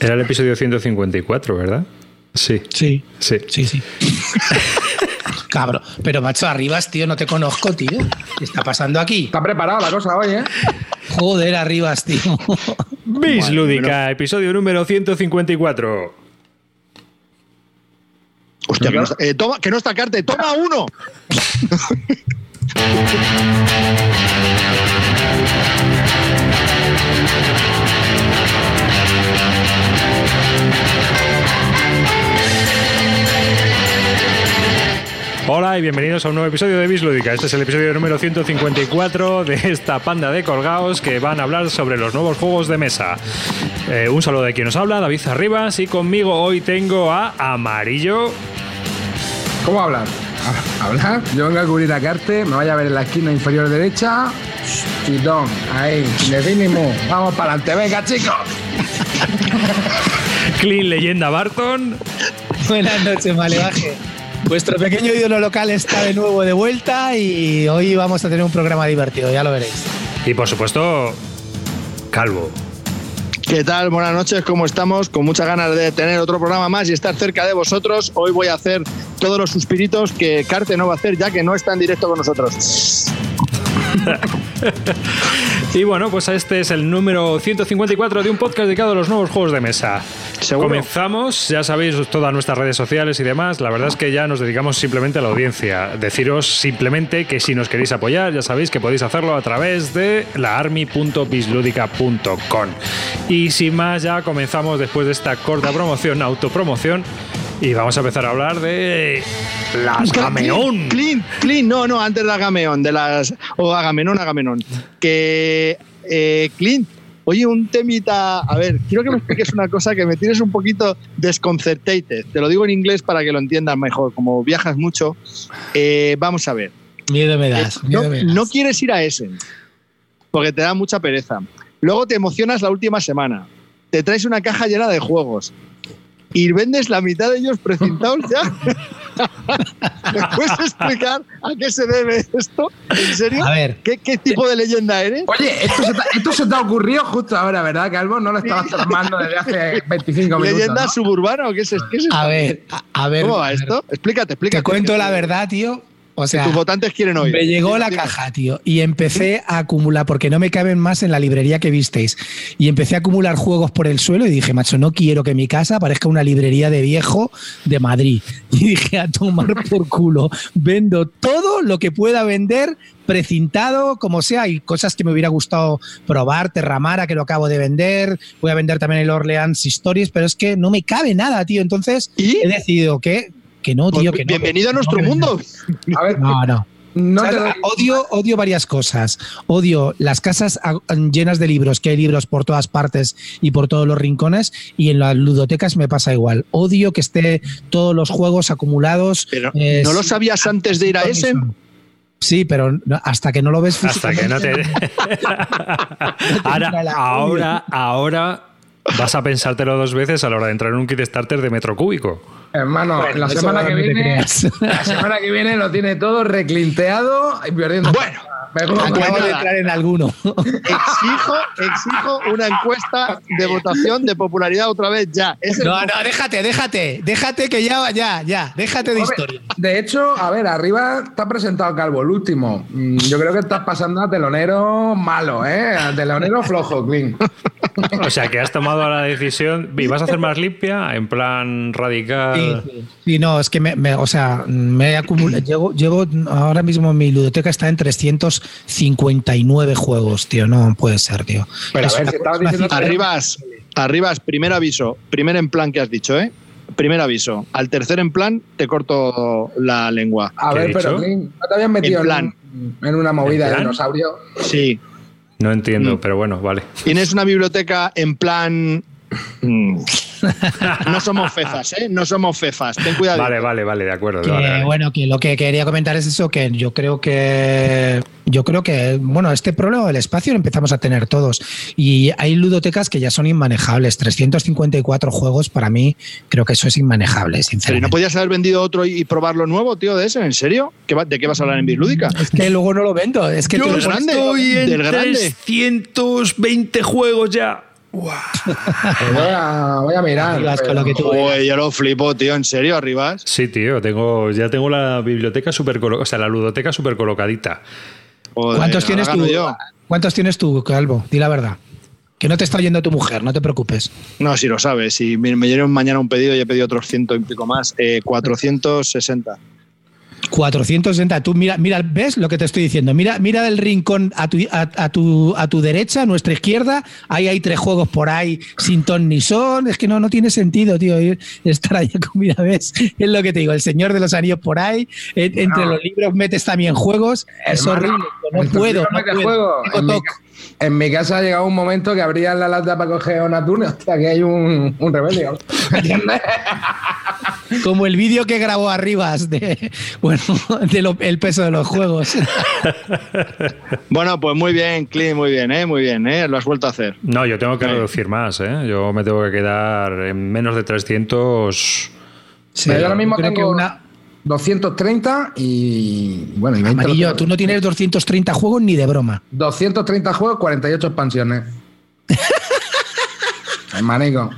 Era el episodio 154, ¿verdad? Sí. Sí. Sí. Sí, sí. Cabrón. Pero macho, Arribas, tío, no te conozco, tío. ¿Qué está pasando aquí? Está preparada la cosa hoy, ¿eh? Joder, Arribas, tío. Bis Lúdica, episodio número 154. Hostia, que no, está, eh, toma, que no está Carte, toma uno. Hola y bienvenidos a un nuevo episodio de Bislúdica. Este es el episodio número 154 de esta panda de colgados que van a hablar sobre los nuevos juegos de mesa. Eh, un saludo de quien nos habla, David Arribas, y conmigo hoy tengo a Amarillo. ¿Cómo hablar? ¿Hablar? Yo vengo a cubrir a Carte, me vaya a ver en la esquina inferior derecha. Chitón, ahí, definimos. Vamos para adelante, venga, chicos. Clean Leyenda Barton. Buenas noches, Malevaje. Vuestro pequeño ídolo local está de nuevo de vuelta y hoy vamos a tener un programa divertido, ya lo veréis. Y por supuesto, Calvo. ¿Qué tal? Buenas noches, ¿cómo estamos? Con muchas ganas de tener otro programa más y estar cerca de vosotros. Hoy voy a hacer todos los suspiritos que Carte no va a hacer ya que no está en directo con nosotros. y bueno, pues este es el número 154 de un podcast dedicado a los nuevos juegos de mesa. ¿Seguro? Comenzamos, ya sabéis, todas nuestras redes sociales y demás. La verdad es que ya nos dedicamos simplemente a la audiencia. Deciros simplemente que si nos queréis apoyar, ya sabéis que podéis hacerlo a través de laarmy.bisludica.com. Y sin más, ya comenzamos después de esta corta promoción, autopromoción. Y vamos a empezar a hablar de las Gameón. Clean, clean, no, no, antes de Agameón, de las. O Agamenón, Agamenón. Que. Eh, Clean, oye, un temita. A ver, quiero que me expliques una cosa que me tienes un poquito desconcertated. Te lo digo en inglés para que lo entiendas mejor. Como viajas mucho, eh, vamos a ver. Miedo me das. No, miedo me das. no quieres ir a Essen porque te da mucha pereza. Luego te emocionas la última semana. Te traes una caja llena de juegos y vendes la mitad de ellos precintados ya. ¿Me puedes explicar a qué se debe esto? ¿En serio? A ver. ¿Qué, qué tipo de leyenda eres? Oye, esto se, te, esto se te ha ocurrido justo ahora, ¿verdad, Calvo? No lo estabas tramando desde hace 25 minutos. ¿Leyenda ¿no? suburbana o qué es, qué es esto? A ver, a, a ver. ¿Cómo va a ver. esto? Explícate, explícate. Te cuento la verdad, tío. O sea, Tus votantes quieren oír. Me llegó la caja, tío, y empecé a acumular, porque no me caben más en la librería que visteis. Y empecé a acumular juegos por el suelo y dije, macho, no quiero que mi casa parezca una librería de viejo de Madrid. Y dije, a tomar por culo, vendo todo lo que pueda vender precintado, como sea, y cosas que me hubiera gustado probar, Terramara, que lo acabo de vender, voy a vender también el Orleans Stories, pero es que no me cabe nada, tío. Entonces ¿Y? he decidido que, que no, Pues tío, que no. bienvenido a nuestro no, mundo. A ver, No, no. no ¿Sabes? te doy- Odio, odio varias cosas. Odio las casas llenas de libros, que hay libros por todas partes y por todos los rincones, y en las ludotecas me pasa igual. Odio que esté todos los juegos acumulados. Pero, eh, ¿No lo sabías antes de ir a permiso. Sí, pero hasta que no lo ves Hasta que no te. ahora, ahora, ahora vas a pensártelo dos veces a la hora de entrar en un kit starter de metro cúbico. Hermano, Bueno, la semana que viene. La semana que viene lo tiene todo reclinteado y perdiendo. Bueno, Acabo de entrar en alguno. exijo, exijo una encuesta de votación de popularidad otra vez ya. No, no, déjate, déjate, déjate que ya, ya, ya, déjate de Hombre, historia. De hecho, a ver, arriba está presentado Calvo, el último. Mm, Yo creo que estás pasando a telonero malo, ¿eh? A telonero flojo, Clean. O sea, que has tomado la decisión. ¿Y vas a hacer más limpia? En plan radical. Sí, sí. Sí, no, es que me, me- o sea, me he acumulado. Llevo, llevo ahora mismo mi ludoteca está en 359 juegos, tío. No puede ser, tío. Pero a Es ver, una- si estabas una diciendo- cifra- Arribas, Arribas, primer aviso, primer en plan que has dicho, ¿eh? Primer aviso. Al tercer en plan te corto la lengua. A ¿Qué he ver, pero ¿no te habías metido En plan. en, en una movida ¿En de dinosaurio? Sí. No entiendo, Mm. pero bueno, vale. Tienes una biblioteca en plan. Mm. No somos fefas, ¿eh? No somos fefas. Ten cuidado. Vale, vale, vale, de acuerdo. que, vale, vale. bueno, que lo que quería comentar es eso, que yo creo que yo creo que, bueno, este problema del espacio lo empezamos a tener todos. Y hay ludotecas que ya son inmanejables. 354 juegos, para mí, creo que eso es inmanejable, Pero ¿y sinceramente. no podías haber vendido otro y probar lo nuevo, tío, de ese? ¿En serio? ¿Qué va- ¿De qué vas a hablar en Bislúdica? Es que luego no lo vendo. Es que Yo del grande, del grande. 320 juegos ya. Voy a, voy a mirar. Arribas con lo que tú Joder, yo lo flipo, tío. ¿En serio, Arribas? Sí, tío, tengo, ya tengo la biblioteca super o sea, la ludoteca súper colocadita. Joder, ¿Cuántos tienes tú? yo. ¿Cuántos tienes tú, Calvo? Di la verdad. Que no te está oyendo tu mujer, no te preocupes. No, si lo sabes. Si me, me dieron mañana un pedido y he pedido otros ciento y pico más. Eh, 460. 460. Tú mira, mira, ¿ves lo que te estoy diciendo? Mira, mira del rincón a tu, a, a tu, a tu derecha, a nuestra izquierda. Ahí hay tres juegos por ahí sin ton ni son. Es que no, no tiene sentido, tío, ir- estar ahí con, mira, ¿ves? Es lo que te digo, el Señor de los Anillos por ahí. en- entre los libros metes también juegos. Es Hermano, horrible. No puedo, no puedo. juego. En mi, casa ha llegado un momento que abrían la lata para coger una tuna. Hostia, que hay un, un rebelio. ¿Me entiendes? Como el vídeo que grabó Arribas de, bueno, de lo- el peso de los juegos. Bueno, pues muy bien, Clint, muy bien, ¿eh? Muy bien, ¿eh? Lo has vuelto a hacer. No, yo tengo que Sí. reducir más, ¿eh? Yo me tengo que quedar en menos de 300. Sí, Pero yo ahora mismo creo que tengo una, 230 y. Bueno, y 20 Amarillo, tú no tienes 230 juegos ni de broma. 230 juegos, 48 expansiones. Hermanico.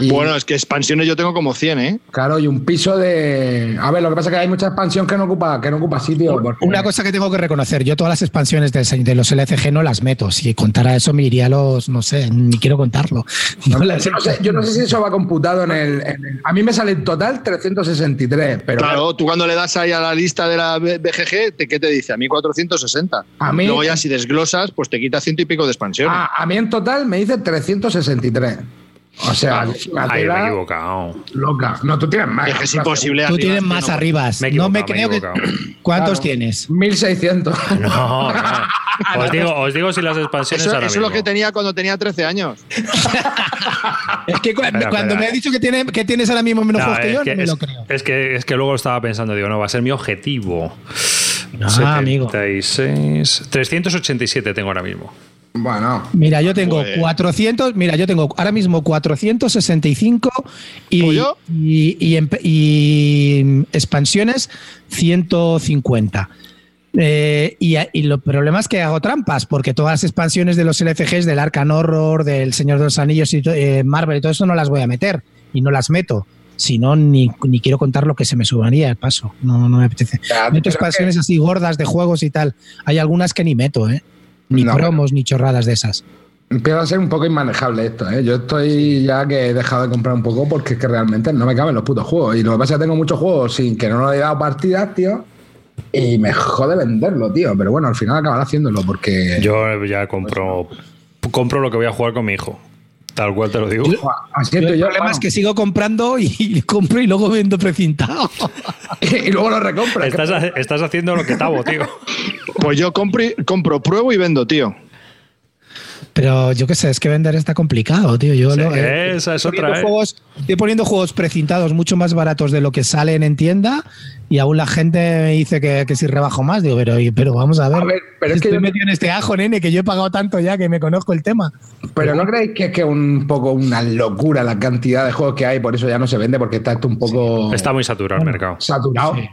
Y, Bueno, es que expansiones yo tengo como 100, ¿eh? Claro, y un piso de. A ver, lo que pasa es que hay mucha expansión que no ocupa, que no ocupa sitio. porque- Una cosa que tengo que reconocer, yo todas las expansiones de, los LCG no las meto. Si contara eso me iría a los, no sé, ni quiero contarlo. No, No yo, las- no sé, yo no sé si eso va computado en el, en el- A mí me sale en total 363, pero. Claro, tú cuando le das ahí a la lista de la BGG, ¿te- ¿qué te dice? A mí 460. A mí- Luego ya si desglosas, pues te quita ciento y pico de expansión. A, a mí en total me dice 363. O sea, una Ay, me he equivocado. loca. No, tú tienes más. es que es imposible. Tú tienes más no. arribas. Me no me equivocado, me creo que. ¿Cuántos Claro. tienes? 1600. No, no. Os digo, os digo si las expansiones Eso, ahora eso es lo mismo. que tenía cuando tenía 13 años. Es que cu- Espera, cuando espera. me has dicho que, tiene, que tienes ahora mismo menos No, juegos que es, yo, que, no me es- lo creo. es que, es que luego estaba pensando, digo, no, va a ser mi objetivo. Ah, amigo. 76. 387 tengo ahora mismo. Bueno, Mira, yo tengo Pues- 400, mira, yo tengo ahora mismo 465 y, y, y y expansiones 150. Eh, y, y lo problema es que hago trampas, porque todas las expansiones de los LCGs, del Arcan Horror, del Señor de los Anillos y eh, Marvel y todo eso no las voy a meter y no las meto. Si no, ni, ni quiero contar lo que se me subaría el paso. No, no me apetece. Ya, meto expansiones así gordas de juegos y tal. Hay algunas que ni meto, ¿eh? Ni No, promos, ni chorradas de esas. empieza a ser un poco inmanejable esto. ¿eh? Yo estoy ya que he dejado de comprar un poco porque es que realmente no me caben los putos juegos. Y lo que pasa es que tengo muchos juegos sin que no le he dado partidas, tío. Y me jode venderlo, tío. Pero bueno, al final acabará haciéndolo porque. Yo ya compro, compro lo que voy a jugar con mi hijo. Tal cual te lo digo. Buah, Así Yo el yo. problema es que sigo comprando y, y compro y luego vendo precintado. y luego lo recompras. Estás haciendo lo que tabo, tío. Pues yo compro, compro, pruebo y vendo, tío. Pero yo qué sé, es que vender está complicado, tío. Yo Sí, lo- eh, esa es estoy otra, poniendo ¿eh? juegos- estoy poniendo juegos precintados mucho más baratos de lo que salen en tienda y aún la gente me dice que, que si rebajo más. Digo, pero, pero vamos a ver. A ver, pero es que estoy yo- metido en este ajo, nene, que yo he pagado tanto ya que me conozco el tema. Pero ¿no creéis que es que un poco una locura la cantidad de juegos que hay? Por eso ya no se vende porque está un poco Está muy saturado el mercado. saturado. Sí.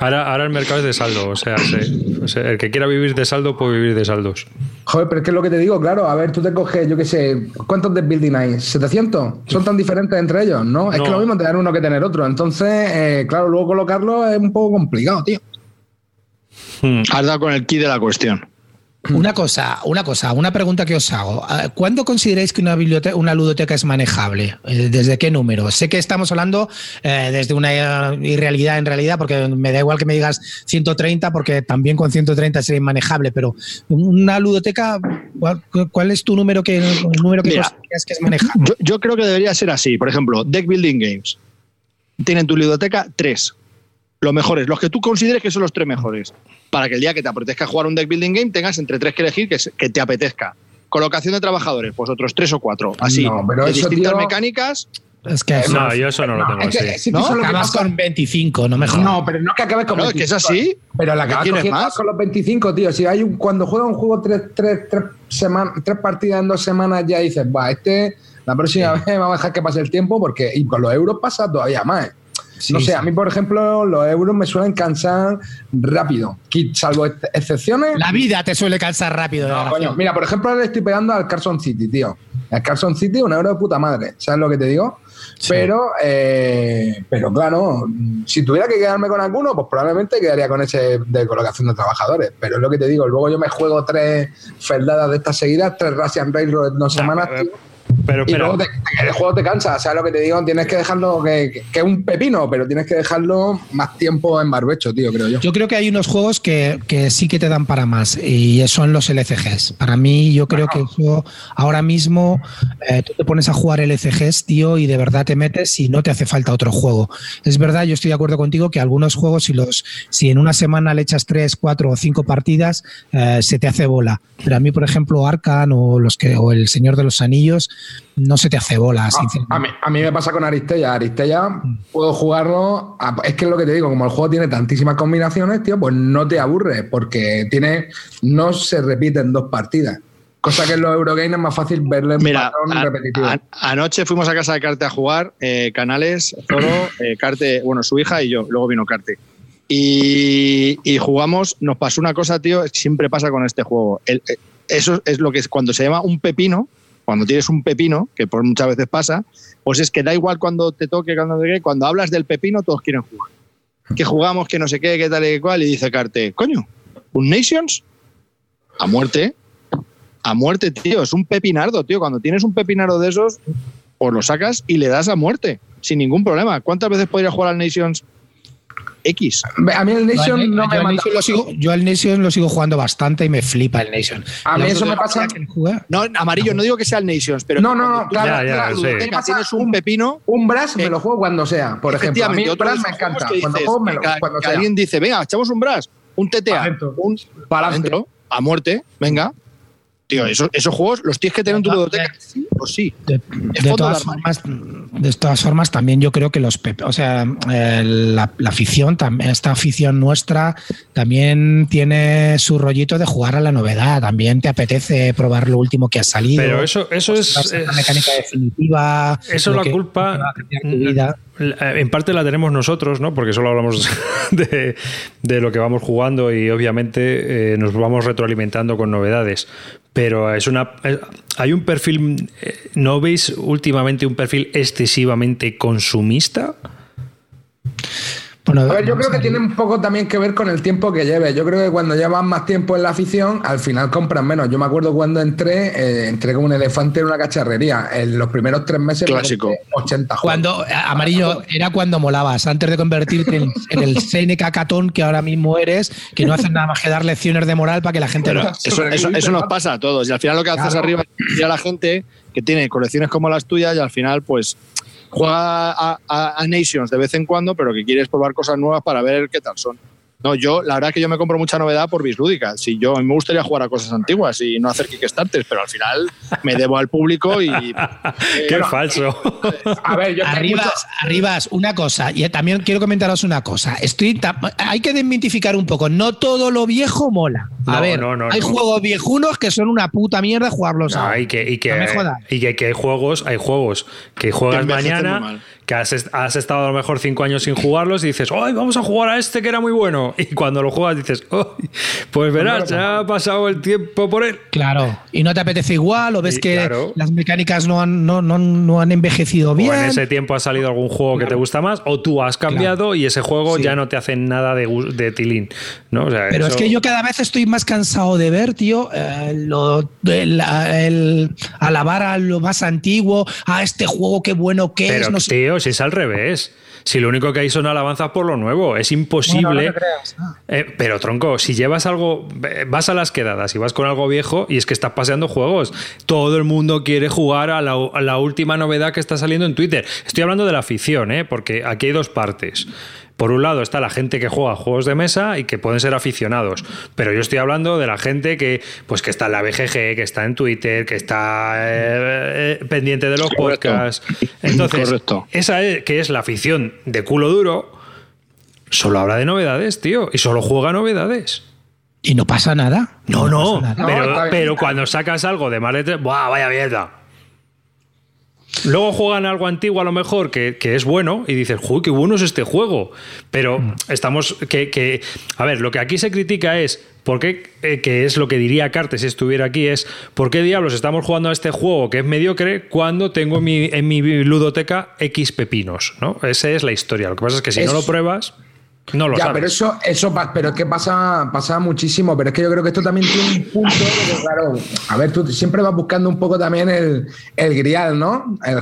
Ahora, ahora el mercado es de saldo. O sea, se- o sea, el que quiera vivir de saldo puede vivir de saldos. Joder, pero es que es lo que te digo, claro. A ver, tú te coges, yo qué sé, ¿cuántos de building hay? ¿700? ¿Son tan diferentes entre ellos? No, es que lo mismo tener uno que tener otro. Entonces, eh, claro, luego colocarlo es un poco complicado, tío. Hmm. Has dado con el key de la cuestión. Una cosa, una cosa, una pregunta que os hago. Ah, ¿Cuándo consideráis que una biblioteca, una ludoteca es manejable? Eh, ¿Desde qué número? Sé que estamos hablando eh, desde una eh, irrealidad en realidad, porque me da igual que me digas 130, porque también con 130 sería inmanejable, pero una ludoteca, ¿cuál, cuál es tu número que, el número que Mira. consideras que es manejable? Yo, yo creo que debería ser así. Por ejemplo, Deck Building Games. Tienen tu ludoteca tres. Los mejores, los que tú consideres que son los tres mejores. Para que el día que te apetezca jugar un deck building game tengas entre tres que elegir que, que te apetezca. Colocación de trabajadores, pues otros tres o cuatro. Así, No, pero de eso, distintas tío- mecánicas. Es que No, yo eso no lo tengo es que, así. sí que ¿no? eso es lo que acabas pasa. con 25, no mejor. No, pero no que acabes con No, es que es así. Pero la ¿Qué acabas cogiendo más? con los 25, tío. Si hay un, cuando juega un juego tres, tres, tres, semanas, tres partidas en dos semanas, ya dices, va, este, la próxima vez vamos a dejar que pase el tiempo, porque y con los euros pasa todavía más. Sí, no sé, sí. a mí, por ejemplo, los euros me suelen cansar rápido. Salvo ex- excepciones. La vida te suele cansar rápido. No, coño. Mira, por ejemplo, le estoy pegando al Carson City, tío. El Carson City, un euro de puta madre. ¿Sabes lo que te digo? Pero, eh, pero claro, si tuviera que quedarme con alguno, pues probablemente quedaría con ese de colocación de trabajadores. Pero es lo que te digo, luego yo me juego tres feldadas de estas seguidas, tres Russian Railroad en dos semanas. tío, Pero, y pero luego te- el juego te cansa, ¿sabes lo que te digo? Tienes que dejarlo, que, que- que es un pepino, pero tienes que dejarlo más tiempo en barbecho, tío, creo yo. Yo creo que hay unos juegos que, que sí que te dan para más y son los LCGs. Para mí, yo creo que eso ahora mismo eh, tú te pones a jugar LCGs, tío, y de verdad te metes y no te hace falta otro juego. Es verdad, yo estoy de acuerdo contigo que algunos juegos, si, los, si en una semana le echas tres, cuatro o cinco partidas, eh, se te hace bola. Pero a mí, por ejemplo, Arcan o, los que, o El Señor de los Anillos, no se te hace bola, sinceramente. A mí, a mí me pasa con Aristella. Aristella puedo jugarlo. a- es que es lo que te digo, como el juego tiene tantísimas combinaciones, tío, pues no te aburre, porque tiene. No se repite en dos partidas. Cosa que en los Eurogames es más fácil verle un Mira, patrón a- repetitivo. a- anoche fuimos a casa de Carte a jugar, eh, Canales, Zoro, eh, Carte, bueno, su hija y yo, luego vino Carte. Y, y jugamos, nos pasó una cosa, tío, siempre pasa con este juego. El- eh, eso es lo que es cuando se llama un pepino, cuando tienes un pepino, que por muchas veces pasa, pues es que da igual cuando te toque, cuando te cuando hablas del pepino, todos quieren jugar. Que jugamos, que no sé qué, qué tal y qué cual, y dice Carte, coño, ¿un Nations? A muerte, a muerte, tío. Es un pepinardo, tío. Cuando tienes un pepinardo de esos, pues lo sacas y le das a muerte, sin ningún problema. ¿Cuántas veces podría jugar al Nations X? A mí el Nation Yo no yo me lo sigo- yo al Nation lo sigo jugando bastante y me flipa el Nation. A mí eso me pasa- No, amarillo, no digo que sea el Nations, pero No, no, no, claro, Ya, tienes un pepino. Un Brass me lo juego cuando sea, por ejemplo. A mí el Brass me encanta. Cuando dices, juego me lo que- cuando que sea. alguien dice, venga, echamos un brass, un TTA, un adentro, a muerte, venga. Tío, esos, esos juegos los tienes que tener en tu ludoteca, sí o sí. De, Es todas formas, de todas formas, también yo creo que los pep- o sea, eh, la, la afición, esta afición nuestra, también tiene su rollito de jugar a la novedad. También te apetece probar lo último que ha salido. Pero eso, eso es. Pues, la es- mecánica definitiva. Eso la que- culpa- que tu vida. La- En parte la tenemos nosotros, ¿no? Porque solo hablamos de, de lo que vamos jugando y obviamente eh, nos vamos retroalimentando con novedades. Pero es una. eh, Hay un perfil. eh, ¿No veis últimamente un perfil excesivamente consumista? Bueno, A ver, yo creo que tiene un poco también que ver con el tiempo que lleves. Yo creo que cuando llevas más tiempo en la afición, al final compras menos. Yo me acuerdo cuando entré, eh, entré como un elefante en una cacharrería. En los primeros tres meses me Clásico. compré 80 juegos. Cuando, a- amarillo, era cuando molabas, antes de convertirte en, en el Seneca Catón que ahora mismo eres, que no haces nada más que dar lecciones de moral para que la gente Pero lo eso, eso- eso nos pasa a todos. Y al final lo que haces Claro. arriba es a la gente que tiene colecciones como las tuyas y al final, pues, juega a, a- Nations de vez en cuando, pero que quieres probar cosas nuevas para ver qué tal son. No, yo, la verdad es que yo me compro mucha novedad por Bislúdica. Si yo, a mí me gustaría jugar a cosas antiguas y no hacer Kickstarters, pero al final me debo al público y. ¡Qué bueno, falso! A ver, yo Arribas, mucho- Arribas, una cosa, y también quiero comentaros una cosa. Estoy hay que desmitificar un poco. No todo lo viejo mola. A No, ver, no, no, hay no. juegos viejunos que son una puta mierda jugarlos No, ahora. y que, y que, No me jodas. y que, que hay juegos, hay juegos que juegas mañana, mal. Que has, est- has estado a lo mejor cinco años sin jugarlos y dices, ¡ay, vamos a jugar a este que era muy bueno! Y cuando lo juegas dices, ¡ay, pues verás, ya ha pasado el tiempo por él! Claro, y no te apetece igual, o ves que claro. las mecánicas no han, no, no, no han envejecido bien. O en ese tiempo ha salido algún juego que te gusta más, o tú has cambiado y ese juego Sí. ya no te hace nada de, de tilín. ¿no? O sea, Pero es que yo cada vez estoy más cansado de ver, tío, eh, lo, el, el alabar a lo más antiguo, a este juego qué bueno que Pero, es, no sé. Si es al revés. Si lo único que hay son alabanzas por lo nuevo, es imposible. No creas. Eh, pero tronco, si llevas algo, eh, vas a las quedadas y vas con algo viejo y es que estás paseando juegos, todo el mundo quiere jugar a la, a la última novedad que está saliendo en Twitter. Estoy hablando de la afición, ¿eh? porque aquí hay dos partes. Por un lado está la gente que juega juegos de mesa y que pueden ser aficionados, pero yo estoy hablando de la gente que, pues, que está en la BGG, que está en Twitter, que está eh, eh, pendiente de los Correcto. podcasts. Entonces, Correcto. esa es, que es la afición de culo duro, solo habla de novedades, tío, y solo juega novedades. Y no pasa nada. No, no, pasa nada. No, pero, cuando sacas algo de más de tres, ¡buah, vaya mierda! Luego juegan algo antiguo a lo mejor que, que es bueno y dices, ¡juy, qué bueno es este juego! Pero estamos. Que, que- a ver, lo que aquí se critica es ¿por qué, eh, que es lo que diría Cartes si estuviera aquí, es ¿por qué diablos estamos jugando a este juego que es mediocre cuando tengo mi, en mi ludoteca X pepinos? ¿no? Esa es la historia. Lo que pasa es que si no lo pruebas... No lo ya, pero eso, eso pero es que pasa, pasa muchísimo. Pero es que yo creo que esto también tiene un punto de que, claro, a ver, tú siempre vas buscando un poco también el, el grial, ¿no? El-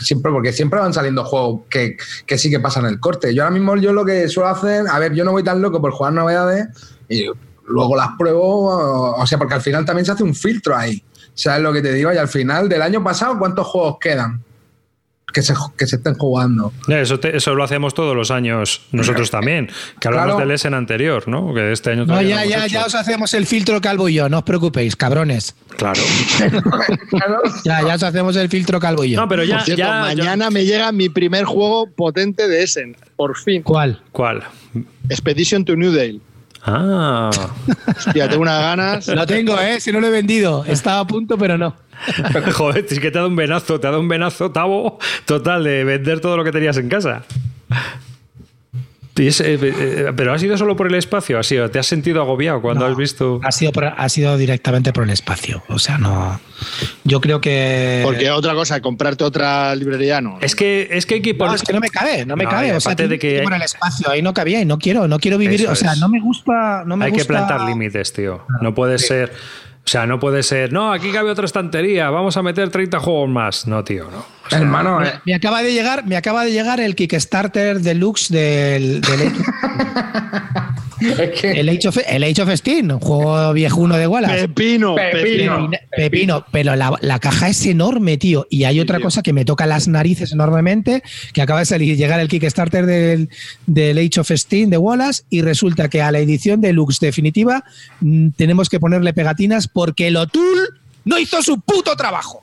siempre, porque siempre van saliendo juegos que, que sí que pasan el corte. Yo ahora mismo yo lo que suelo hacer, a ver, yo no voy tan loco por jugar novedades y luego las pruebo, o, o sea, porque al final también se hace un filtro ahí. ¿Sabes lo que te digo? Y al final del año pasado, ¿cuántos juegos quedan? Que se, que se estén jugando. Eso, te- eso lo hacemos todos los años nosotros también, que hablamos Claro. del Essen anterior, ¿no? Que este año No, todavía ya, ya, hecho. ya os hacemos el filtro calvo y yo, no os preocupéis, cabrones. Claro. Ya, ya os hacemos el filtro calvo y yo. No, pero ya, Por cierto, ya- ya- mañana me llega mi primer juego potente de Essen. Por fin. ¿Cuál? ¿Cuál? Expedition to New Dale. Ah. Hostia, tengo unas ganas. Lo tengo, ¿eh? Si no lo he vendido. Estaba a punto, pero no. Joder, es que te ha dado un venazo, te ha dado un venazo, Tavo, total, de vender todo lo que tenías en casa. Es, eh, eh, pero ha sido solo por el espacio, ha sido, ¿te has sentido agobiado cuando No, has visto? Ha sido, por- ha sido directamente por el espacio. O sea, no. Yo creo que. Porque otra cosa, comprarte otra librería no. Es que, es que hay que No, poner. es que no me cabe, no me No, cabe. O sea, de que- por el espacio ahí no cabía y no quiero, no quiero vivir. Eso o sea, es. no me gusta. No me hay que plantar límites, tío. No puede ser. O sea, no puede ser. No, aquí cabe otra estantería, vamos a meter 30 juegos más. No, tío, no. Hermano, eh, Me acaba de llegar, me acaba de llegar el Kickstarter Deluxe del, del es que. el Age of, el Age of Steam, un juego viejuno de Wallace. Pepino, Pepino. pepino. Pepino, pepino, pero la, la caja es enorme, tío. Y hay otra tío. cosa que me toca las narices enormemente, que acaba de salir, llegar el Kickstarter del, del Age of Steam de Wallace y resulta que a la edición deluxe definitiva mm, tenemos que ponerle pegatinas porque el O'Toole no hizo su puto trabajo.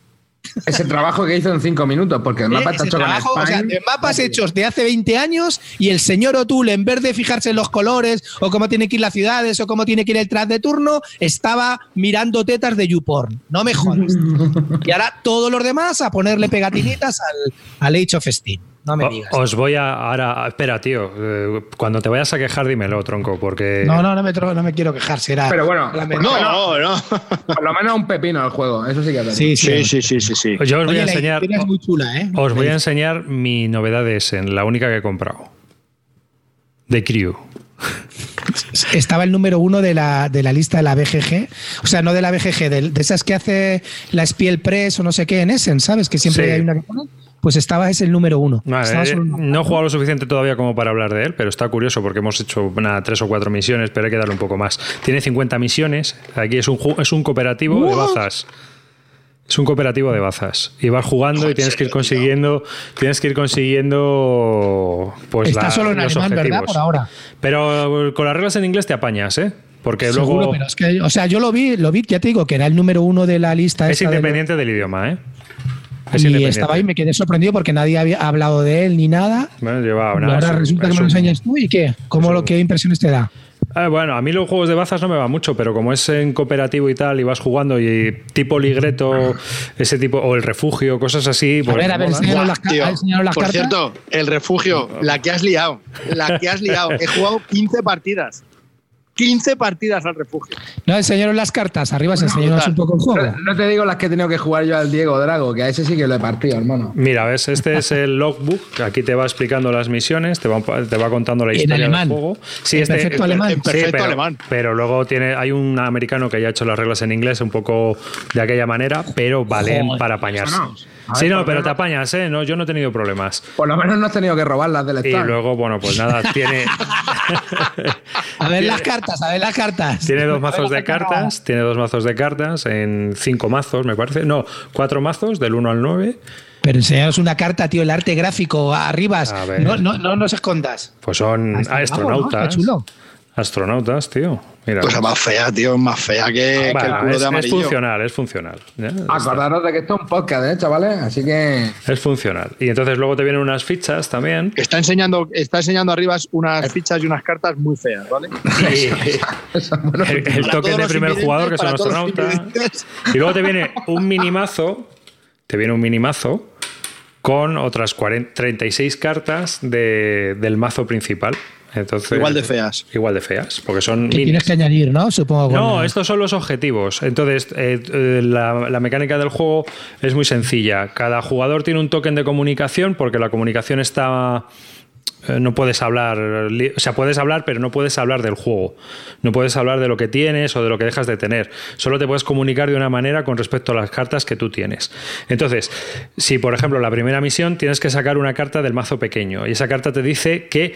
Ese trabajo que hizo en cinco minutos, porque el mapa está hecho con o sea, de mapas hechos de hace 20 años y el señor O'Toole, en vez de fijarse en los colores o cómo tiene que ir las ciudades o cómo tiene que ir el tras de turno, estaba mirando tetas de YouPorn. No me jodas. y ahora todos los demás a ponerle pegatinitas al, al Age of Steam. No me digas. Os voy a. Ahora, espera, tío. eh, Cuando te vayas a quejar, dímelo, tronco, porque. No, no, no me, tro- no me quiero quejar. Será. Pero bueno, No, no, no. Por lo menos un pepino el juego, eso sí que es. Sí, sí. Sí, sí, sí, sí, sí. Yo os voy a la enseñar. es muy chula, ¿eh? Os voy a enseñar mi novedad de Essen, la única que he comprado. De Crew. Estaba el número uno de la, de la lista de la BGG. O sea, no de la BGG, de, de esas que hace la Spiel Press o no sé qué en Essen, ¿sabes? Que siempre Sí. hay una que pone. Pues estaba ese el número uno. Vale, eh, solo- no he jugado lo suficiente todavía como para hablar de él, pero está curioso porque hemos hecho una, tres o cuatro misiones, pero hay que darle un poco más. Tiene 50 misiones. Aquí es un, es un cooperativo de bazas. Es un cooperativo de bazas. Y vas jugando y tienes que ir tío. consiguiendo. Tienes que ir consiguiendo. Pues Está la- solo en los alemán, ¿verdad? Por ahora. Pero con las reglas en inglés te apañas, ¿eh? Porque Seguro, luego pero es que, o sea, yo lo vi, lo vi, ya te digo, que era el número uno de la lista. es esta de- independiente del idioma, ¿eh? Es y estaba ahí, me quedé sorprendido porque nadie había hablado de él ni nada. Bueno, lleva y una- ahora resulta que me lo enseñas tú y qué. ¿Cómo lo qué impresiones te da? Ah, bueno, a mí los juegos de bazas no me va mucho, pero como es en cooperativo y tal, y vas jugando y tipo ligreto, ese tipo, o el refugio, cosas así. A pues ver, a ver, las, tío. las Por cartas. cierto, el refugio, la que has liado. La que has liado. He jugado 15 partidas. 15 partidas al refugio. No, enséñanos las cartas. Arriba, enséñanos brutal. un poco el juego. No, no te digo las que he tenido que jugar yo al Diego Drago, que a ese sí que lo he partido, hermano. Mira, ves, este es el logbook, que aquí te va explicando las misiones, te va, te va contando la En historia alemán. del juego. Sí, En este, perfecto alemán. En perfecto pero, alemán. pero luego tiene, hay un americano que ya ha hecho las reglas en inglés un poco de aquella manera, pero valen Joder, para apañarse. no. Sí, no, pero te apañas, ¿eh? No, yo no he tenido problemas. Por lo menos no has tenido que robar las del Y stand. luego, bueno, pues nada, tiene. A ver las cartas, a ver las cartas. Tiene dos mazos de cartas. tiene dos mazos de cartas en cinco mazos, me parece. No, cuatro mazos, del 1 al 9. Pero enseñanos una carta, tío, el arte gráfico, arriba. A ver. No, no, no nos escondas. Pues son astronautas. ¿no? Está chulo. Astronautas, tío. Mira. Cosa más fea, tío. Es más fea que, que Bueno, el culo es, de es amarillo. funcional, es funcional. Ya, está. Acordaros de que esto es un podcast, ¿eh, chavales? Así que. Es funcional. Y entonces luego te vienen unas fichas también. Está enseñando, está enseñando arriba unas fichas y unas cartas muy feas, ¿vale? Es bueno. el, todos de primer jugador, que es un astronauta. Y luego te viene un minimazo. Te viene un minimazo con otras 40 36 cartas de- del mazo principal. Entonces, Igual de feas. Igual de feas, porque son Que tienes que añadir, ¿no? Supongo. con No, estos son los objetivos. Entonces, eh, eh, la, la mecánica del juego es muy sencilla. Cada jugador tiene un token de comunicación porque la comunicación está... eh, No puedes hablar, o sea, puedes hablar, pero no puedes hablar del juego. No puedes hablar de lo que tienes o de lo que dejas de tener. Solo te puedes comunicar de una manera con respecto a las cartas que tú tienes. Entonces, si por ejemplo la primera misión tienes que sacar una carta del mazo pequeño y esa carta te dice que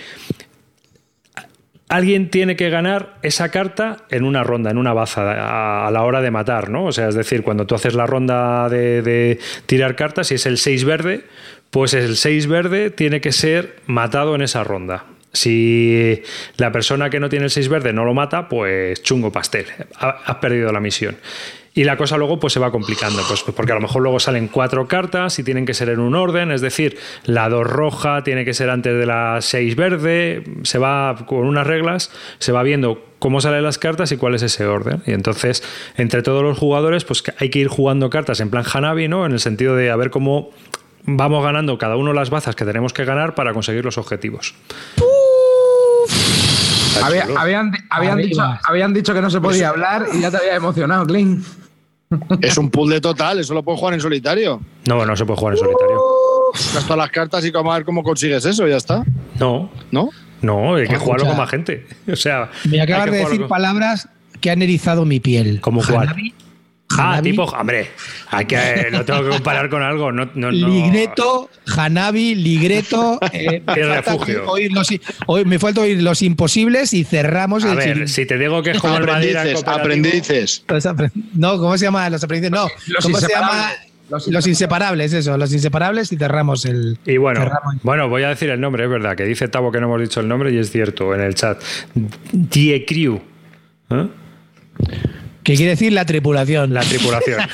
alguien tiene que ganar esa carta en una ronda, en una baza, a, la hora de matar, ¿no? O sea, es decir, cuando tú haces la ronda de, de tirar cartas y es el 6 verde, pues el 6 verde tiene que ser matado en esa ronda. Si la persona que no tiene el 6 verde no lo mata, pues chungo pastel, ha- has perdido la misión. Y la cosa luego pues se va complicando, pues porque a lo mejor luego salen cuatro cartas y tienen que ser en un orden, es decir, la 2 roja tiene que ser antes de la 6 verde, se va con unas reglas, se va viendo cómo salen las cartas y cuál es ese orden. Y entonces, entre todos los jugadores, pues hay que ir jugando cartas en plan Hanabi, ¿no? En el sentido de a ver cómo vamos ganando cada uno las bazas que tenemos que ganar para conseguir los objetivos. Había- habían, dicho, habían dicho que no se podía hablar y ya te había emocionado, Clint. Es un puzzle total, eso lo puedes jugar en solitario. No, no se puede jugar en solitario. Sacas todas las cartas y como a ver cómo consigues eso, ya está. No, ¿No? no, hay que Escucha. jugarlo con más gente. O sea, Me acabas de decir con- palabras que han erizado mi piel. ¿Cómo cuál? Hanabi, Ah, Hanabi, tipo, hombre, hay que, lo tengo que comparar con algo. No, no, no. Ligreto, Hanabi, Ligreto. eh, me refugio. oír los- hoy me falta oír los imposibles y cerramos A el ver, si te digo que es como Aprendices, aprendices. No, ¿cómo se llama? Los aprendices. No, Los ¿cómo se inseparables. llama? Los Los, inseparables, eso, los inseparables y cerramos el. Y bueno, cerramos. bueno, voy a decir el nombre, es verdad, que dice Tavo que no hemos dicho el nombre y es cierto en el chat. Die Crew. ¿eh? ¿Qué quiere decir la tripulación? La tripulación.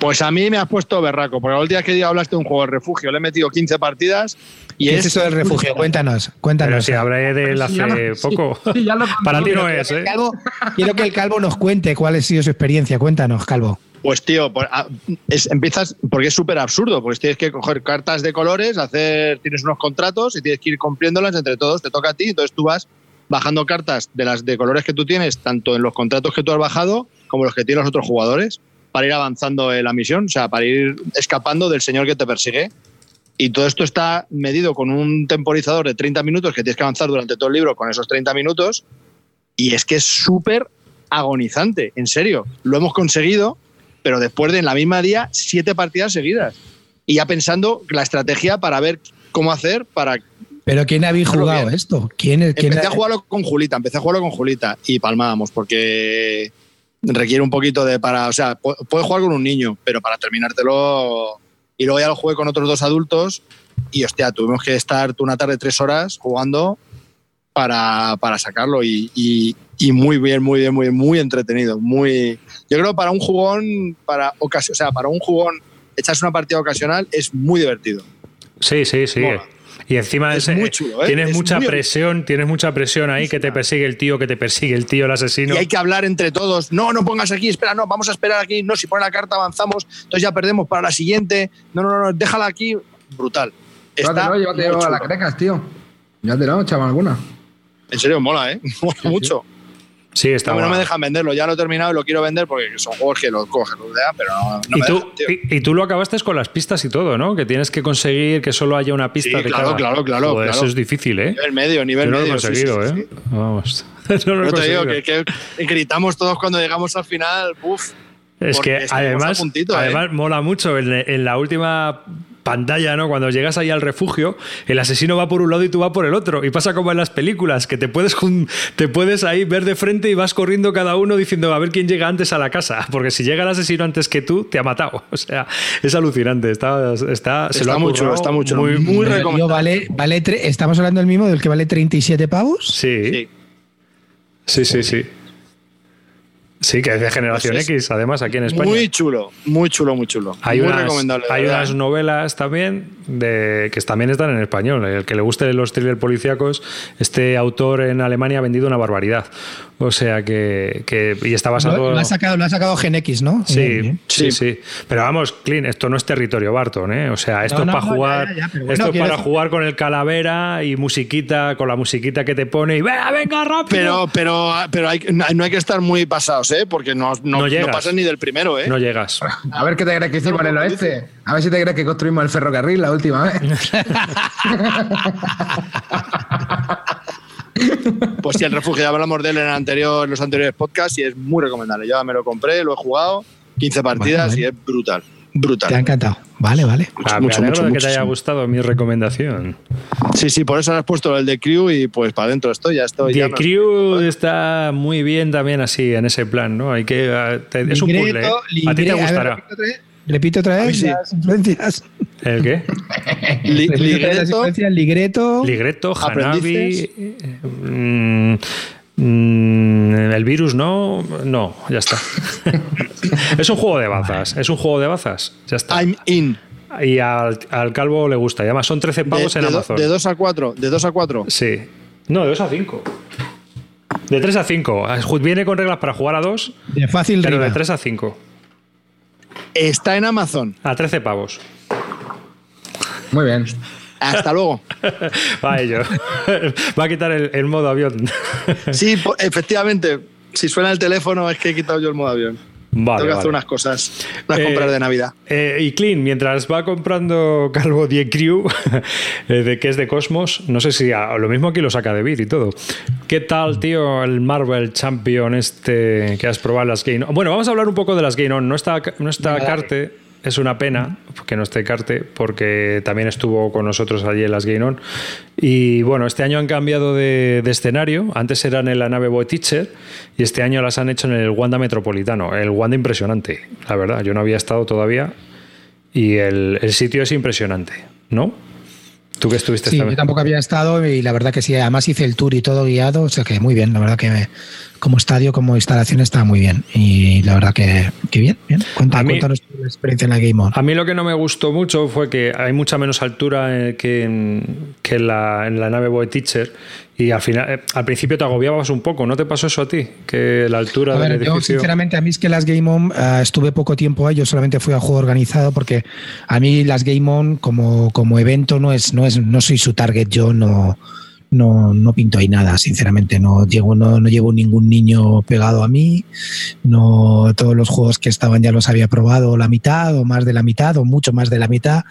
Pues a mí me has puesto berraco, porque última vez que hablaste de un juego de refugio, le he metido 15 partidas y ¿Qué es, es eso del refugio? Cuéntanos, Pero cuéntanos. si hablé de él hace sí, poco. sí, ya lo Para ti no pero es, El ¿eh? Calvo- quiero que el calvo nos cuente cuál ha sido su experiencia. Cuéntanos, calvo. Pues tío, pues, ah, es- empiezas porque es súper absurdo, porque tienes que coger cartas de colores, hacer, tienes unos contratos y tienes que ir cumpliéndolas entre todos, te toca a ti, entonces tú vas bajando cartas de las de colores que tú tienes, tanto en los contratos que tú has bajado como los que tienen los otros jugadores, para ir avanzando en la misión, o sea, para ir escapando del señor que te persigue. Y todo esto está medido con un temporizador de 30 minutos que tienes que avanzar durante todo el libro con esos 30 minutos. Y es que es súper agonizante, en serio. Lo hemos conseguido, pero después de en la misma día, siete partidas seguidas. Y ya pensando la estrategia para ver cómo hacer para. ¿Pero quién habéis jugado bien. esto? ¿Quién, quién Empecé a jugarlo con Julita, empecé a jugarlo con Julita y palmábamos porque requiere un poquito de para. O sea, pu- puedes jugar con un niño, pero para terminártelo. Y luego ya lo jugué con otros dos adultos y hostia, tuvimos que estar una tarde tres horas jugando para, para sacarlo y, y- y muy bien, muy bien, muy bien, muy entretenido. Muy, yo creo que para un jugón, para ocasi- o sea, para un jugón echarse una partida ocasional es muy divertido. Sí, sí, sí. Mola. Y encima Es ese- muy chulo, ¿eh? tienes Es mucha muy presión, tienes mucha presión ahí que te persigue el tío, que te persigue el tío, el asesino. Y hay que hablar entre todos. No, no pongas aquí, espera, no, vamos a esperar aquí. No, si pone la carta avanzamos, entonces ya perdemos para la siguiente. No, no, no, déjala aquí. Brutal. Está Llévatelo, llévatelo a las crecas, tío. Llévatelo, chaval, alguna. En serio, mola, ¿eh? Mola mucho. Sí, está No, no me dejan venderlo, ya lo he terminado y lo quiero vender porque son juegos que los cogen, los dejan, pero no, no y, me tú, dejan, y, y tú lo acabaste con las pistas y todo, ¿no? Que tienes que conseguir que solo haya una pista Sí, de claro, cada. claro, claro, Joder, claro. Eso es difícil, ¿eh? Nivel medio, nivel Yo no lo he medio. sí, conseguido, sí, sí, ¿eh? Vamos. No lo he te digo que, que gritamos todos cuando llegamos al final. Uf, Es que además, puntito, ¿eh? además mola mucho en, en la última pantalla, ¿no? Cuando llegas ahí al refugio, el asesino va por un lado y tú vas por el otro. Y pasa como en las películas, que te puedes, te puedes ahí ver de frente y vas corriendo cada uno diciendo a ver quién llega antes a la casa. Porque si llega el asesino antes que tú, te ha matado. O sea, es alucinante. Está, está, se lo Está ha muy chulo, currado está muy chulo. Muy, Muy Tío, recomendable. vale, vale tre- ¿Estamos hablando del mismo, del que vale 37 pavos? Sí, Sí. sí, sí, sí. Sí, que es de generación Pues es X, además, aquí en España. Muy chulo, muy chulo, muy chulo. Hay, muy unas, recomendable. hay verdad. unas novelas también de, que también están en español. El que le guste los thrillers policíacos, este autor en Alemania ha vendido una barbaridad. O sea que, que y está basado. Lo, lo ha sacado, lo ha sacado Gen X, ¿no? Sí, Bien, sí, sí. Pero vamos, Clean, esto no es territorio Barton, ¿eh? O sea, esto No, es no, para no, jugar, ya, ya, ya, pero bueno, esto es para decir- jugar con el calavera y musiquita, con la musiquita que te pone y venga, venga, rápido. Pero, pero, pero hay, no no hay que estar muy pasados, ¿eh? Porque no, no, No no, llegas. pasas ni del primero, ¿eh? no llegas. A ver qué te crees que hicimos en el oeste. A ver si te crees que construimos el ferrocarril la última vez. Pues sí, el refugio ya hablamos de él en, el anterior, en los anteriores podcasts y es muy recomendable. Yo me lo compré, lo he jugado, 15 partidas Vale, y es brutal. Brutal. Te ha encantado. Vale, vale. Ah, mucho, me alegro mucho, de que te haya gustado mi recomendación. Sí, sí, por eso has puesto el de Crew y pues para adentro estoy, ya estoy. ya The me- Crew está muy bien también así, en ese plan, ¿no? Hay que, eh, te- es un puzzle, ¿eh? A ti te ligre- a ver, gustará. Repito otra vez- sí. las influencias. ¿El qué? Li- Ligreto. Ligreto. Ligreto, Hanabi. Aprendices. mm, mm, el virus no. No, ya está. es un juego de bazas. Es un juego de bazas. Ya está. I'm in. Y al, al calvo le gusta. Y además son 13 De, pavos en de do- Amazon. de 2 a 4, de 2 a 4. Sí. No, de 2 a 5. De 3 a 5. Viene con reglas para jugar a 2, De fácil pero de riva. 3 a 5. Está en Amazon. A 13 pavos. Muy bien. Hasta luego. Va ello. Va a quitar el, el modo avión. Sí, efectivamente. Si suena el teléfono es que he quitado yo el modo avión. Vale, Tengo que hacer unas cosas, unas Eh, compras de Navidad. Eh, y Clean, mientras va comprando Calvo Die Crew, eh, de que es de Cosmos, no sé si a- lo mismo aquí lo saca de Bit y todo. ¿Qué tal, tío, el Marvel Champion este que has probado en las Game On? Bueno, vamos a hablar un poco de las Game On. No está, no está. Carte, es una pena que no esté Carte, porque también estuvo con nosotros allí en las Game On. Y bueno, este año han cambiado de, de escenario. Antes eran en la nave Boy Teacher y este año las han hecho en el Wanda Metropolitano. El Wanda impresionante, la verdad. Yo no había estado todavía y el, el sitio es impresionante, ¿no? Tú que estuviste Sí, yo tampoco había estado y la verdad que sí, además hice el tour y todo guiado, o sea que muy bien, la verdad que me- como estadio, como instalación está muy bien y la verdad que, que bien, bien. Cuenta, mí- cuéntanos tu experiencia en la Game On. A mí lo que no me gustó mucho fue que hay mucha menos altura eh, que en, que en la, en la nave Boy Teacher y al final, eh, al principio te agobiabas un poco. ¿No te pasó eso a ti? Que la altura A del ver, yo edificio... sinceramente a mí es que las Game On eh, estuve poco tiempo ahí, yo solamente fui a juego organizado porque a mí las Game On como, como evento no es, no es, no soy su target, yo no, no, no pinto ahí nada, sinceramente, no llevo, no, no llevo ningún niño pegado a mí, no todos los juegos que estaban ya los había probado la mitad o más de la mitad o mucho más de la mitad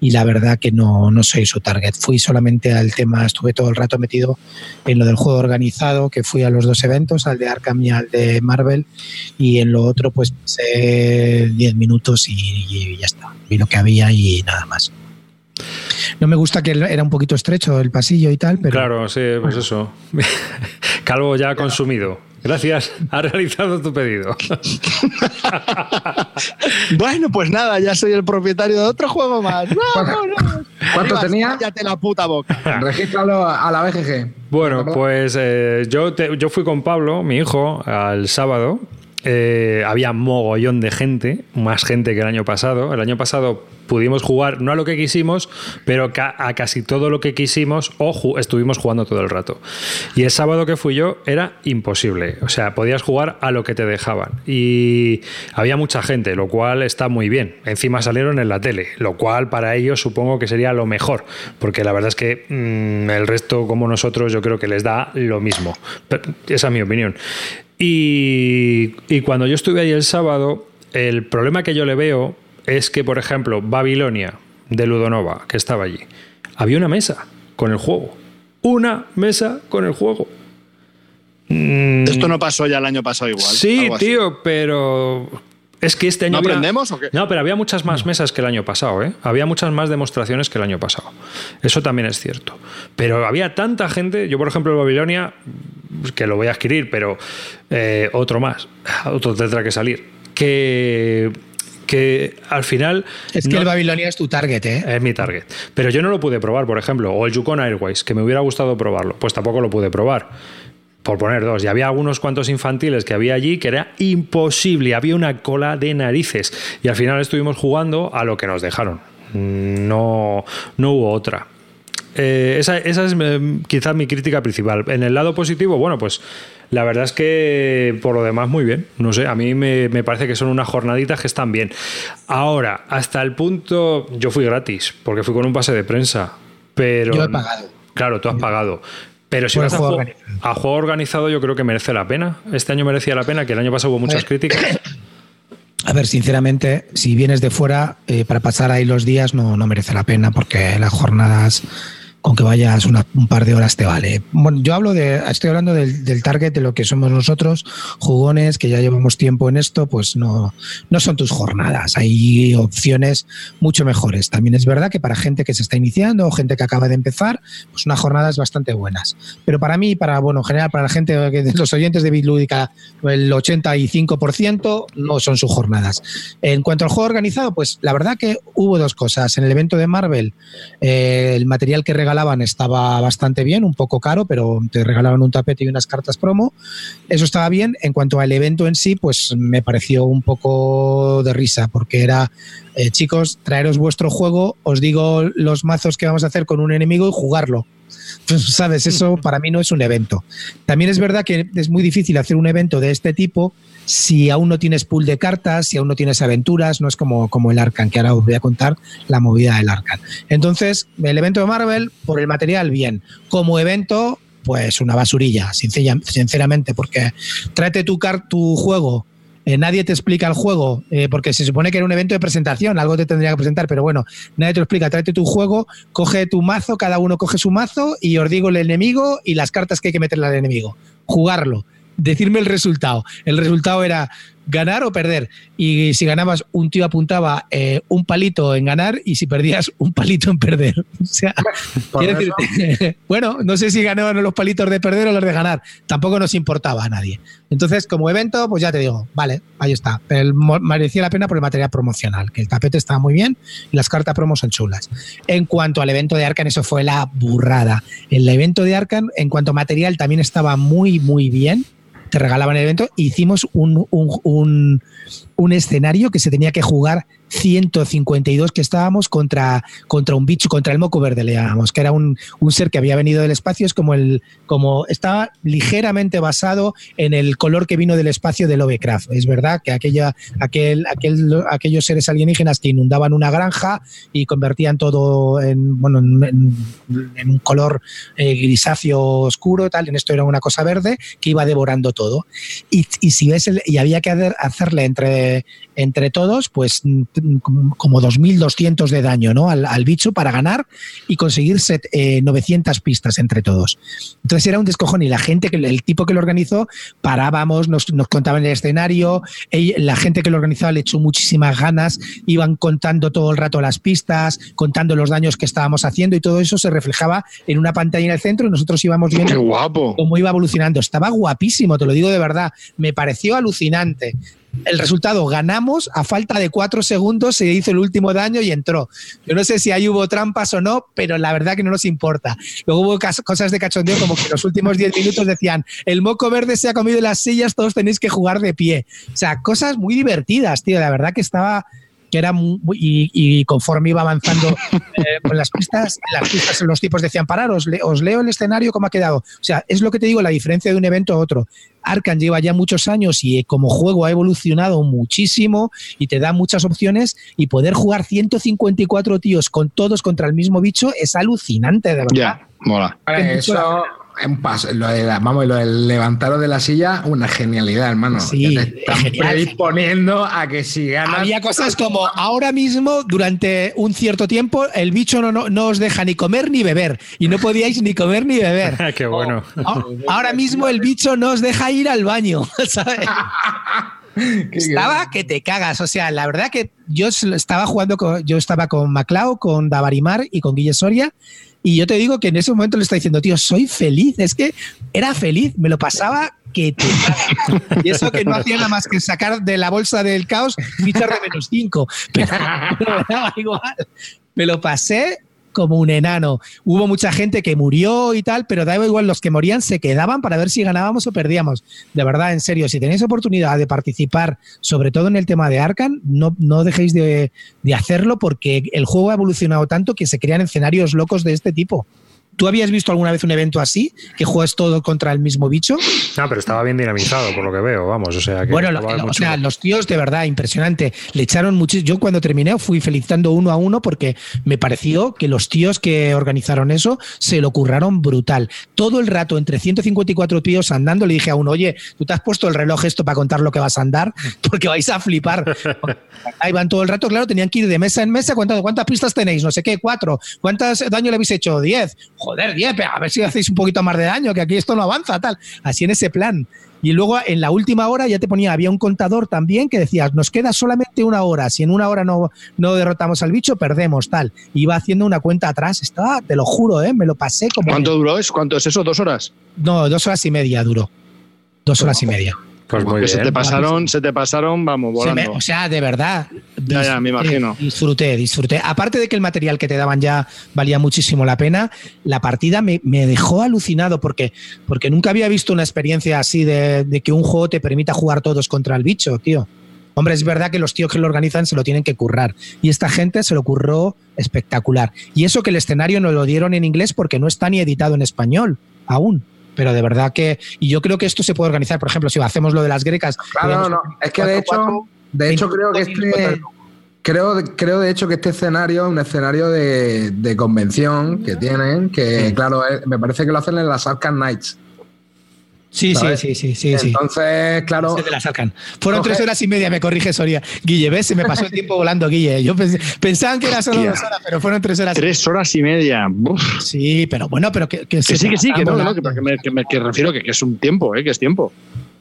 y la verdad que no, no soy su target. Fui solamente al tema, estuve todo el rato metido en lo del juego organizado, que fui a los dos eventos, al de Arkham y al de Marvel, y en lo otro pues pasé 10 minutos y, y ya está. Vi lo que había y nada más. No me gusta que era un poquito estrecho el pasillo y tal, pero Claro, sí, pues eso. Calvo ya ha consumido. Gracias, ha realizado tu pedido. Bueno, pues nada, ya soy el propietario de otro juego más. ¡Vámonos! ¿Cuánto Arriba, tenía? Cállate la puta boca. Regístralo a la BGG. Bueno, pues eh, yo, te- yo fui con Pablo, mi hijo, al sábado. Eh, había mogollón de gente, más gente que el año pasado. El año pasado pudimos jugar, no a lo que quisimos, pero a casi todo lo que quisimos o estuvimos jugando todo el rato. Y el sábado que fui yo era imposible. O sea, podías jugar a lo que te dejaban. Y había mucha gente, lo cual está muy bien. Encima salieron en la tele, lo cual para ellos supongo que sería lo mejor, porque la verdad es que mm, el resto, como nosotros, yo creo que les da lo mismo. Esa es mi opinión. Y, y cuando yo estuve ahí el sábado, el problema que yo le veo es que, por ejemplo, Babilonia de Ludonova, que estaba allí, había una mesa con el juego. Una mesa con el juego. Mm, Esto no pasó ya el año pasado igual. Sí, tío, pero es que este año ¿No había- aprendemos o qué? No, pero había muchas más mesas que el año pasado, ¿eh? Había muchas más demostraciones que el año pasado. Eso también es cierto. Pero había tanta gente, yo por ejemplo en Babilonia, que lo voy a adquirir, pero eh, otro más, otro tendrá que salir, que, que al final... es que no- el Babilonia es tu target, ¿eh? es mi target. Pero yo no lo pude probar, por ejemplo, o el Yukon Airways, que me hubiera gustado probarlo, pues tampoco lo pude probar. Por poner dos. Y había algunos cuantos infantiles que había allí que era imposible. Había una cola de narices. Y al final estuvimos jugando a lo que nos dejaron. No, no hubo otra. Eh, esa, esa es eh, quizás mi crítica principal. En el lado positivo, bueno, pues la verdad es que por lo demás muy bien. No sé, a mí me, me parece que son unas jornaditas que están bien. Ahora, hasta el punto, yo fui gratis, porque fui con un pase de prensa. Pero, Yo he pagado. Claro, tú has pagado. Pero si vas a juego organizado. a juego organizado, yo creo que merece la pena. Este año merecía la pena, que el año pasado hubo muchas ver. críticas. A ver, sinceramente, si vienes de fuera, eh, para pasar ahí los días no, no merece la pena porque las jornadas, con que vayas una- un par de horas te vale. Bueno, yo hablo de, estoy hablando del, del target de lo que somos nosotros, jugones, que ya llevamos tiempo en esto, pues no, no son tus jornadas. Hay opciones mucho mejores. También es verdad que para gente que se está iniciando o gente que acaba de empezar, pues unas jornadas bastante buenas. Pero para mí, para, bueno, en general, para la gente, los oyentes de Bitlúdica, el 85% no son sus jornadas. En cuanto al juego organizado, pues la verdad que hubo dos cosas. En el evento de Marvel, eh, el material que estaba bastante bien, un poco caro, pero te regalaban un tapete y unas cartas promo. Eso estaba bien. En cuanto al evento en sí, pues me pareció un poco de risa, porque era, eh, chicos, traeros vuestro juego, os digo los mazos que vamos a hacer con un enemigo y jugarlo. ¿Sabes? Eso para mí no es un evento. También es verdad que es muy difícil hacer un evento de este tipo si aún no tienes pool de cartas, si aún no tienes aventuras, no es como, como el Arcan, que ahora os voy a contar la movida del Arcan. Entonces, el evento de Marvel, por el material, bien. Como evento, pues una basurilla, sincera- sinceramente, porque tráete tu, tu juego. eh, nadie te explica el juego, eh, porque se supone que era un evento de presentación, algo te tendría que presentar, pero bueno, nadie te lo explica. Tráete tu juego, coge tu mazo, cada uno coge su mazo y os digo el enemigo y las cartas que hay que meterle al enemigo. Jugarlo. Decirme el resultado. El resultado era ganar o perder. Y si ganabas, un tío apuntaba eh, un palito en ganar y si perdías, un palito en perder. O sea, decirte, bueno, no sé si ganaban los palitos de perder o los de ganar. Tampoco nos importaba a nadie. Entonces, como evento, pues ya te digo, vale, ahí está. El merecía la pena por el material promocional, que el tapete estaba muy bien y las cartas promo son chulas. En cuanto al evento de Arcan, eso fue la burrada. El evento de Arcan, en cuanto a material, también estaba muy, muy bien. Te regalaban el evento. Hicimos un, un- un- un escenario que se tenía que jugar 152 que estábamos contra, contra un bicho, contra el moco verde, le llamamos, que era un, un ser que había venido del espacio, es como el, como estaba ligeramente basado en el color que vino del espacio de Lovecraft. Es verdad que aquella, aquel, aquel, aquellos seres alienígenas que inundaban una granja y convertían todo en, bueno, en, un color eh, grisáceo oscuro, tal, en esto era una cosa verde que iba devorando todo. Y, y si ves, el- y había que hacer- hacerle entre, entre todos, pues mm, como 2.200 de daño ¿no? al, al bicho para ganar y conseguir set- eh, 900 pistas entre todos. Entonces era un descojón y la gente, que el tipo que lo organizó, parábamos, nos, nos contaban el escenario, la gente que lo organizaba le echó muchísimas ganas, iban contando todo el rato las pistas, contando los daños que estábamos haciendo y todo eso se reflejaba en una pantalla en el centro y nosotros íbamos viendo Qué guapo. cómo iba evolucionando. Estaba guapísimo, te lo digo de verdad. Me pareció alucinante. El resultado, ganamos, a falta de cuatro segundos se hizo el último daño y entró. Yo no sé si ahí hubo trampas o no, pero la verdad que no nos importa. Luego hubo cosas de cachondeo como que los últimos diez minutos decían, el moco verde se ha comido las sillas, todos tenéis que jugar de pie. O sea, cosas muy divertidas, tío. La verdad que estaba que era muy, y, y conforme iba avanzando eh, con las pistas, las pistas los tipos decían, parar, os, le- os leo el escenario, cómo ha quedado. O sea, es lo que te digo, la diferencia de un evento a otro. Arcan lleva ya muchos años y eh, como juego ha evolucionado muchísimo y te da muchas opciones y poder jugar 154 tíos con todos contra el mismo bicho es alucinante, de verdad. Ya, mola. Vale, eso es un paso. Lo de la- vamos, lo del levantaros de la silla, una genialidad, hermano. Sí, te están genial. predisponiendo a que si ganas. Había cosas como ahora mismo, durante un cierto tiempo, el bicho no, no, no os deja ni comer ni beber. Y no podíais ni comer ni beber. Qué bueno. Ahora mismo el bicho no os deja ir al baño, ¿sabes? Estaba que te cagas. O sea, la verdad que yo estaba jugando con, yo estaba con Maclao, con Davarimar y con Guille Soria. Y yo te digo que en ese momento le está diciendo, tío, soy feliz. Es que era feliz, me lo pasaba que te. Y eso que no hacía nada más que sacar de la bolsa del caos fichas de menos 5. Pero, pero me daba igual. Me lo pasé como un enano. Hubo mucha gente que murió y tal, pero daba igual, los que morían se quedaban para ver si ganábamos o perdíamos. De verdad, en serio, si tenéis oportunidad de participar, sobre todo en el tema de Arcan, no, no dejéis de, de hacerlo porque el juego ha evolucionado tanto que se crean escenarios locos de este tipo. ¿Tú habías visto alguna vez un evento así? Que juegas todo contra el mismo bicho. Ah, pero estaba bien dinamizado, por lo que veo, vamos. O sea, que bueno, estaba lo- o sea, los tíos de verdad, impresionante. Le echaron muchísimo. Yo cuando terminé fui felicitando uno a uno porque me pareció que los tíos que organizaron eso se lo curraron brutal. Todo el rato, entre 154 tíos andando, le dije a uno, oye, tú te has puesto el reloj esto para contar lo que vas a andar, porque vais a flipar. Ahí van todo el rato, claro, tenían que ir de mesa en mesa. ¿Cuántas, cuántas pistas tenéis? No sé qué, cuatro. ¿Cuántas daño le habéis hecho? Diez. Joder, diez, pero a ver si hacéis un poquito más de daño, que aquí esto no avanza, tal. Así en ese plan. Y luego en la última hora ya te ponía, había un contador también que decía, nos queda solamente una hora, si en una hora no, no derrotamos al bicho, perdemos, tal. Iba haciendo una cuenta atrás, estaba, te lo juro, ¿eh? me lo pasé como... ¿Cuánto duró eso? ¿Cuánto es eso? ¿Dos horas? No, dos horas y media duró. Dos horas y media. Pues muy bien. se te pasaron, se te pasaron, vamos, Se me- volando. o sea, de verdad. Ya, ya, me disfruté, imagino. Disfruté, disfruté. Aparte de que el material que te daban ya valía muchísimo la pena, la partida me, me dejó alucinado porque, porque nunca había visto una experiencia así de, de que un juego te permita jugar todos contra el bicho, tío. Hombre, es verdad que los tíos que lo organizan se lo tienen que currar. Y esta gente se lo curró espectacular. Y eso que el escenario no lo dieron en inglés porque no está ni editado en español aún. Pero de verdad que. Y yo creo que esto se puede organizar. Por ejemplo, si hacemos lo de las grecas. Claro, podemos- no, es que de hecho, de hecho creo que este, creo, creo de hecho que este escenario es un escenario de, de convención que tienen, que claro, es- me parece que lo hacen en las Arkham Knights. Sí, sí, ¿sabes? sí, sí, sí, sí. Entonces, claro, Se te la sacan. Fueron Coge- tres horas y media, me corrige Soria. Guille, ¿ves? Se me pasó el tiempo volando, Guille. Yo pensé, pensaban que era solo Hostia. dos horas, pero fueron tres horas. Tres horas y media. Uf. Sí, pero bueno, pero que, que, se Que sí, que sí, que no, que, que me, que me- que refiero que, que es un tiempo, ¿eh? que es tiempo.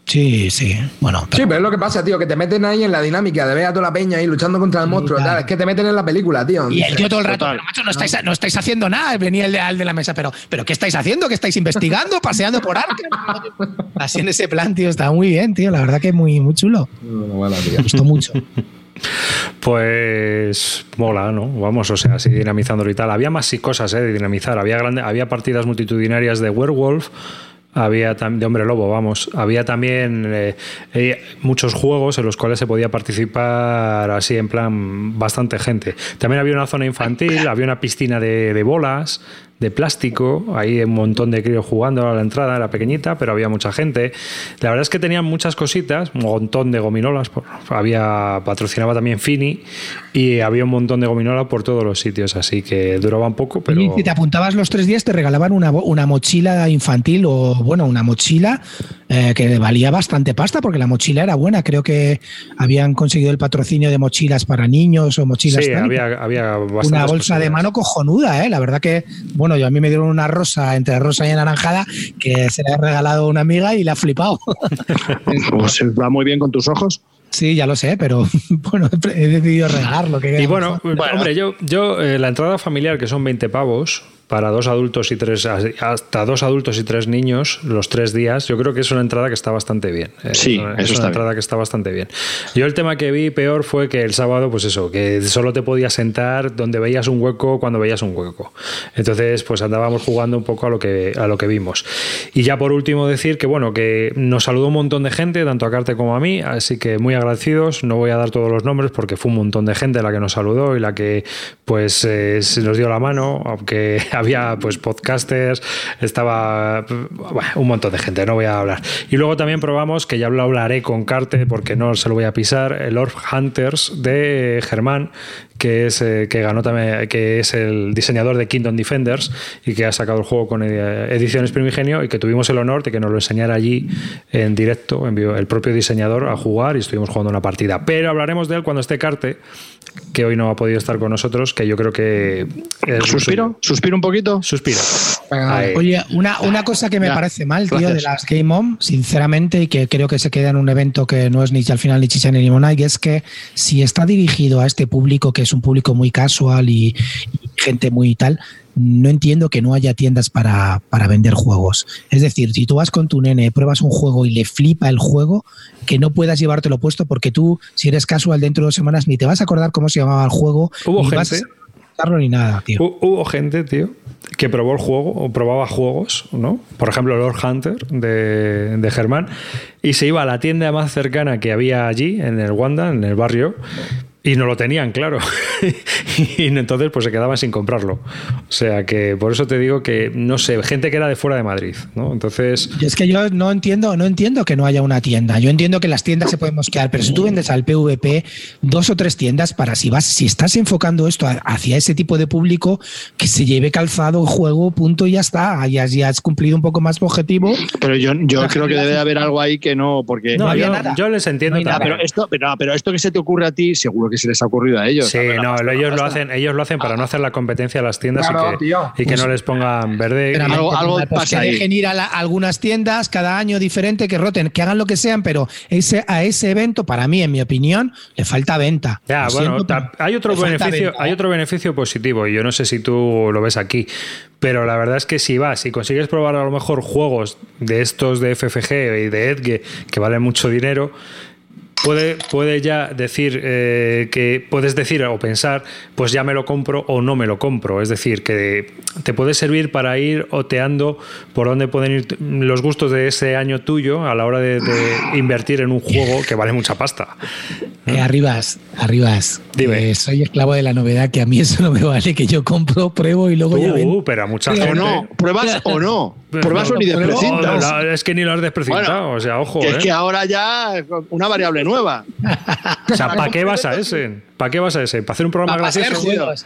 Sí, sí. Bueno, Sí, pero- es lo que pasa, tío, que te meten ahí en la dinámica de ver a toda la peña ahí luchando contra el monstruo. claro. tal. Es que te meten en la película, tío. Y el tío todo el rato, pero macho, no estáis, no estáis haciendo nada. Venía el de, al de la mesa, pero, pero ¿qué estáis haciendo? ¿Qué estáis investigando? ¿Paseando por Arkham? Así en ese plan, tío, está muy bien, tío. La verdad que muy, muy chulo. Bueno, tío. Me gustó mucho. Pues mola, ¿no? Vamos, o sea, así dinamizándolo y tal. Había más cosas ¿eh? de dinamizar. Había, grande, había partidas multitudinarias de Werewolf, había de Hombre Lobo, vamos. Había también eh, eh, muchos juegos en los cuales se podía participar así en plan bastante gente. También había una zona infantil, había una piscina de bolas de plástico, ahí un montón de críos jugando a la entrada, era pequeñita, pero había mucha gente. La verdad es que tenían muchas cositas, un montón de gominolas, por- había patrocinaba también Fini y había un montón de gominolas por todos los sitios, así que duraba un poco, pero Y si te apuntabas los tres días, te regalaban una, una mochila infantil o, bueno, una mochila eh, que valía bastante pasta porque la mochila era buena. Creo que habían conseguido el patrocinio de mochilas para niños o mochilas. sí, había, había una bolsa de mano cojonuda, ¿eh? La verdad que, bueno, yo a mí me dieron una rosa entre rosa y anaranjada que se la he regalado a una amiga y la ha flipado. Pues va muy bien con tus ojos. sí, ya lo sé, pero bueno, he decidido regalarlo. que Y bueno, Bueno. hombre, yo, yo eh, la entrada familiar, que son 20 pavos, para dos adultos y tres, hasta dos adultos y tres niños, los tres días, yo creo que es una entrada que está bastante bien. Eh, Sí, es una eso está entrada que está bastante bien. Yo el tema que vi peor fue que el sábado, pues eso, que solo te podías sentar donde veías un hueco cuando veías un hueco. Entonces, pues andábamos jugando un poco a lo que, a lo que vimos. Y ya por último decir que, bueno, que nos saludó un montón de gente, tanto a Carte como a mí, así que muy agradecidos. No voy a dar todos los nombres porque fue un montón de gente la que nos saludó y la que, pues, eh, se nos dio la mano, aunque había, pues, podcasters, estaba, un montón de gente, no voy a hablar. Y luego también probamos, que ya lo hablaré con Carte porque no se lo voy a pisar, el Orb Hunters de Germán, que es eh, que ganó también, que es el diseñador de Kingdom Defenders y que ha sacado el juego con eh, ediciones Primigenio y que tuvimos el honor de que nos lo enseñara allí en directo, envió el propio diseñador a jugar y estuvimos jugando una partida. Pero hablaremos de él cuando esté Carte, que hoy no ha podido estar con nosotros, que yo creo que ¿Suspiro? ¿Suspiro un poquito? Ahí. Oye, una, una cosa que me Ya, parece mal, tío, gracias. de las Game On, sinceramente, y que creo que se queda en un evento que no es ni al final ni chicha ni limonada, y es que si está dirigido a este público, que es un público muy casual y, y gente muy tal, no entiendo que no haya tiendas para, para vender juegos. Es decir, si tú vas con tu nene, pruebas un juego y le flipa el juego, que no puedas llevártelo puesto porque tú, si eres casual dentro de dos semanas, ni te vas a acordar cómo se llamaba el juego, Hubo ni vas a gente- saberlo ni nada, tío. Hu- Hubo gente, tío, que probó el juego o probaba juegos, ¿no? Por ejemplo, Lord Hunter de, de Germán, y se iba a la tienda más cercana que había allí, en el Wanda, en el barrio, y no lo tenían, claro. y entonces pues se quedaban sin comprarlo. O sea que por eso te digo que, no sé, gente que era de fuera de Madrid, ¿no? Entonces... es que yo no entiendo, no entiendo que no haya una tienda. Yo entiendo que las tiendas se pueden mosquear, pero si tú vendes al PVP dos o tres tiendas para si vas, si estás enfocando esto hacia ese tipo de público, que se lleve calzado el juego, punto y ya está. Ya, ya has cumplido un poco más tu objetivo. Pero yo, yo creo que debe haber algo ahí que no, porque... No, yo, yo, les entiendo. pero, esto, pero, pero esto que se te ocurre a ti, seguro que se les ha ocurrido a ellos. Sí, no, ellos lo hacen, ellos lo hacen para no hacer la competencia a las tiendas y, que, y, que, pues no les pongan verde. Pero algo, algo pues que dejen ir a, algunas tiendas cada año diferente, que roten, que hagan lo que sean, pero ese, a ese evento, para mí, en mi opinión, le falta venta. Ya, bueno, hay otro beneficio, hay ¿eh? otro beneficio positivo, y yo no sé si tú lo ves aquí. Pero la verdad es que si vas y consigues probar a lo mejor juegos de estos de FFG y de Edge que valen mucho dinero, puede, puede ya decir eh, que puedes decir o pensar, pues ya me lo compro o no me lo compro. Es decir, que te puede servir para ir oteando por dónde pueden ir los gustos de ese año tuyo a la hora de, invertir en un juego que vale mucha pasta. Eh, arribas, arribas. Dime. Eh, soy esclavo de la novedad, que a mí eso no me vale, que yo compro, pruebo y luego ya ven. pero a mucha gente. O no, pruebas o no. Pruebas o ni desprecintas. es que ni lo has desprecintado, o sea, ojo. es que ahora ya una variable nueva. o sea, ¿para qué vas a ese? ¿Para qué vas a ese? ¿Para hacer un programa gracioso?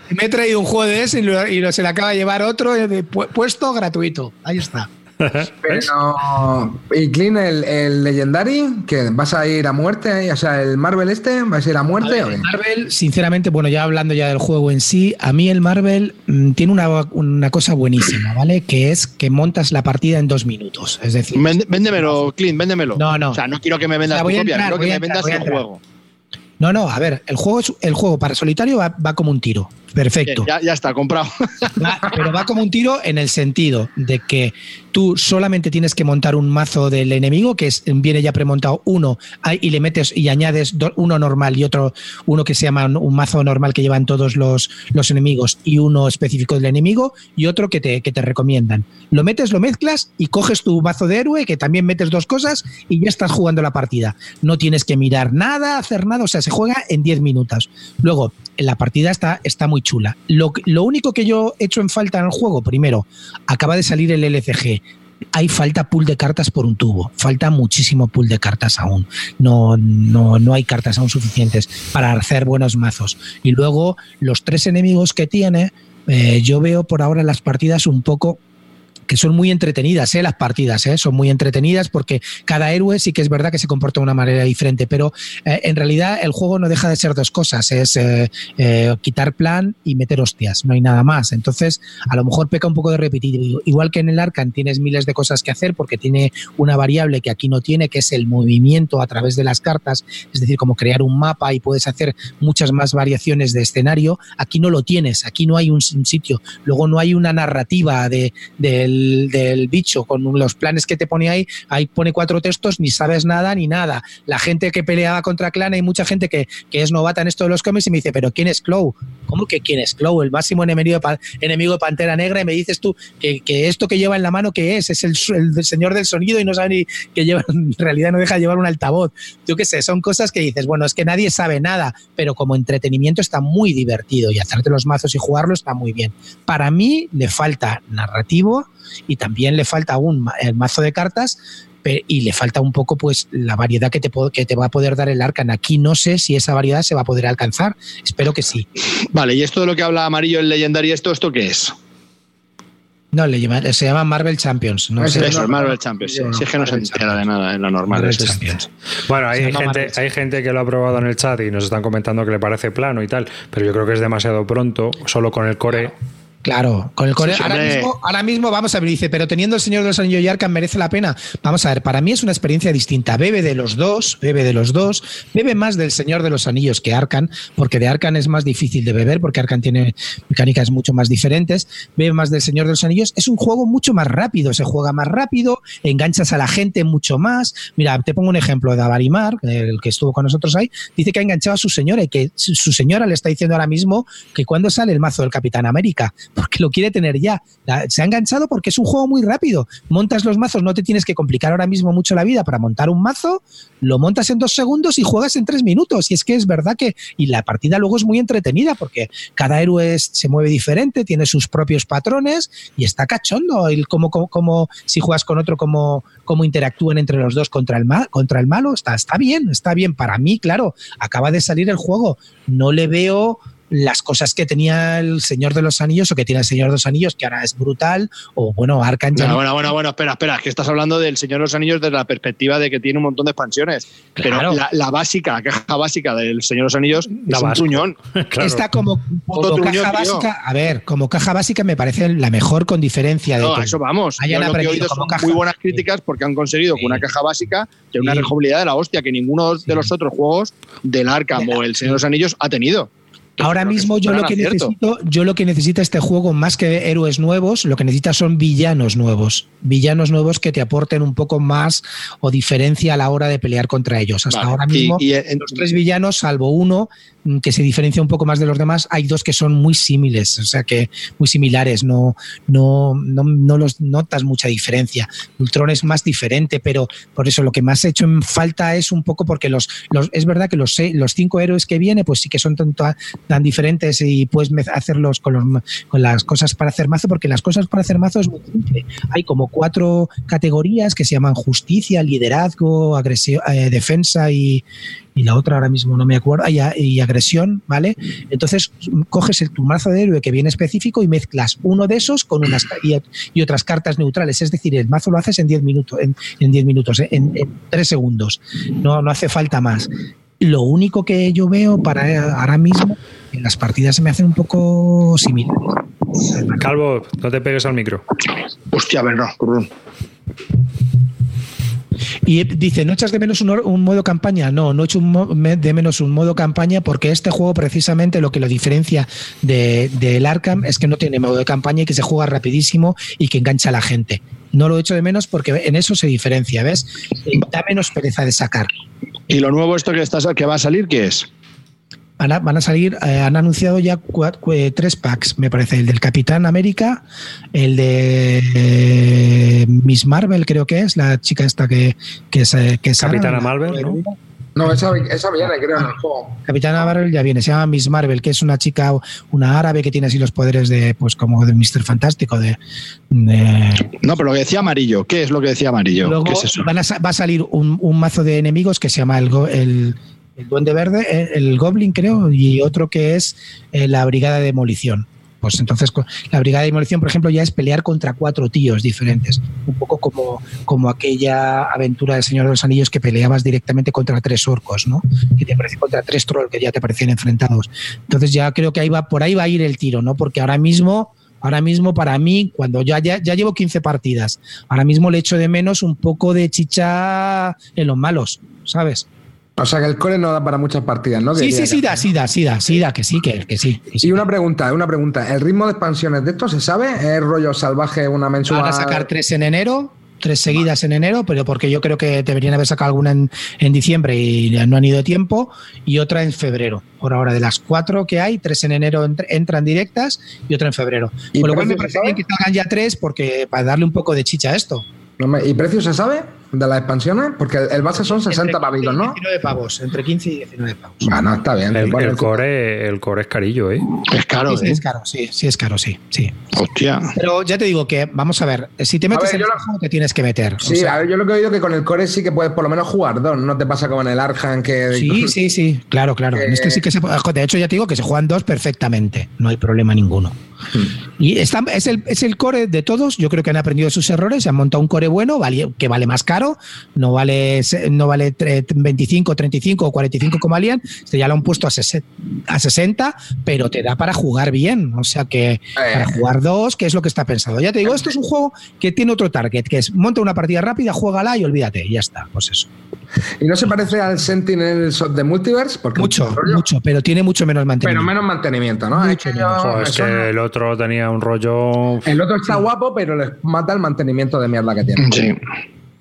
Me he traído un juego de ese y, se le acaba de llevar otro puesto gratuito. Ahí está. Pero, y Clean, el, el, Legendary, que vas a ir a muerte, o sea, el Marvel este, ¿vas a ir a muerte? el Marvel, sinceramente, bueno, ya hablando ya del juego en sí, a mí el Marvel mm, tiene una, una, cosa buenísima, ¿vale? Que es que montas la partida en dos minutos. Es decir, véndemelo, Clean, véndemelo. No, no. O sea, no quiero que me vendas tu copia, quiero que me vendas el juego. No, no, a ver, el juego, el juego para solitario va, va como un tiro. Perfecto. Ya, ya, está, comprado. pero va como un tiro en el sentido de que tú solamente tienes que montar un mazo del enemigo, que viene ya premontado uno, y le metes y añades uno normal y otro, uno que se llama un mazo normal que llevan todos los, los enemigos y uno específico del enemigo y otro que te, que te recomiendan. Lo metes, lo mezclas y coges tu mazo de héroe, que también metes dos cosas y ya estás jugando la partida. No tienes que mirar nada, hacer nada, o sea, se juega en 10 minutos. Luego, la partida está, está muy chula. Lo, lo único que yo he hecho en falta en el juego, primero, acaba de salir el LCG hay falta pool de cartas por un tubo. Falta muchísimo pool de cartas aún. No, no, no hay cartas aún suficientes para hacer buenos mazos. Y luego, los tres enemigos que tiene, eh, yo veo por ahora las partidas un poco que son muy entretenidas, ¿eh? las partidas, ¿eh? son muy entretenidas porque cada héroe sí que es verdad que se comporta de una manera diferente, pero eh, en realidad el juego no deja de ser dos cosas, es eh, eh, quitar plan y meter hostias, no hay nada más. Entonces, a lo mejor peca un poco de repetitivo. Igual que en el Arcan tienes miles de cosas que hacer porque tiene una variable que aquí no tiene, que es el movimiento a través de las cartas, es decir, como crear un mapa y puedes hacer muchas más variaciones de escenario, aquí no lo tienes, aquí no hay un, sitio, luego no hay una narrativa de, del del, bicho, con los planes que te pone ahí, ahí pone cuatro textos, ni sabes nada ni nada. La gente que peleaba contra Clan, hay mucha gente que, que es novata en esto de los cómics y me dice, pero ¿quién es Clow? ¿Cómo que quién es Clow? El máximo enemigo de, enemigo de Pantera Negra y me dices tú que, esto que lleva en la mano, ¿qué es? Es el, señor del sonido y no sabe ni que lleva, en realidad no deja llevar un altavoz. Yo qué sé, son cosas que dices, bueno, es que nadie sabe nada, pero como entretenimiento está muy divertido y hacerte los mazos y jugarlo está muy bien. Para mí le falta narrativo, y también le falta un el mazo de cartas y le falta un poco pues la variedad que te, que te va a poder dar el Arcan. Aquí no sé si esa variedad se va a poder alcanzar. Espero que sí. Vale, y esto de lo que habla Amarillo, el Legendary, ¿esto, esto qué es? No, le se llama Marvel Champions. No sé. Eso, Marvel Champions. Sí, es que no se entera de nada en lo normal. Bueno, hay gente, hay gente que lo ha probado en el chat y nos están comentando que le parece plano y tal, pero yo creo que es demasiado pronto, solo con el core. Claro, con el core. ahora, mismo, vamos a ver, dice, pero teniendo el Señor de los Anillos y Arkham merece la pena. Vamos a ver, para mí es una experiencia distinta. Bebe de los dos, bebe de los dos, bebe más del Señor de los Anillos que Arkham, porque de Arkham es más difícil de beber, porque Arkham tiene mecánicas mucho más diferentes. Bebe más del Señor de los Anillos. Es un juego mucho más rápido, se juega más rápido, enganchas a la gente mucho más. Mira, te pongo un ejemplo de Avarimar, el que estuvo con nosotros ahí, dice que ha enganchado a su señora y que su señora le está diciendo ahora mismo que cuando sale el mazo del Capitán América porque lo quiere tener ya. Se ha enganchado porque es un juego muy rápido. Montas los mazos, no te tienes que complicar ahora mismo mucho la vida para montar un mazo, lo montas en dos segundos y juegas en tres minutos. Y es que es verdad que, y la partida luego es muy entretenida porque cada héroe se mueve diferente, tiene sus propios patrones y está cachondo. El como, como, si juegas con otro, como, como interactúan entre los dos contra el, mal, contra el malo, está, está bien, está bien. Para mí, claro, acaba de salir el juego. No le veo las cosas que tenía el Señor de los Anillos o que tiene el Señor de los Anillos, que ahora es brutal, o bueno, Arkham Bueno, bueno, bueno, bueno, espera, espera, que estás hablando del Señor de los Anillos desde la perspectiva de que tiene un montón de expansiones. Pero la, básica, la caja básica del Señor de los Anillos la es un truñón. Está como, caja básica, a ver, como caja básica me parece la mejor con diferencia de. No, eso vamos. Hayan lo son muy buenas críticas porque han conseguido con una caja básica tener una rejugabilidad de la hostia que ninguno de los otros juegos del Arkham o el Señor de los Anillos ha tenido. Ahora mismo yo lo que necesito, yo lo que necesita este juego más que héroes nuevos, lo que necesita son villanos nuevos, villanos nuevos que te aporten un poco más o diferencia a la hora de pelear contra ellos. Hasta ahora mismo los tres villanos, salvo uno que se diferencia un poco más de los demás, hay dos que son muy similares, o sea que muy similares, no, no, no, los notas mucha diferencia. Ultron es más diferente, pero por eso lo que más he hecho en falta es un poco porque los, los es verdad que los, los cinco héroes que viene, pues sí que son tanto tan diferentes y puedes hacerlos con, con las cosas para hacer mazo, porque las cosas para hacer mazo es muy simple. Hay como cuatro categorías que se llaman justicia, liderazgo, agresión, eh, defensa y, y la otra ahora mismo no me acuerdo, y, y agresión, ¿vale? Entonces coges el, tu mazo de héroe que viene específico y mezclas uno de esos con unas y, otras cartas neutrales, es decir, el mazo lo haces en 10 minutos, en, en 10 minutos, ¿eh? en, en 3 segundos, no, no hace falta más. Lo único que yo veo para ahora mismo en las partidas se me hacen un poco similares. Calvo, no te pegues al micro. Hostia, ver, no, y dice, ¿no echas de menos un, modo campaña? No, no echo de menos un modo campaña porque este juego precisamente lo que lo diferencia del de, Arkham es que no tiene modo de campaña y que se juega rapidísimo y que engancha a la gente. No lo echo de menos porque en eso se diferencia, ¿ves? Da menos pereza de sacar. ¿Y lo nuevo esto que, que va a salir qué es? Van a, salir, eh, han anunciado ya tres packs, me parece, el del Capitán América, el de eh, Miss Marvel, creo que es, la chica esta que, que es... Que Capitana Marvel, ¿no? No, esa, esa viene, creo, en el juego. Capitana Marvel ya viene, se llama Miss Marvel, que es una chica, una árabe que tiene así los poderes de, pues como de Mr. Fantástico, de, No, pero lo que decía amarillo, ¿qué es lo que decía amarillo? ¿Qué es eso? va a salir un, un, mazo de enemigos que se llama el, el el Duende Verde, eh, el Goblin creo, y otro que es eh, la Brigada de Demolición. Pues entonces la Brigada de Demolición, por ejemplo, ya es pelear contra cuatro tíos diferentes. Un poco como, como aquella aventura del Señor de los Anillos que peleabas directamente contra tres orcos, ¿no? Que te aparece contra tres trolls que ya te parecían enfrentados. Entonces ya creo que ahí va, por ahí va a ir el tiro, ¿no? Porque ahora mismo ahora mismo para mí, cuando ya, ya, ya, llevo 15 partidas, ahora mismo le echo de menos un poco de chicha en los malos, ¿sabes? O sea que el core no da para muchas partidas, ¿no? Sí, sí, sí da, sí da, sí da, sí da, que sí, que, que sí, Y una pregunta, una pregunta. ¿El ritmo de expansiones de esto se sabe? ¿Es rollo salvaje una mensual? Van a sacar tres en enero, tres seguidas en enero, pero porque yo creo que deberían haber sacado alguna en, diciembre y no han ido tiempo, y otra en febrero. Por ahora, de las cuatro que hay, tres en enero entran directas y otra en febrero. Por lo cual me parece bien que salgan ya tres porque para darle un poco de chicha a esto. ¿Y precio se sabe de las expansiones? Porque el base son 60 pavitos, ¿no? 19 pavos, entre 15 y 19 pavos. Bueno, está bien. El, core, el core es carillo, ¿eh? Es caro, sí, ¿eh? Es caro, sí, sí es caro, sí, sí. Hostia. Pero ya te digo que, vamos a ver, si te metes en el juego te tienes que meter. Sí, a ver, yo lo que he oído que con el core sí que puedes por lo menos jugar dos, no te pasa como en el Arjan que... Sí, sí, sí, claro, claro. En este sí que se puede... De hecho, ya te digo que se juegan dos perfectamente, no hay problema ninguno. Y está, es, el, es el core de todos. Yo creo que han aprendido sus errores, se han montado un core bueno que vale más caro, no vale, no vale 25, 35 o 45 como valían. Este ya lo han puesto a 60, pero te da para jugar bien. O sea que para eh. jugar dos, que es lo que está pensado. Ya te digo, esto es un juego que tiene otro target, que es monta una partida rápida, juégala y olvídate, y ya está. Pues eso. ¿Y no se parece al Sentinel de Multiverse? Porque mucho, mucho, pero tiene mucho menos mantenimiento. Pero menos mantenimiento, ¿no? es que, el otro tenía un rollo. El otro está guapo, pero les mata el mantenimiento de mierda que tiene. Sí.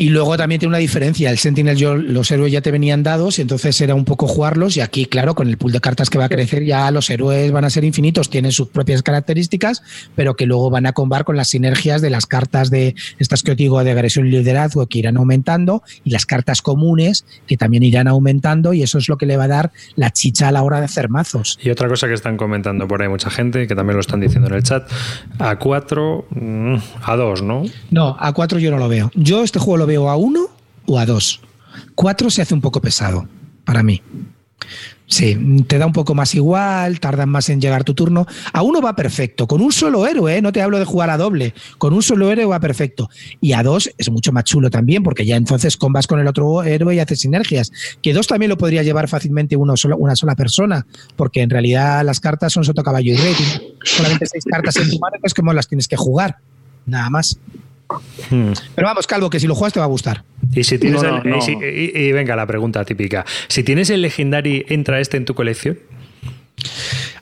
Y luego también tiene una diferencia. El Sentinel, yo, los héroes ya te venían dados y entonces era un poco jugarlos. Y aquí, claro, con el pool de cartas que va a crecer, ya los héroes van a ser infinitos, tienen sus propias características, pero que luego van a combar con las sinergias de las cartas de estas que os digo de agresión y liderazgo que irán aumentando y las cartas comunes que también irán aumentando. Y eso es lo que le va a dar la chicha a la hora de hacer mazos. Y otra cosa que están comentando por ahí mucha gente, que también lo están diciendo en el chat, a 4, mm, a 2, ¿no? No, a 4 yo no lo veo. Yo este juego lo veo a 1 o a 2. 4 se hace un poco pesado para mí. Sí, te da un poco más igual, tardan más en llegar tu turno. A uno va perfecto, con un solo héroe, ¿eh? no te hablo de jugar a doble, con un solo héroe va perfecto. Y a dos es mucho más chulo también, porque ya entonces combas con el otro héroe y haces sinergias. Que dos también lo podría llevar fácilmente uno solo, una sola persona, porque en realidad las cartas son soto, caballo y rey. Solamente seis cartas en tu mano, es como las tienes que jugar. Nada más. Hmm. Pero vamos, Calvo, que si lo juegas te va a gustar. Y si tienes Y, venga, la pregunta típica. Si tienes el Legendary, ¿entra este en tu colección?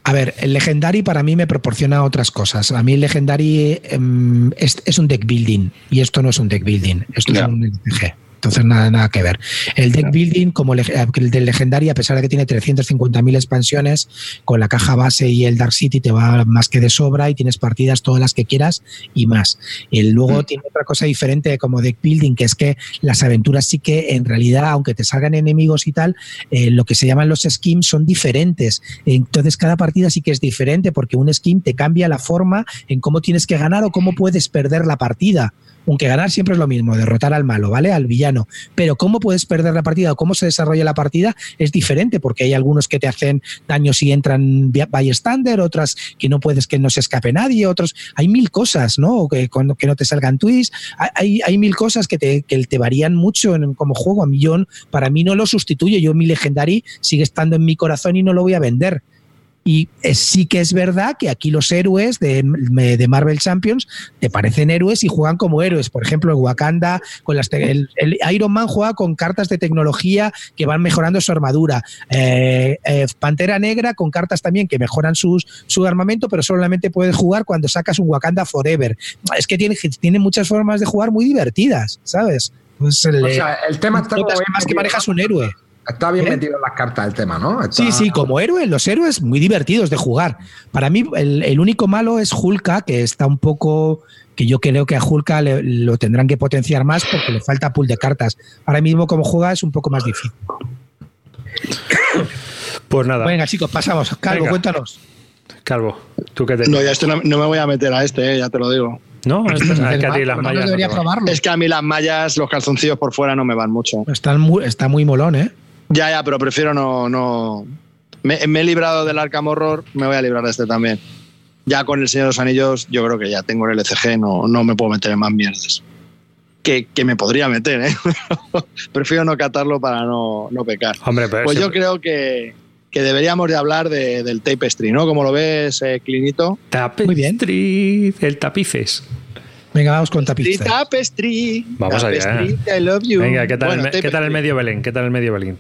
A ver, el Legendary para mí me proporciona otras cosas. A mí el Legendary em, es, un deck building y esto no es un deck building, esto es un LCG. Entonces, nada, nada que ver. El deck building, como el del Legendary, a pesar de que tiene 350.000 expansiones, con la caja base y el Dark City te va más que de sobra y tienes partidas todas las que quieras y más. Y luego mm. tiene otra cosa diferente como deck building, que es que las aventuras sí que en realidad, aunque te salgan enemigos y tal, eh, lo que se llaman los schemes son diferentes. Entonces, cada partida sí que es diferente porque un scheme te cambia la forma en cómo tienes que ganar o cómo puedes perder la partida aunque ganar siempre es lo mismo, derrotar al malo, ¿vale? Al villano. Pero cómo puedes perder la partida o cómo se desarrolla la partida es diferente, porque hay algunos que te hacen daño si entran bystander, otras que no puedes que no se escape nadie, otros. Hay mil cosas, ¿no? Que, que no te salgan twists. Hay, hay mil cosas que te, te varían mucho en, como juego. A millón, para mí no lo sustituye. Yo mi Legendary sigue estando en mi corazón y no lo voy a vender. Y sí que es verdad que aquí los héroes de, Marvel Champions te parecen héroes y juegan como héroes. Por ejemplo, el Wakanda, con las el, Iron Man juega con cartas de tecnología que van mejorando su armadura. Eh, eh, Pantera Negra con cartas también que mejoran sus, su armamento, pero solamente puedes jugar cuando sacas un Wakanda Forever. Es que tiene, tiene muchas formas de jugar muy divertidas, ¿sabes? Pues el, o sea, el tema está más que manejas un héroe. Está bien ¿Eh? metido en las cartas el tema, ¿no? Sí, sí, como héroe, los héroes muy divertidos de jugar. Para mí, el, único malo es Hulka, que está un poco. que yo creo que a Hulka lo tendrán que potenciar más porque le falta pool de cartas. Ahora mismo, como juega, es un poco más difícil. Pues nada. Venga, chicos, pasamos. Calvo, cuéntanos. Calvo, ¿tú qué te No, ya no, me voy a meter a este, eh, ya te lo digo. No, es, que a ti las mallas. es que a mí las mallas, los calzoncillos por fuera no me van mucho. muy, está muy molón, ¿eh? Ya, ya, pero prefiero no. no... Me, he librado del Arkham Horror, me voy a librar de este también. Ya con el Señor de los Anillos, yo creo que ya tengo el LCG, no, no me puedo meter en más mierdas. Que, que me podría meter, ¿eh? prefiero no catarlo para no, no pecar. Hombre, pues yo creo que, que deberíamos de hablar de, del tapestry, ¿no? Como lo ves, eh, Clinito. Tapestry, el tapices. Venga, vamos con tapices. Tapestry. Vamos allá. I love you. Venga, ¿qué tal, el, ¿qué tal el medio Belén? ¿Qué tal el medio Belén?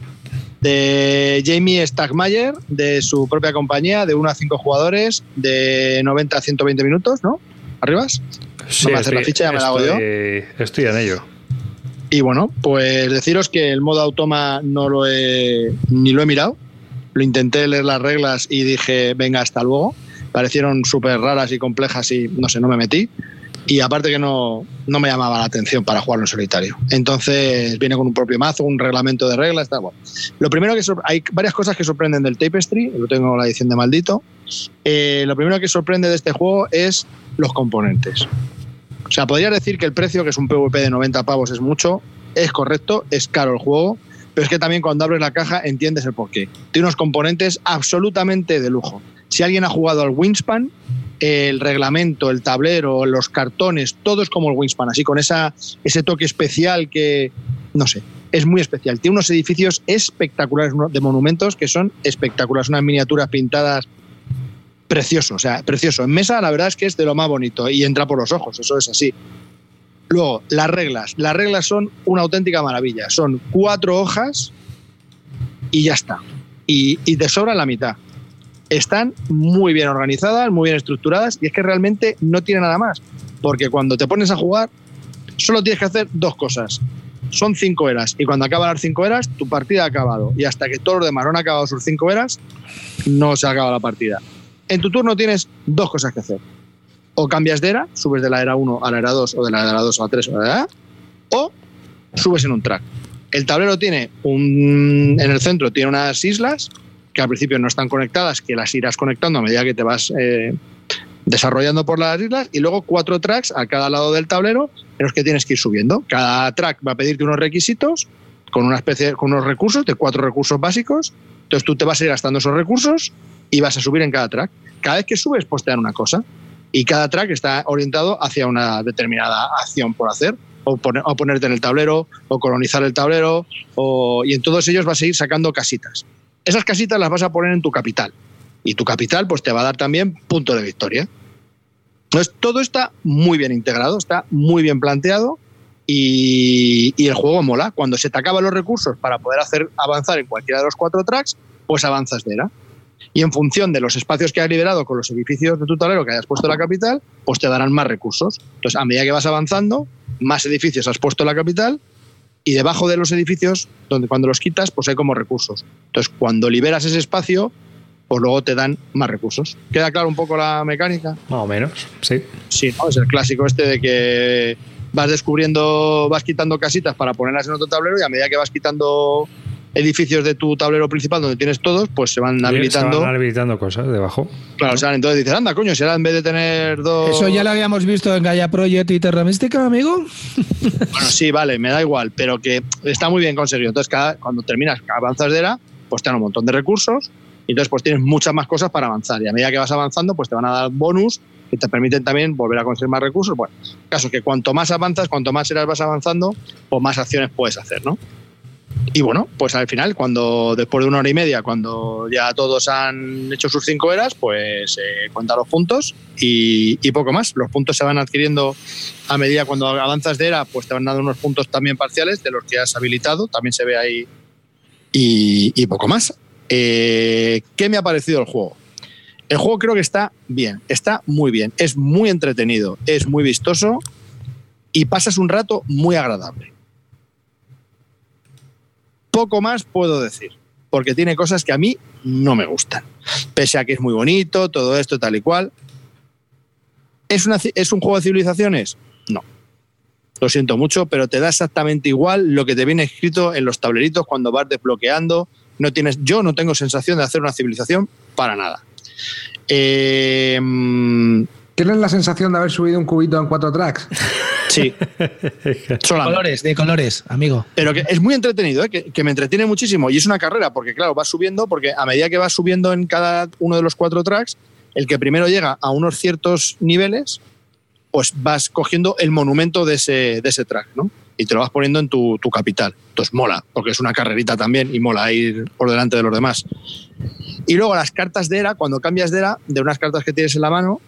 De Jamie Stagmayer, de su propia compañía, de 1 a 5 jugadores, de 90 a 120 minutos, ¿no? ¿Arribas? Sí, no me estoy, la ficha, ya me la hago yo. Estoy en ello. Y bueno, pues deciros que el modo automa no lo he ni lo he mirado. Lo intenté leer las reglas y dije, venga, hasta luego. Parecieron súper raras y complejas y no sé, no me metí y aparte que no, no, me llamaba la atención para jugarlo en solitario. Entonces viene con un propio mazo, un reglamento de reglas. Está, bueno. Lo primero que hay varias cosas que sorprenden del Tapestry, lo tengo en la edición de maldito. Eh, lo primero que sorprende de este juego es los componentes. O sea, podría decir que el precio, que es un PvP de 90 pavos, es mucho, es correcto, es caro el juego, pero es que también cuando abres la caja entiendes el porqué. Tiene unos componentes absolutamente de lujo. Si alguien ha jugado al Wingspan, el reglamento, el tablero, los cartones, todo es como el Wingspan, así con esa, ese toque especial que, no sé, es muy especial. Tiene unos edificios espectaculares de monumentos que son espectaculares, unas miniaturas pintadas precioso, o sea, precioso. En mesa la verdad es que es de lo más bonito y entra por los ojos, eso es así. Luego, las reglas. Las reglas son una auténtica maravilla. Son cuatro hojas y ya está. Y, y te sobra la mitad están muy bien organizadas, muy bien estructuradas y es que realmente no tiene nada más. Porque cuando te pones a jugar, solo tienes que hacer dos cosas. son cinco eras. Y cuando acaban las cinco eras, tu partida ha acabado. Y hasta que todos los demás no han acabado sus cinco eras, no se ha acabado la partida. En tu turno tienes dos cosas que hacer. O cambias de era, subes de la era 1 a la era 2, o de la era 2 a la 3, o, la era, o subes en un track. El tablero tiene un. En el centro tiene unas islas que al principio no están conectadas, que las irás conectando a medida que te vas eh, desarrollando por las islas, y luego cuatro tracks a cada lado del tablero en los que tienes que ir subiendo. Cada track va a pedirte unos requisitos con una especie, con unos recursos, de cuatro recursos básicos. Entonces tú te vas a ir gastando esos recursos y vas a subir en cada track. Cada vez que subes, pues una cosa. Y cada track está orientado hacia una determinada acción por hacer. O, poner, o ponerte en el tablero, o colonizar el tablero, o, y en todos ellos vas a ir sacando casitas. Esas casitas las vas a poner en tu capital. Y tu capital pues te va a dar también punto de victoria. Entonces todo está muy bien integrado, está muy bien planteado y, el juego mola. Cuando se te acaban los recursos para poder hacer avanzar en cualquiera de los cuatro tracks, pues avanzas de era. Y en función de los espacios que has liberado con los edificios de tu tablero que hayas puesto en la capital, pues te darán más recursos. Entonces, a medida que vas avanzando, más edificios has puesto en la capital y debajo de los edificios, donde cuando los quitas, pues hay como recursos. Entonces, cuando liberas ese espacio, pues luego te dan más recursos. ¿Queda claro un poco la mecánica? Más o menos, sí. Sí, ¿no? es el clásico este de que vas descubriendo, vas quitando casitas para ponerlas en otro tablero y a medida que vas quitando edificios de tu tablero principal donde tienes todos, pues se van habilitando. Se van habilitando cosas debajo. Claro, o sea, entonces dices, anda, coño, será en vez de tener dos. Eso ya lo habíamos visto en Gaia Project y Terra Mística, amigo. Bueno, sí, vale, me da igual, pero que está muy bien conseguido. Entonces, cada, cuando terminas, avanzas de era, pues te dan un montón de recursos. Y entonces, pues tienes muchas más cosas para avanzar. Y a medida que vas avanzando, pues te van a dar bonus que te permiten también volver a conseguir más recursos. Bueno, caso que cuanto más avanzas, cuanto más eras vas avanzando, pues más acciones puedes hacer, ¿no? Y bueno, pues al final, cuando después de una hora y media, cuando ya todos han hecho sus cinco eras, pues eh, cuenta los puntos y, y, poco más. Los puntos se van adquiriendo a medida cuando avanzas de era, pues te van dando unos puntos también parciales de los que has habilitado, también se ve ahí y, y poco más. Eh, ¿Qué me ha parecido el juego? El juego creo que está bien, está muy bien, es muy entretenido, es muy vistoso y pasas un rato muy agradable poco más puedo decir, porque tiene cosas que a mí no me gustan. Pese a que es muy bonito, todo esto tal y cual. ¿Es, ¿Es un juego de civilizaciones? No. Lo siento mucho, pero te da exactamente igual lo que te viene escrito en los tableritos cuando vas desbloqueando. No tienes, yo no tengo sensación de hacer una civilización para nada. Eh, ¿Tienes la sensación de haber subido un cubito en cuatro tracks? Sí. de colores, de colores, amigo. Pero que es muy entretenido, ¿eh? que, que, me entretiene muchísimo. Y es una carrera, porque claro, vas subiendo, porque a medida que vas subiendo en cada uno de los cuatro tracks, el que primero llega a unos ciertos niveles, pues vas cogiendo el monumento de ese, de ese track, ¿no? Y te lo vas poniendo en tu, tu capital. Entonces mola, porque es una carrerita también y mola ir por delante de los demás. Y luego las cartas de era, cuando cambias de era, de unas cartas que tienes en la mano,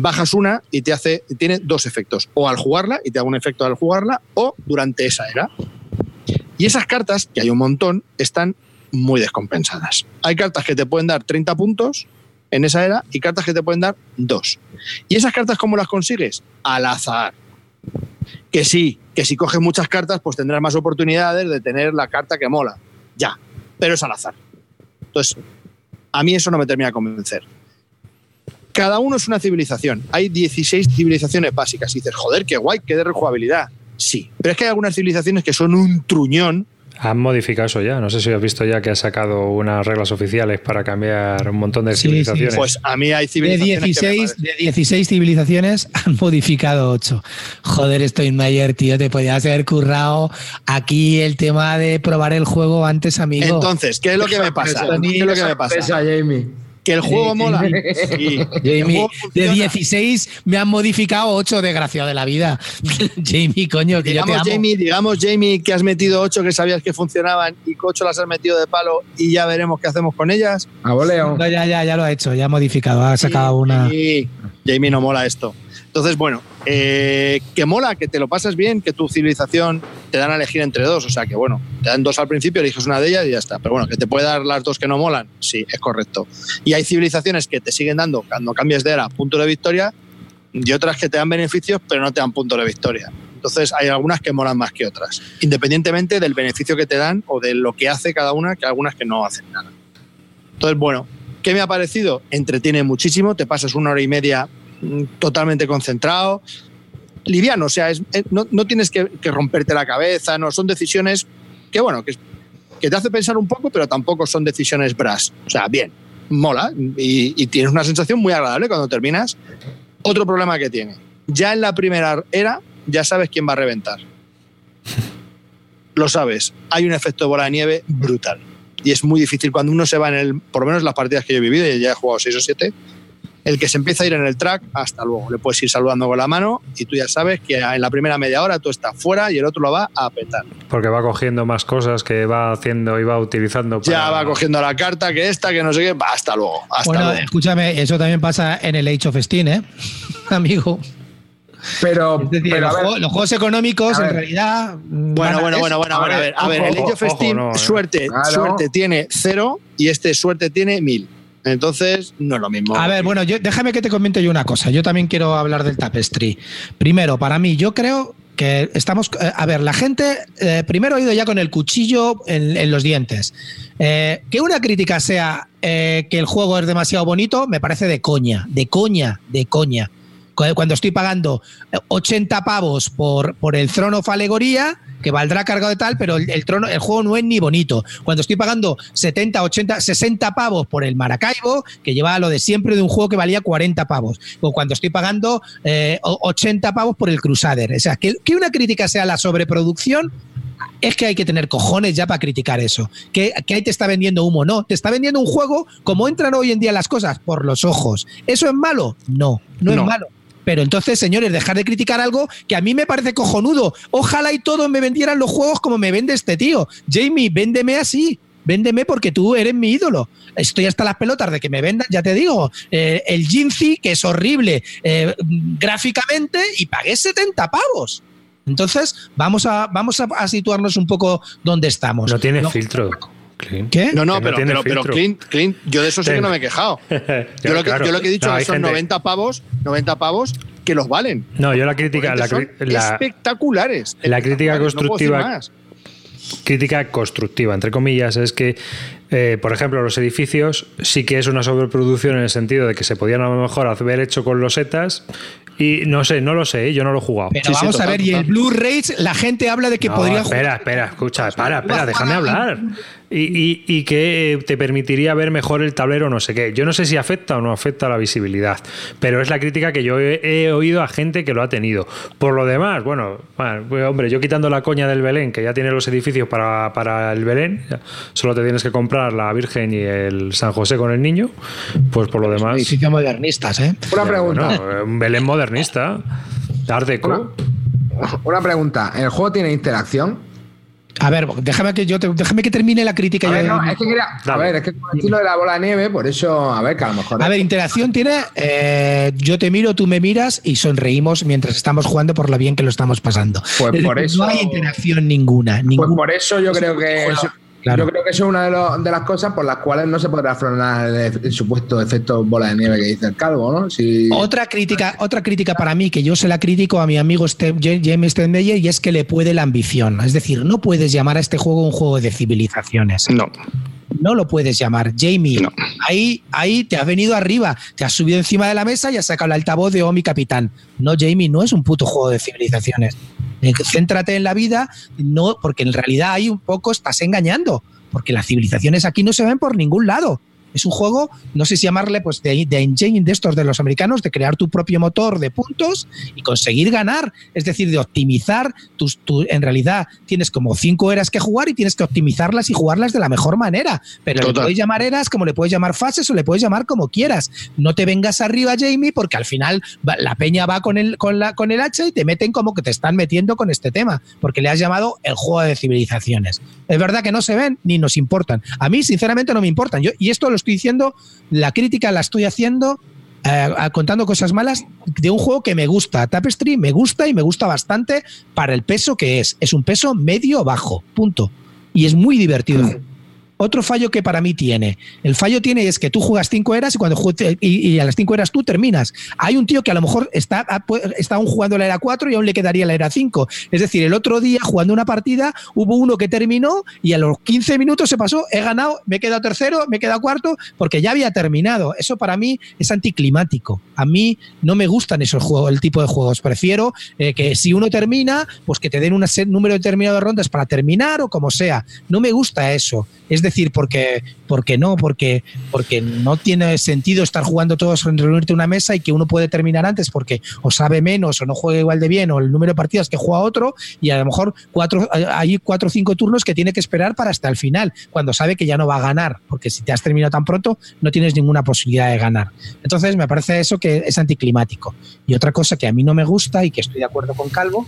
bajas una y te hace, tiene dos efectos, o al jugarla y te da un efecto al jugarla, o durante esa era. Y esas cartas, que hay un montón, están muy descompensadas. Hay cartas que te pueden dar 30 puntos en esa era y cartas que te pueden dar 2. ¿Y esas cartas cómo las consigues? Al azar. Que sí, que si coges muchas cartas, pues tendrás más oportunidades de tener la carta que mola. Ya, pero es al azar. Entonces, a mí eso no me termina de convencer cada uno es una civilización. Hay 16 civilizaciones básicas. Y dices, joder, qué guay, qué de rejugabilidad. Sí, pero es que hay algunas civilizaciones que son un truñón. Han modificado eso ya. No sé si has visto ya que ha sacado unas reglas oficiales para cambiar un montón de Sí, civilizaciones. sí. Pues a mí hay De civilizaciones. que me 16, parecen- de 16 civilizaciones han modificado 8. Joder, estoy mayor, tío. Te podías haber currado aquí el tema de probar el juego antes, amigo. Entonces, ¿qué es lo que me pasa? ¿Qué es lo que me pasa? Pesa, Jamie. Que el juego mola. Sí, Jamie, juego de funciona. 16 me han modificado 8, desgraciado de la vida. Jamie, coño, que yo te Digamos amo. Jamie, digamos, Jamie, que has metido ocho que sabías que funcionaban y que ocho las has metido de palo y ya veremos qué hacemos con ellas. A voleo. No, ya, ya, ya lo ha hecho, ya ha modificado, ha sacado una. Sí, Jamie no mola esto. Entonces, bueno, eh, que mola, que te lo pasas bien, que tu civilización te dan a elegir entre dos. O sea que, bueno, te dan dos al principio, eliges una de ellas y ya está. Pero bueno, que te puede dar las dos que no molan, sí, es correcto. Y hay civilizaciones que te siguen dando, cuando cambias de era, punto de victoria y otras que te dan beneficios, pero no te dan punto de victoria. Entonces hay algunas que molan más que otras, independientemente del beneficio que te dan o de lo que hace cada una, que algunas que no hacen nada. Entonces, bueno, ¿qué me ha parecido? Entretiene muchísimo, te pasas una hora y media totalmente concentrado, liviano, o sea, es- eh, no, no tienes que, que romperte la cabeza, no, son decisiones que, bueno, que, que te hace pensar un poco, pero tampoco son decisiones brass. O sea, bien, mola y, y tienes una sensación muy agradable cuando terminas. Otro problema que tiene, ya en la primera era ya sabes quién va a reventar. Lo sabes, hay un efecto de bola de nieve brutal. Y es muy difícil cuando uno se va en el, por lo menos las partidas que yo he vivido, y ya he jugado seis o siete, el que se empieza a ir en el track, hasta luego. Le puedes ir saludando con la mano y tú ya sabes que en la primera media hora tú estás fuera y el otro lo va a petar. Porque va cogiendo más cosas que va haciendo y va utilizando. Ya para- va cogiendo la carta, que esta, que no sé qué, va, hasta luego. Hasta Bueno, luego. escúchame, eso también pasa en el Age of Steam, ¿eh? Amigo. Pero, Es decir, pero los, ver, juegos, los juegos económicos, en realidad. Bueno, bueno, bueno, bueno, a ver, a ver, a ver, el Ojo, Age of ojo, Steam, no, eh. suerte, Claro. suerte tiene cero y este suerte tiene mil. Entonces, no es lo mismo. A ver, bueno, yo, déjame que te comente yo una cosa. Yo también quiero hablar del tapestry. Primero, para mí, yo creo que estamos. eh, a ver, la gente eh, primero ha ido ya con el cuchillo en, los dientes. Eh, que una crítica sea que el juego es demasiado bonito, me parece de coña, de coña, de coña. Cu- Cuando estoy pagando eh, 80 pavos por, por el Throne of Alegoría, que valdrá cargado de tal, pero el, el trono, el juego no es ni bonito. Cuando estoy pagando 70, 80, 60 pavos por el Maracaibo, que llevaba lo de siempre de un juego que valía 40 pavos. O cuando estoy pagando eh, o- 80 pavos por el Crusader. O sea, que, que una crítica sea la sobreproducción, es que hay que tener cojones ya para criticar eso. Que, que ahí te está vendiendo humo. No, te está vendiendo un juego como entran hoy en día las cosas, por los ojos. ¿Eso es malo? No, no, No. es malo. Pero entonces, señores, dejar de criticar algo que a mí me parece cojonudo. Ojalá y todos me vendieran los juegos como me vende este tío. Jamie, véndeme así. Véndeme porque tú eres mi ídolo. Estoy hasta las pelotas de que me vendan, ya te digo, eh, el Jinzi, que es horrible eh, gráficamente, y pagué 70 pavos. Entonces, vamos a, vamos a, a situarnos un poco donde estamos. No tiene filtro. Clint. ¿Qué? no, no, pero, pero. Clint, Clint, yo de eso sí que no me he quejado. Yo, lo que, claro. yo lo que he dicho No, son gente- 90 pavos, 90 pavos que los valen. No, yo la crítica, la, Son la espectaculares. la crítica constructiva- crítica constructiva, entre comillas, es que, eh, por ejemplo, los edificios sí que es una sobreproducción en el sentido de que se podían a lo mejor haber hecho con losetas y no sé, no lo sé, ¿eh? yo no lo he jugado. Pero Sí, sí, vamos a total, ver, y el. Blu-ray, la gente habla de que No, podría espera, jugar. espera, escucha, para, espera, déjame hablar. Y, y- y que eh, te permitiría ver mejor el tablero, no sé qué. Yo no sé si afecta o no afecta a la visibilidad, pero es la crítica que yo he, he oído a gente que lo ha tenido. Por lo demás, bueno, bueno, pues, hombre, yo quitando la coña del Belén, que ya tiene los edificios para, para el Belén, ya, solo te tienes que comprar la Virgen y el San José con el niño, pues por lo demás. Edificios modernistas, ¿eh? una pregunta. bueno, un Belén modernista, Art Deco. Una pregunta. ¿El juego tiene interacción? A ver, déjame que yo te- déjame que termine la crítica. A ver, no, es que quería- a ver, es que con el estilo de la bola de nieve, por eso, a ver, que a lo mejor. A ver, interacción tiene. eh, yo te miro, tú me miras y sonreímos mientras estamos jugando por lo bien que lo estamos pasando. Pues Es por eso- No hay interacción ninguna. Pues por eso yo creo que eso, Claro. yo creo que eso es una de, los- de las cosas por las cuales no se podrá afrontar el, el supuesto efecto bola de nieve que dice el calvo, ¿no? Si, Otra crítica, otra crítica para mí, que yo se la critico a mi amigo James Stenmeyer, y es que le puede la ambición. Es decir, no puedes llamar a este juego un juego de civilizaciones. No. No lo puedes llamar. Jamie, No. ahí, ahí te has venido arriba, te has subido encima de la mesa y has sacado el altavoz de Oh, mi capitán. No, Jamie, no es un puto juego de civilizaciones. Eh, Céntrate en la vida, no, porque en realidad ahí un poco estás engañando, porque las civilizaciones aquí no se ven por ningún lado. Es un juego, no sé si llamarle, pues de, de engine de estos de los americanos, de crear tu propio motor de puntos y conseguir ganar. Es decir, de optimizar tus. Tu, en realidad, tienes como cinco eras que jugar y tienes que optimizarlas y jugarlas de la mejor manera. Pero le Total. puedes llamar eras como le puedes llamar fases o le puedes llamar como quieras. No te vengas arriba, Jamie, porque al final va- la peña va con el, con, la, con el hacha y te meten como que te están metiendo con este tema, porque le has llamado el juego de civilizaciones. Es verdad que no se ven ni nos importan. A mí, sinceramente, no me importan. Yo, y esto lo estoy diciendo, la crítica la estoy haciendo eh, contando cosas malas de un juego que me gusta. Tapestry me gusta y me gusta bastante para el peso que es. Es un peso medio bajo, punto. Y es muy divertido. Otro fallo que para mí tiene. El fallo tiene es que tú juegas cinco eras y cuando y, a las cinco eras tú terminas. Hay un tío que a lo mejor está, está aún jugando la era 4 y aún le quedaría la era 5. Es decir, el otro día jugando una partida hubo uno que terminó y a los 15 minutos se pasó, he ganado, me he quedado tercero, me he quedado cuarto, porque ya había terminado. Eso para mí es anticlimático. A mí no me gustan esos juegos, el tipo de juegos. Prefiero eh, que si uno termina, pues que te den un número determinado de rondas para terminar o como sea. No me gusta eso. Es decir, porque, porque no, porque, porque no tiene sentido estar jugando todos en reunirte una mesa y que uno puede terminar antes porque o sabe menos o no juega igual de bien o el número de partidas que juega otro y a lo mejor cuatro, hay cuatro o cinco turnos que tiene que esperar para hasta el final, cuando sabe que ya no va a ganar, porque si te has terminado tan pronto no tienes ninguna posibilidad de ganar. Entonces me parece eso que es anticlimático. Y otra cosa que a mí no me gusta y que estoy de acuerdo con Calvo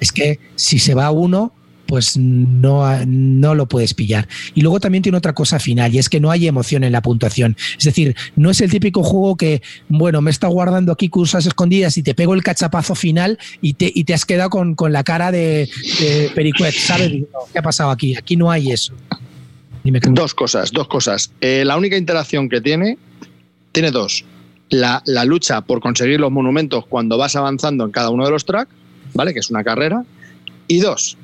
es que si se va uno pues no, no lo puedes pillar. Y luego también tiene otra cosa final, y es que no hay emoción en la puntuación. Es decir, no es el típico juego que, bueno, me está guardando aquí cursas escondidas y te pego el cachapazo final y te, y te has quedado con, la cara de, de ¿sabes? ¿Qué ha pasado aquí? Aquí no hay eso. dos cosas, dos cosas. Eh, la única interacción que tiene, tiene dos. La, la lucha por conseguir los monumentos cuando vas avanzando en cada uno de los tracks, ¿vale? Que es una carrera. Y dos,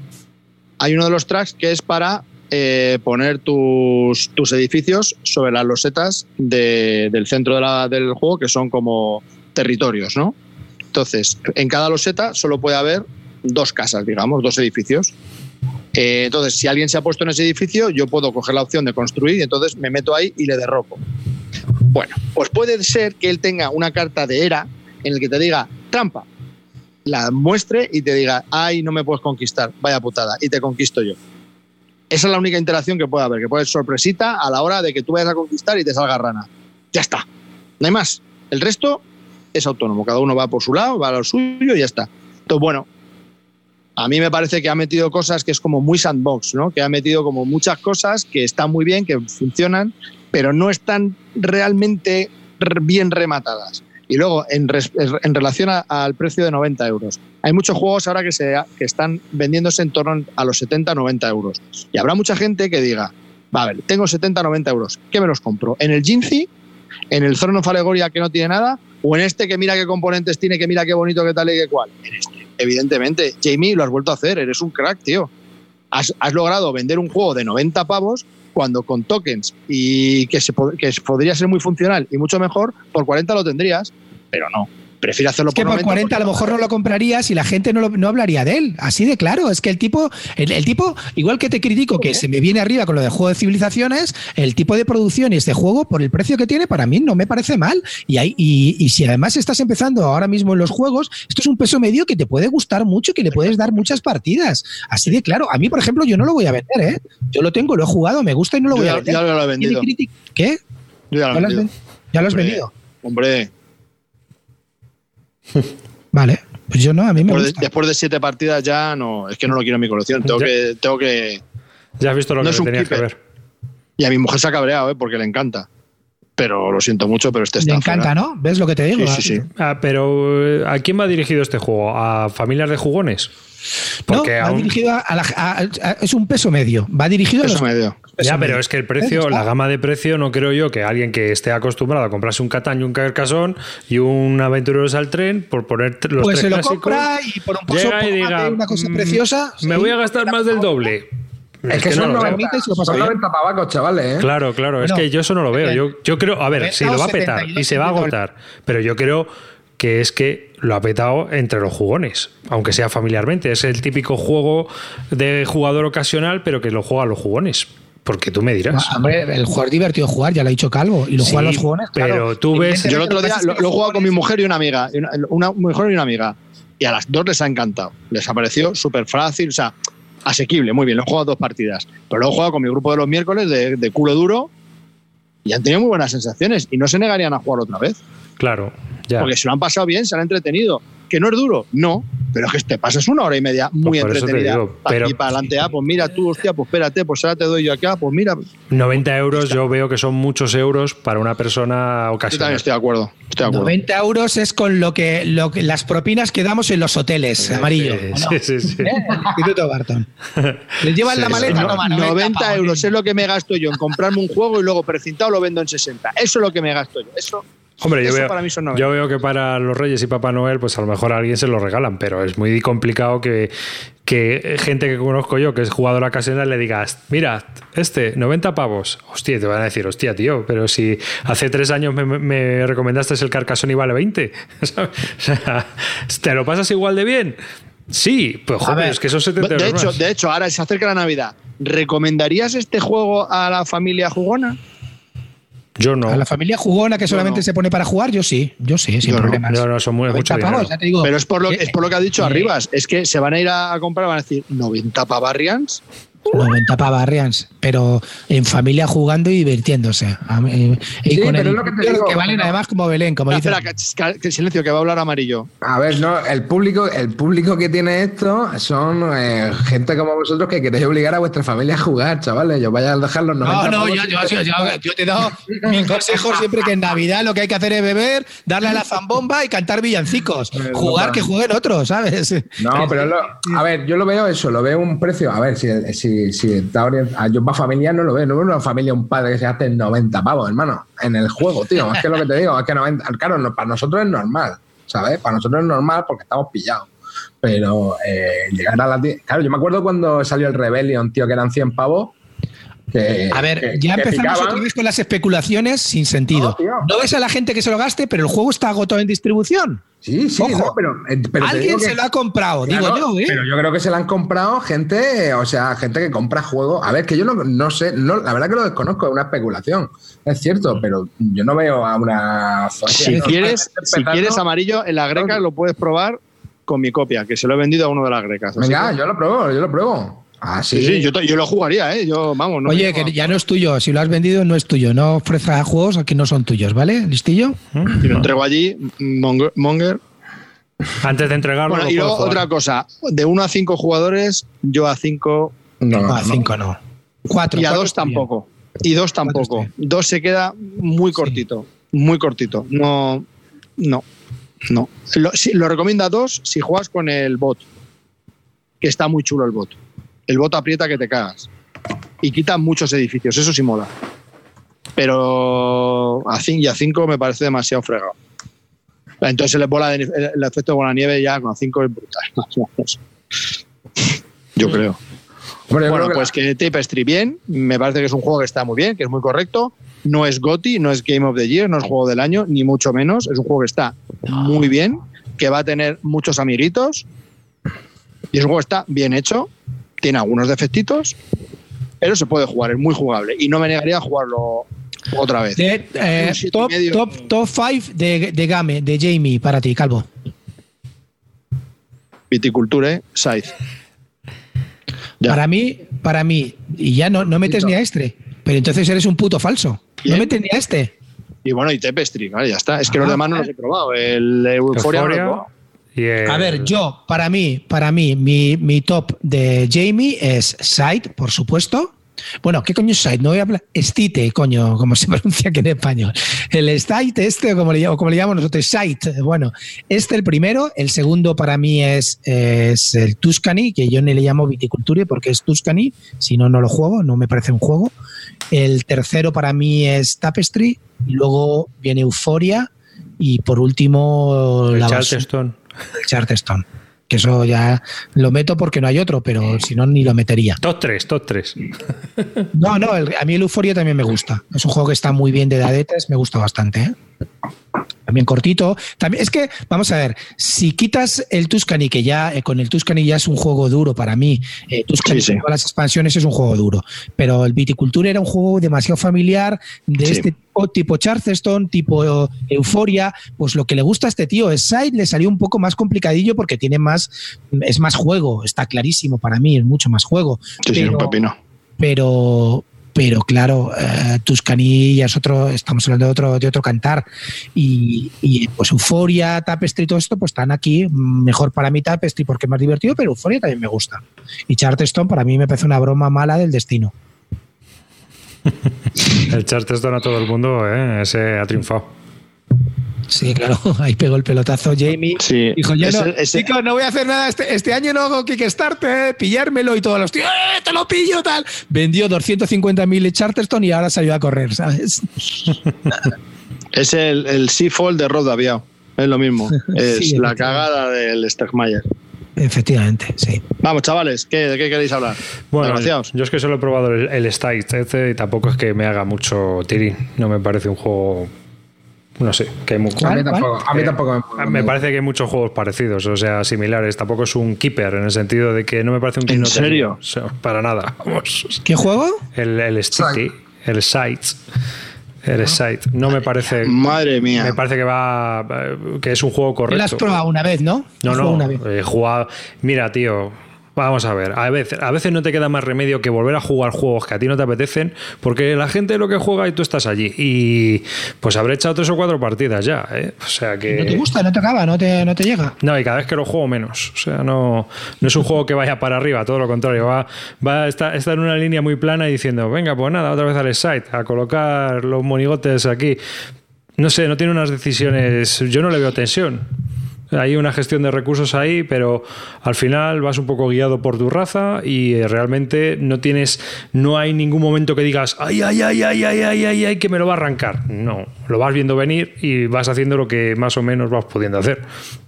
hay uno de los tracks que es para eh, poner tus, tus, edificios sobre las losetas del centro del juego, que son como territorios, ¿no? Entonces, en cada loseta solo puede haber dos casas, digamos, dos edificios. Eh, entonces, si alguien se ha puesto en ese edificio, yo puedo coger la opción de construir y entonces me meto ahí y le derroco. Bueno, pues puede ser que él tenga una carta de era en el que te diga trampa, la muestre y te diga, ay, no me puedes conquistar, vaya putada, y te conquisto yo. Esa es la única interacción que puede haber, que puede ser sorpresita a la hora de que tú vayas a conquistar y te salga rana. Ya está. No hay más. El resto es autónomo. Cada uno va por su lado, va a lo suyo y ya está. Entonces, bueno, a mí me parece que ha metido cosas que es como muy sandbox, ¿no? Que ha metido como muchas cosas que están muy bien, que funcionan, pero no están realmente bien rematadas. Y luego, en, relación al precio de 90 euros, hay muchos juegos ahora que, se, que están vendiéndose en torno a los 70 90 euros. Y habrá mucha gente que diga, va a ver, tengo 70 90 euros, ¿qué me los compro? ¿En el Jinzi? ¿En el Throne of Alegoria que no tiene nada? ¿O en este que mira qué componentes tiene, que mira qué bonito, qué tal y qué cual? En este. Evidentemente, Jamie, lo has vuelto a hacer, eres un crack, tío. Has logrado vender un juego de 90 pavos cuando con tokens y que, se, que podría ser muy funcional y mucho mejor, por 40 lo tendrías, pero no. Prefiero hacerlo es que por, 40 a lo mejor no lo comprarías y la gente no, no hablaría de él. Así de claro. Es que el tipo, el, tipo, igual que te critico que se me viene arriba con lo de juego de civilizaciones, el tipo de producción y este juego, por el precio que tiene, para mí no me parece mal. Y, hay, y, y, si además estás empezando ahora mismo en los juegos, esto es un peso medio que te puede gustar mucho, que le puedes dar muchas partidas. Así de claro. A mí, por ejemplo, yo no lo voy a vender, ¿eh? Yo lo tengo, lo he jugado, me gusta y no lo voy a vender. Ya lo he vendido. ¿Qué? lo. ¿Ya lo has vendido? Hombre, Vale. Pues yo no, a mí me después, De, después de siete partidas ya no, es que no lo quiero en mi colección. Tengo que, tengo que. Ya has visto lo que tenías que ver. Y a mi mujer se ha cabreado, ¿eh? porque le encanta. Pero lo siento mucho, pero este está. Le encanta, ¿no? ¿Ves lo que te digo? Sí, sí, sí. Ah, pero ¿a quién va dirigido este juego? ¿A familias de jugones? Porque no, va dirigido a, es un peso medio. Va dirigido peso a los, medio. ya, pero es que el precio, la gama de precio, no creo yo que alguien que esté acostumbrado a comprarse un Catán y un Carcassonne y un Aventureros al tren, por poner los pues tres se lo compra y por un pozo y diga, una cosa mm, preciosa. Me voy a gastar más del doble. Es, que, son, 90, son 90 pavacos, chavales. ¿eh? Claro, claro. es que yo eso no lo veo. Yo, yo creo, a ver, si lo va a petar y se va a agotar, pero yo creo que es que lo ha petado entre los jugones, aunque sea familiarmente. Es el típico juego de jugador ocasional, pero que lo juegan los jugones. Porque tú me dirás. hombre, el juego es divertido jugar, ya lo ha dicho Calvo, y lo juegan los jugones. Pero tú ves. Yo el otro día lo, he jugado con mi mujer y una amiga, una, mujer y una amiga, y a las dos les ha encantado. Les ha parecido súper fácil, o sea, asequible, muy bien. Lo he jugado dos partidas, pero lo he jugado con mi grupo de los miércoles de, de culo duro y han tenido muy buenas sensaciones y no se negarían a jugar otra vez. Claro, porque se lo han pasado bien, se han entretenido. ¿Que no es duro? No. pero es que te pasas una hora y media muy Pues eso te entretenida. digo, para pero- aquí, para adelante, ah, pues mira tú, hostia, pues espérate, pues ahora te doy yo acá, pues mira. 90 euros yo veo que son muchos euros para una persona Yo también ocasional. estoy de acuerdo. Estoy de acuerdo. 90 euros es con lo que, lo que- las propinas que damos en los hoteles, amarillo. Sí, ¿o no? sí, sí. ¿Eh? Instituto Barton. Les llevan Sí, la maleta, No, toma, 90 pavos. euros es lo que me gasto yo en comprarme un juego y luego precintado lo vendo en 60. Eso es lo que me gasto yo. Eso, Hombre, yo veo, para mí son 90. yo veo que para los Reyes y Papá Noel, pues a lo mejor a alguien se lo regalan, pero es muy complicado que, que gente que conozco yo, que es jugadora ocasional, le digas, mira, este, 90 pavos. Hostia, te van a decir, hostia, tío, pero si hace tres años me, me recomendaste el Carcassonne y vale 20. ¿sabes? O sea, ¿te lo pasas igual de bien? Sí, pues joder, ver, es que son 70 de, euros hecho, más. de hecho, ahora se acerca la Navidad. ¿Recomendarías este juego a la familia jugona? Yo no. A la familia jugona que solamente no. se pone para jugar, yo sí, yo sí, sin Yo problemas. No, no, son muy, 90 mucho pavos, ya te digo. Pero es por lo, Eh, es por lo que ha dicho eh, Arribas. Es que se van a ir a, a comprar, van a decir 90 pavarrians. 90 pavarrians, pero en familia jugando y divirtiéndose. Mí- Y Sí, con pero el lo que te que digo, valen además como Belén, como dice. Espera, espera, que, que silencio, que va a hablar amarillo. A ver, no, el público, el público que tiene esto son eh, gente como vosotros que queréis obligar a vuestra familia a jugar, chavales. Yo vaya a dejar los 90 No, no, yo, yo, yo, yo- yo te he dado mi consejo siempre que en Navidad lo que hay que hacer es beber, darle a la zambomba y cantar villancicos. Eh, Jugar que jueguen otros, ¿sabes? No, pero lo- a ver, yo lo veo eso, lo veo un precio. A ver, si, si, si está orientado. Yo para familia no lo veo, no veo una familia, un padre que se hace 90 pavos, hermano, en el juego, tío. Es que lo que te digo, es que 90, claro, no, para nosotros es normal, ¿sabes? Para nosotros es normal porque estamos pillados. Pero eh, llegar a la Claro, yo me acuerdo cuando salió el Rebellion, tío, que eran 100 pavos. Que, A ver, que- ya que empezamos picaban. otra vez con las especulaciones sin sentido. No, ves a la gente que se lo gaste, pero el juego está agotado en distribución. Sí, sí, Ojo. no, pero, eh, pero Alguien se lo ha comprado, Claro, digo yo, ¿eh? Pero yo creo que se la han comprado gente, o sea, gente que compra juegos. A ver, que yo no, no sé, no, la verdad que lo desconozco, es una especulación. Es cierto, pero yo no veo a una. Si no, quieres, si quieres amarillo, en la greca lo puedes probar con mi copia, que se lo he vendido a uno de las grecas. Venga, que- yo lo pruebo, yo lo pruebo. Ah, sí. sí, sí, yo, lo jugaría, ¿eh? Yo, vamos, no Oye, que ya no es tuyo. Si lo has vendido, no es tuyo. No ofrezcas juegos que no son tuyos, ¿vale? ¿Listillo? Y lo entrego allí, Monger. Monger. Antes de entregarlo, Bueno, y puedo luego jugar. otra cosa, de 1 a 5 jugadores, yo a 5 No, No, a no. cinco no. Cuatro. y a cuatro 2 está bien. tampoco. Y 2 tampoco. 2 se queda muy cortito, muy cortito. No, no, no. Lo, sí, lo recomiendo a 2 si juegas con el bot, que está muy chulo el bot. El bot aprieta que te cagas. Y quita muchos edificios, eso sí mola. Pero a 5 y a 5 me parece demasiado fregado. Entonces el, bola de- el- efecto de bola de nieve ya con 5 es brutal. Yo creo. Hombre, yo Bueno, creo que pues que Tapestry bien, me parece que es un juego que está muy bien, que es muy correcto. No es GOTY, no es Game of the Year, no es juego del año, ni mucho menos. Es un juego que está muy bien, que va a tener muchos amiguitos. Y es un juego que está bien hecho, tiene algunos defectitos, pero se puede jugar, es muy jugable. Y no me negaría a jugarlo otra vez. De, eh, top, y medio. top, top five de, de Game, de Jamie, para ti, Calvo. Viticulture, Scythe. Ya. Para mí, para mí, y ya no, no metes ni a este, pero entonces eres un puto falso. No metes ni a este. Y bueno, y Tapestry, vale, ya está. Es que los demás no los he probado. El Euphoria, no lo he Euphoria probado. A ver, yo, para mí, para mí, mi, mi top de Jamie es Side, por supuesto. Bueno, ¿qué coño es Side? No voy a hablar. Stite, coño, como se pronuncia aquí en español. El Stite, este, como le, llamo- como le llamamos nosotros, Side. Bueno, este el primero. El segundo para mí es, es el Tuscany, que yo ni le llamo viticulture porque es Tuscany. Si no, no lo juego, no me parece un juego. El tercero para mí es Tapestry. Y luego viene Euphoria. Y por último, el la Charleston. El Charterstone. Que eso ya lo meto porque no hay otro, pero si no, ni lo metería. Top 3, top 3. No, no, el- a mí el Euphoria también me gusta. Es un juego que está muy bien de dadetes, me gusta bastante. ¿eh? También cortito. También, es que, vamos a ver, si quitas el Tuscany, que ya eh, con el Tuscany ya es un juego duro para mí, eh, Tuscany Sí, sí. con todas las expansiones es un juego duro, pero el Viticultura era un juego demasiado familiar de Sí. este tipo, tipo Charleston, tipo Euforia, pues lo que le gusta a este tío es Side, le salió un poco más complicadillo porque tiene más, es más juego, está clarísimo para mí, es mucho más juego Sí, sí, Pero- un pepino. pero pero claro, eh, Tuscany ya es otro, estamos hablando de otro, de otro cantar. Y, y, pues Euforia, Tapestry, todo esto, pues están aquí. Mejor para mí Tapestry porque es más divertido, pero Euforia también me gusta. Y Charterstone para mí me parece una broma mala del destino. el Charterstone a todo el mundo, ¿eh? ese ha triunfado. Sí, claro, ahí pegó el pelotazo Jamie. Sí. Dijo, yo no, ese... no voy a hacer nada, este, este año no hago Kickstarter, eh, pillármelo y todos los tíos, ¡eh, te lo pillo, tal. Vendió 250.000 Charterstone y ahora salió a correr, ¿sabes? es el, el Seafall de Rod Aviao, es lo mismo, es sí, la cagada del Stegmayer. Efectivamente, sí. Vamos, chavales, ¿qué, ¿de qué queréis hablar? Bueno, Gracias. yo es que solo he probado el, el Stite este y tampoco es que me haga mucho tirín. No me parece un juego no sé, que hay a mí tampoco, a mí tampoco me, me, parece que hay muchos juegos parecidos, o sea, similares. Tampoco es un keeper en el sentido de que no me parece un ¿En serio? O sea, para nada. Vamos. ¿Qué juego? El, el el Sight. El Sight. No me parece. Madre mía. Me parece que va. que es un juego correcto. Lo has probado una vez, ¿no? No, no. Una vez. He jugado. Mira, tío. Vamos a ver, a veces, a veces no te queda más remedio que volver a jugar juegos que a ti no te apetecen, porque la gente lo que juega y tú estás allí. Y pues habré echado tres o cuatro partidas ya, ¿eh? O sea que. No te gusta, no te acaba, no te, no te llega. No, y cada vez que lo juego menos. O sea, no, no es un juego que vaya para arriba, todo lo contrario. Va, va está, está en una línea muy plana y diciendo, venga, pues nada, otra vez al site, a colocar los monigotes aquí. No sé, no tiene unas decisiones. Yo no le veo tensión. Hay una gestión de recursos ahí, pero al final vas un poco guiado por tu raza y realmente no tienes, no hay ningún momento que digas, ay, ay, ay, ay, ay, ay, ay, ay, que me lo va a arrancar. No, lo vas viendo venir y vas haciendo lo que más o menos vas pudiendo hacer.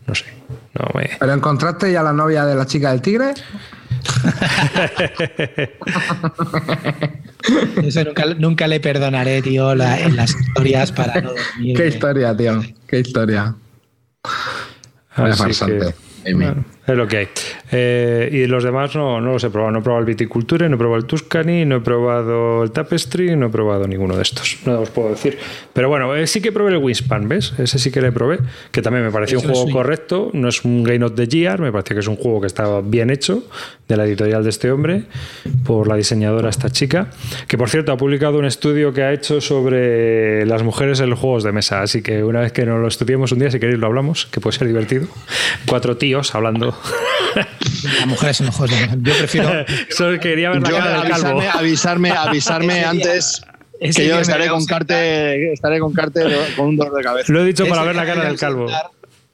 No sé. No me... ¿Pero encontraste ya la novia de la chica del tigre? Eso nunca, nunca, le perdonaré, tío, la, en las historias para no dormir. Qué historia, tío. Qué historia. Así que, bueno, es lo que hay. Eh, y los demás no, no los he probado. No he probado el Viticulture, no he probado el Tuscany, no he probado el Tapestry, no he probado ninguno de estos. No os puedo decir. Pero bueno, eh, sí que probé el Wingspan, ¿ves? Ese sí que le probé, que también me pareció Eso un juego correcto. No es un Game of the Year, me parece que es un juego que estaba bien hecho, de la editorial de este hombre, por la diseñadora esta chica, que por cierto ha publicado un estudio que ha hecho sobre las mujeres en los juegos de mesa. Así que una vez que nos lo estudiemos un día, si queréis lo hablamos, que puede ser divertido. Cuatro tíos hablando. Las mujeres los juegos de. Yo prefiero. Solo quería ver la yo cara del calvo. Avisarme, avisarme, avisarme antes. que yo estaré con, carte, estaré con carte con un dolor de cabeza. Lo he dicho para ver la cara del calvo.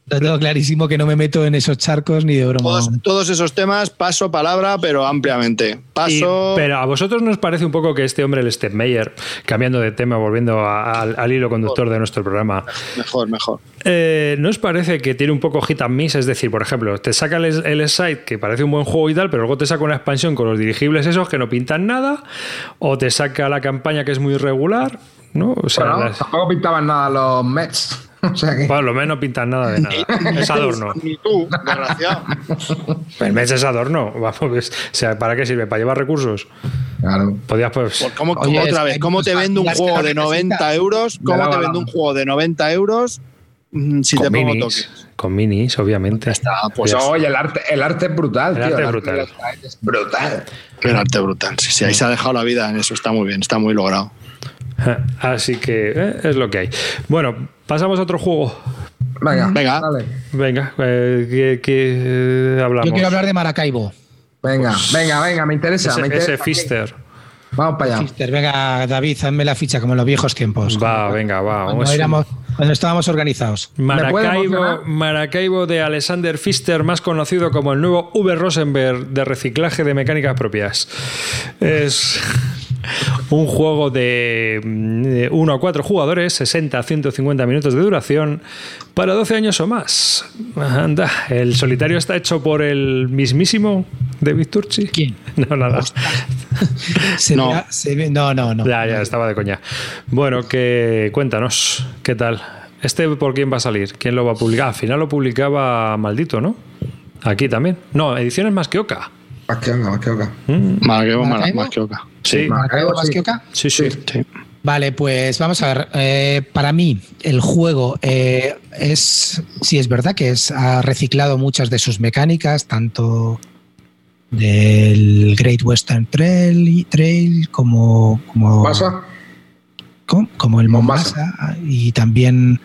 Lo tengo clarísimo que no me meto en esos charcos ni de broma. Todos, todos esos temas paso palabra, pero ampliamente. Paso. Y, pero a vosotros nos parece un poco que este hombre, el Stepmeyer, cambiando de tema, volviendo a, al, al, hilo conductor de nuestro programa. Mejor, mejor. Eh, ¿No os parece que tiene un poco hit and miss? Es decir, por ejemplo, te saca el, el site que parece un buen juego y tal, pero luego te saca una expansión con los dirigibles esos que no pintan nada, o te saca la campaña que es muy regular, ¿no? O sea, bueno, las... tampoco pintaban nada los Mets. O sea que... Por lo menos no pintan nada de nada. es adorno. Ni tú, desgraciado. El mes es adorno. Vamos, o sea, ¿para qué sirve? ¿Para llevar recursos? Claro. Podías, pues. Por ¿Cómo, Oye, otra vez, ¿cómo te vendo un juego de 90 euros? ¿Cómo te vendo un juego de 90 euros si con te pongo minis, toques? Con minis, obviamente. Está, pues no, oye, el arte, el arte es brutal, el tío. Arte el brutal. arte es brutal. El arte brutal. Sí, sí, ahí se ha dejado la vida en eso. Está muy bien, está muy logrado. Así que eh, es lo que hay. Bueno, pasamos a otro juego. Venga, Venga. Dale. Venga, eh, ¿qué, qué eh, hablamos? Yo quiero hablar de Maracaibo. Venga, venga, venga, me interesa. Ese, me interesa. ese Fister. Vamos para allá. Fister, venga, David, hazme la ficha como en los viejos tiempos. Va, venga, va. Cuando, vamos. éramos, cuando estábamos organizados. Maracaibo, Maracaibo de Alexander Pfister, más conocido como el nuevo V. Rosenberg de reciclaje de mecánicas propias. Es un juego de 1 a 4 jugadores, 60 a 150 minutos de duración, para 12 años o más. Anda, el solitario está hecho por el mismísimo David Turchi. ¿Quién? No, nada. Se No. se ve- no, no, no. Ya, ya, estaba de coña. Bueno, que cuéntanos, ¿qué tal? ¿Este por quién va a salir? ¿Quién lo va a publicar? Al final lo publicaba Maldito, ¿no? Aquí también. No, ediciones más que Oca. Más que oca, más que oca. Maracaibo, ¿Maracaibo? más que oca. Sí, Maracaibo, ¿Más sí. que Oca? sí, sí. Sí. Vale, pues vamos a ver. Eh, para mí, el juego eh, es, sí es verdad que es, ha reciclado muchas de sus mecánicas, tanto del Great Western Trail, Trail como, como ¿Pasa? Como, el Mombasa. Mombasa y también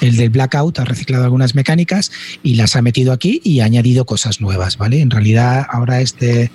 el del Blackout ha reciclado algunas mecánicas y las ha metido aquí y ha añadido cosas nuevas, ¿vale? En realidad ahora este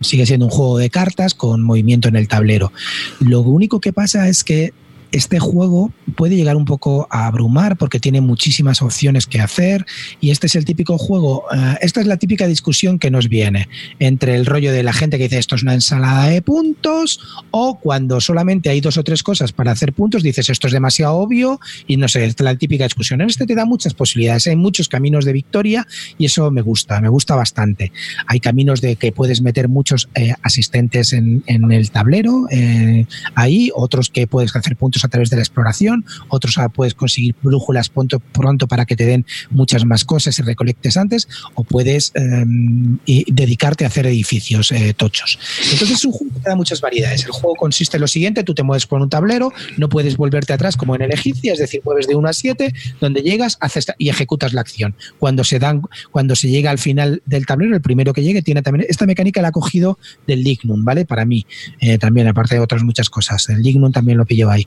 sigue siendo un juego de cartas con movimiento en el tablero. Lo único que pasa es que este juego puede llegar un poco a abrumar porque tiene muchísimas opciones que hacer y este es el típico juego, eh, esta es la típica discusión que nos viene entre el rollo de la gente que dice esto es una ensalada de puntos o cuando solamente hay dos o tres cosas para hacer puntos dices esto es demasiado obvio y no sé, es la típica discusión. En este te da muchas posibilidades, hay muchos caminos de victoria y eso me gusta, me gusta bastante. Hay caminos de que puedes meter muchos eh, asistentes en, en, el tablero, eh, ahí, otros que puedes hacer puntos a través de la exploración, otros puedes conseguir brújulas pronto, para que te den muchas más cosas y recolectes antes, o puedes eh, y dedicarte a hacer edificios eh, tochos. Entonces es un juego que da muchas variedades. El juego consiste en lo siguiente, tú te mueves por un tablero, no puedes volverte atrás como en el egipcio, es decir, mueves de 1 a 7, donde llegas haces y ejecutas la acción. Cuando se dan, cuando se llega al final del tablero, el primero que llegue tiene también esta mecánica la ha cogido del Lignum, ¿vale? Para mí, eh, también, aparte de otras muchas cosas. El Lignum también lo pillo ahí.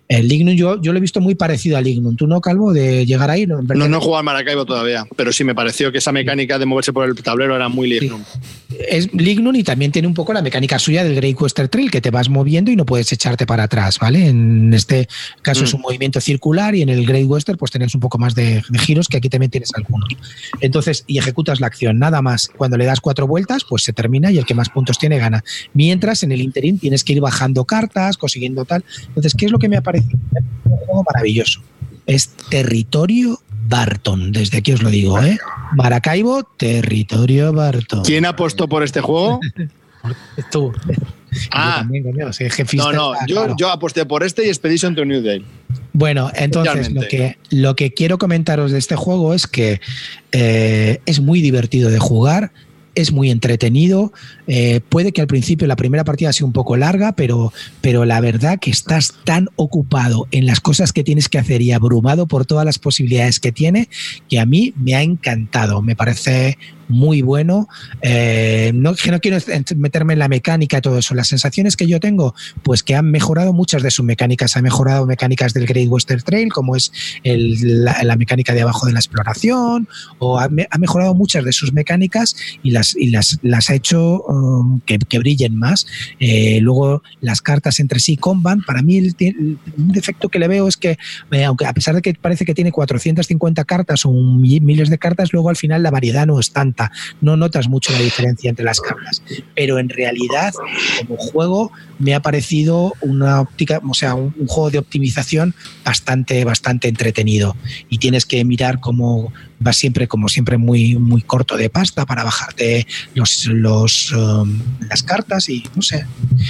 El Lignum yo, yo lo he visto muy parecido al Lignum. ¿Tú no, Calvo, de llegar ahí? No, no, no he jugado al Maracaibo todavía, pero sí me pareció que esa mecánica de moverse por el tablero era muy Lignum. Sí. Es Lignum y también tiene un poco la mecánica suya del Great Western Trail, que te vas moviendo y no puedes echarte para atrás, ¿vale? En este caso mm. es un movimiento circular y en el Great Western pues tienes un poco más de, de giros, que aquí también tienes algunos. Entonces, y ejecutas la acción, nada más. Cuando le das cuatro vueltas, pues se termina y el que más puntos tiene gana. Mientras en el interín tienes que ir bajando cartas, consiguiendo tal. Entonces, ¿qué es lo que me ha parecido? Un juego maravilloso. Es territorio Barton, desde aquí os lo digo, ¿eh? Maracaibo, territorio Barton. ¿Quién apostó por este juego? Tú. Ah, también, coño, soy no, no, yo, claro. yo, aposté por este y Expedition to New Day. Bueno, entonces lo que, lo que quiero comentaros de este juego es que eh, es muy divertido de jugar, es muy entretenido. Eh, puede que al principio la primera partida sea un poco larga, pero, pero la verdad que estás tan ocupado en las cosas que tienes que hacer y abrumado por todas las posibilidades que tiene, que a mí me ha encantado. Me parece muy bueno. Eh, no, quiero meterme en la mecánica y todo eso. Las sensaciones que yo tengo, pues que han mejorado muchas de sus mecánicas. Ha mejorado mecánicas del Great Western Trail, como es la, mecánica de abajo de la exploración, o ha, mejorado muchas de sus mecánicas y las, y las, las ha hecho um, que, brillen más. Eh, luego, las cartas entre sí comban. Para mí, el, un defecto que le veo es que, eh, aunque a pesar de que parece que tiene 450 cartas o miles de cartas, luego al final la variedad no es tanta no notas mucho la diferencia entre las cartas. Pero en realidad, como juego, me ha parecido una óptica, o sea, un, juego de optimización bastante, bastante entretenido. Y tienes que mirar cómo va siempre, como siempre, muy, muy corto de pasta para bajarte los, los um, las cartas y no sé.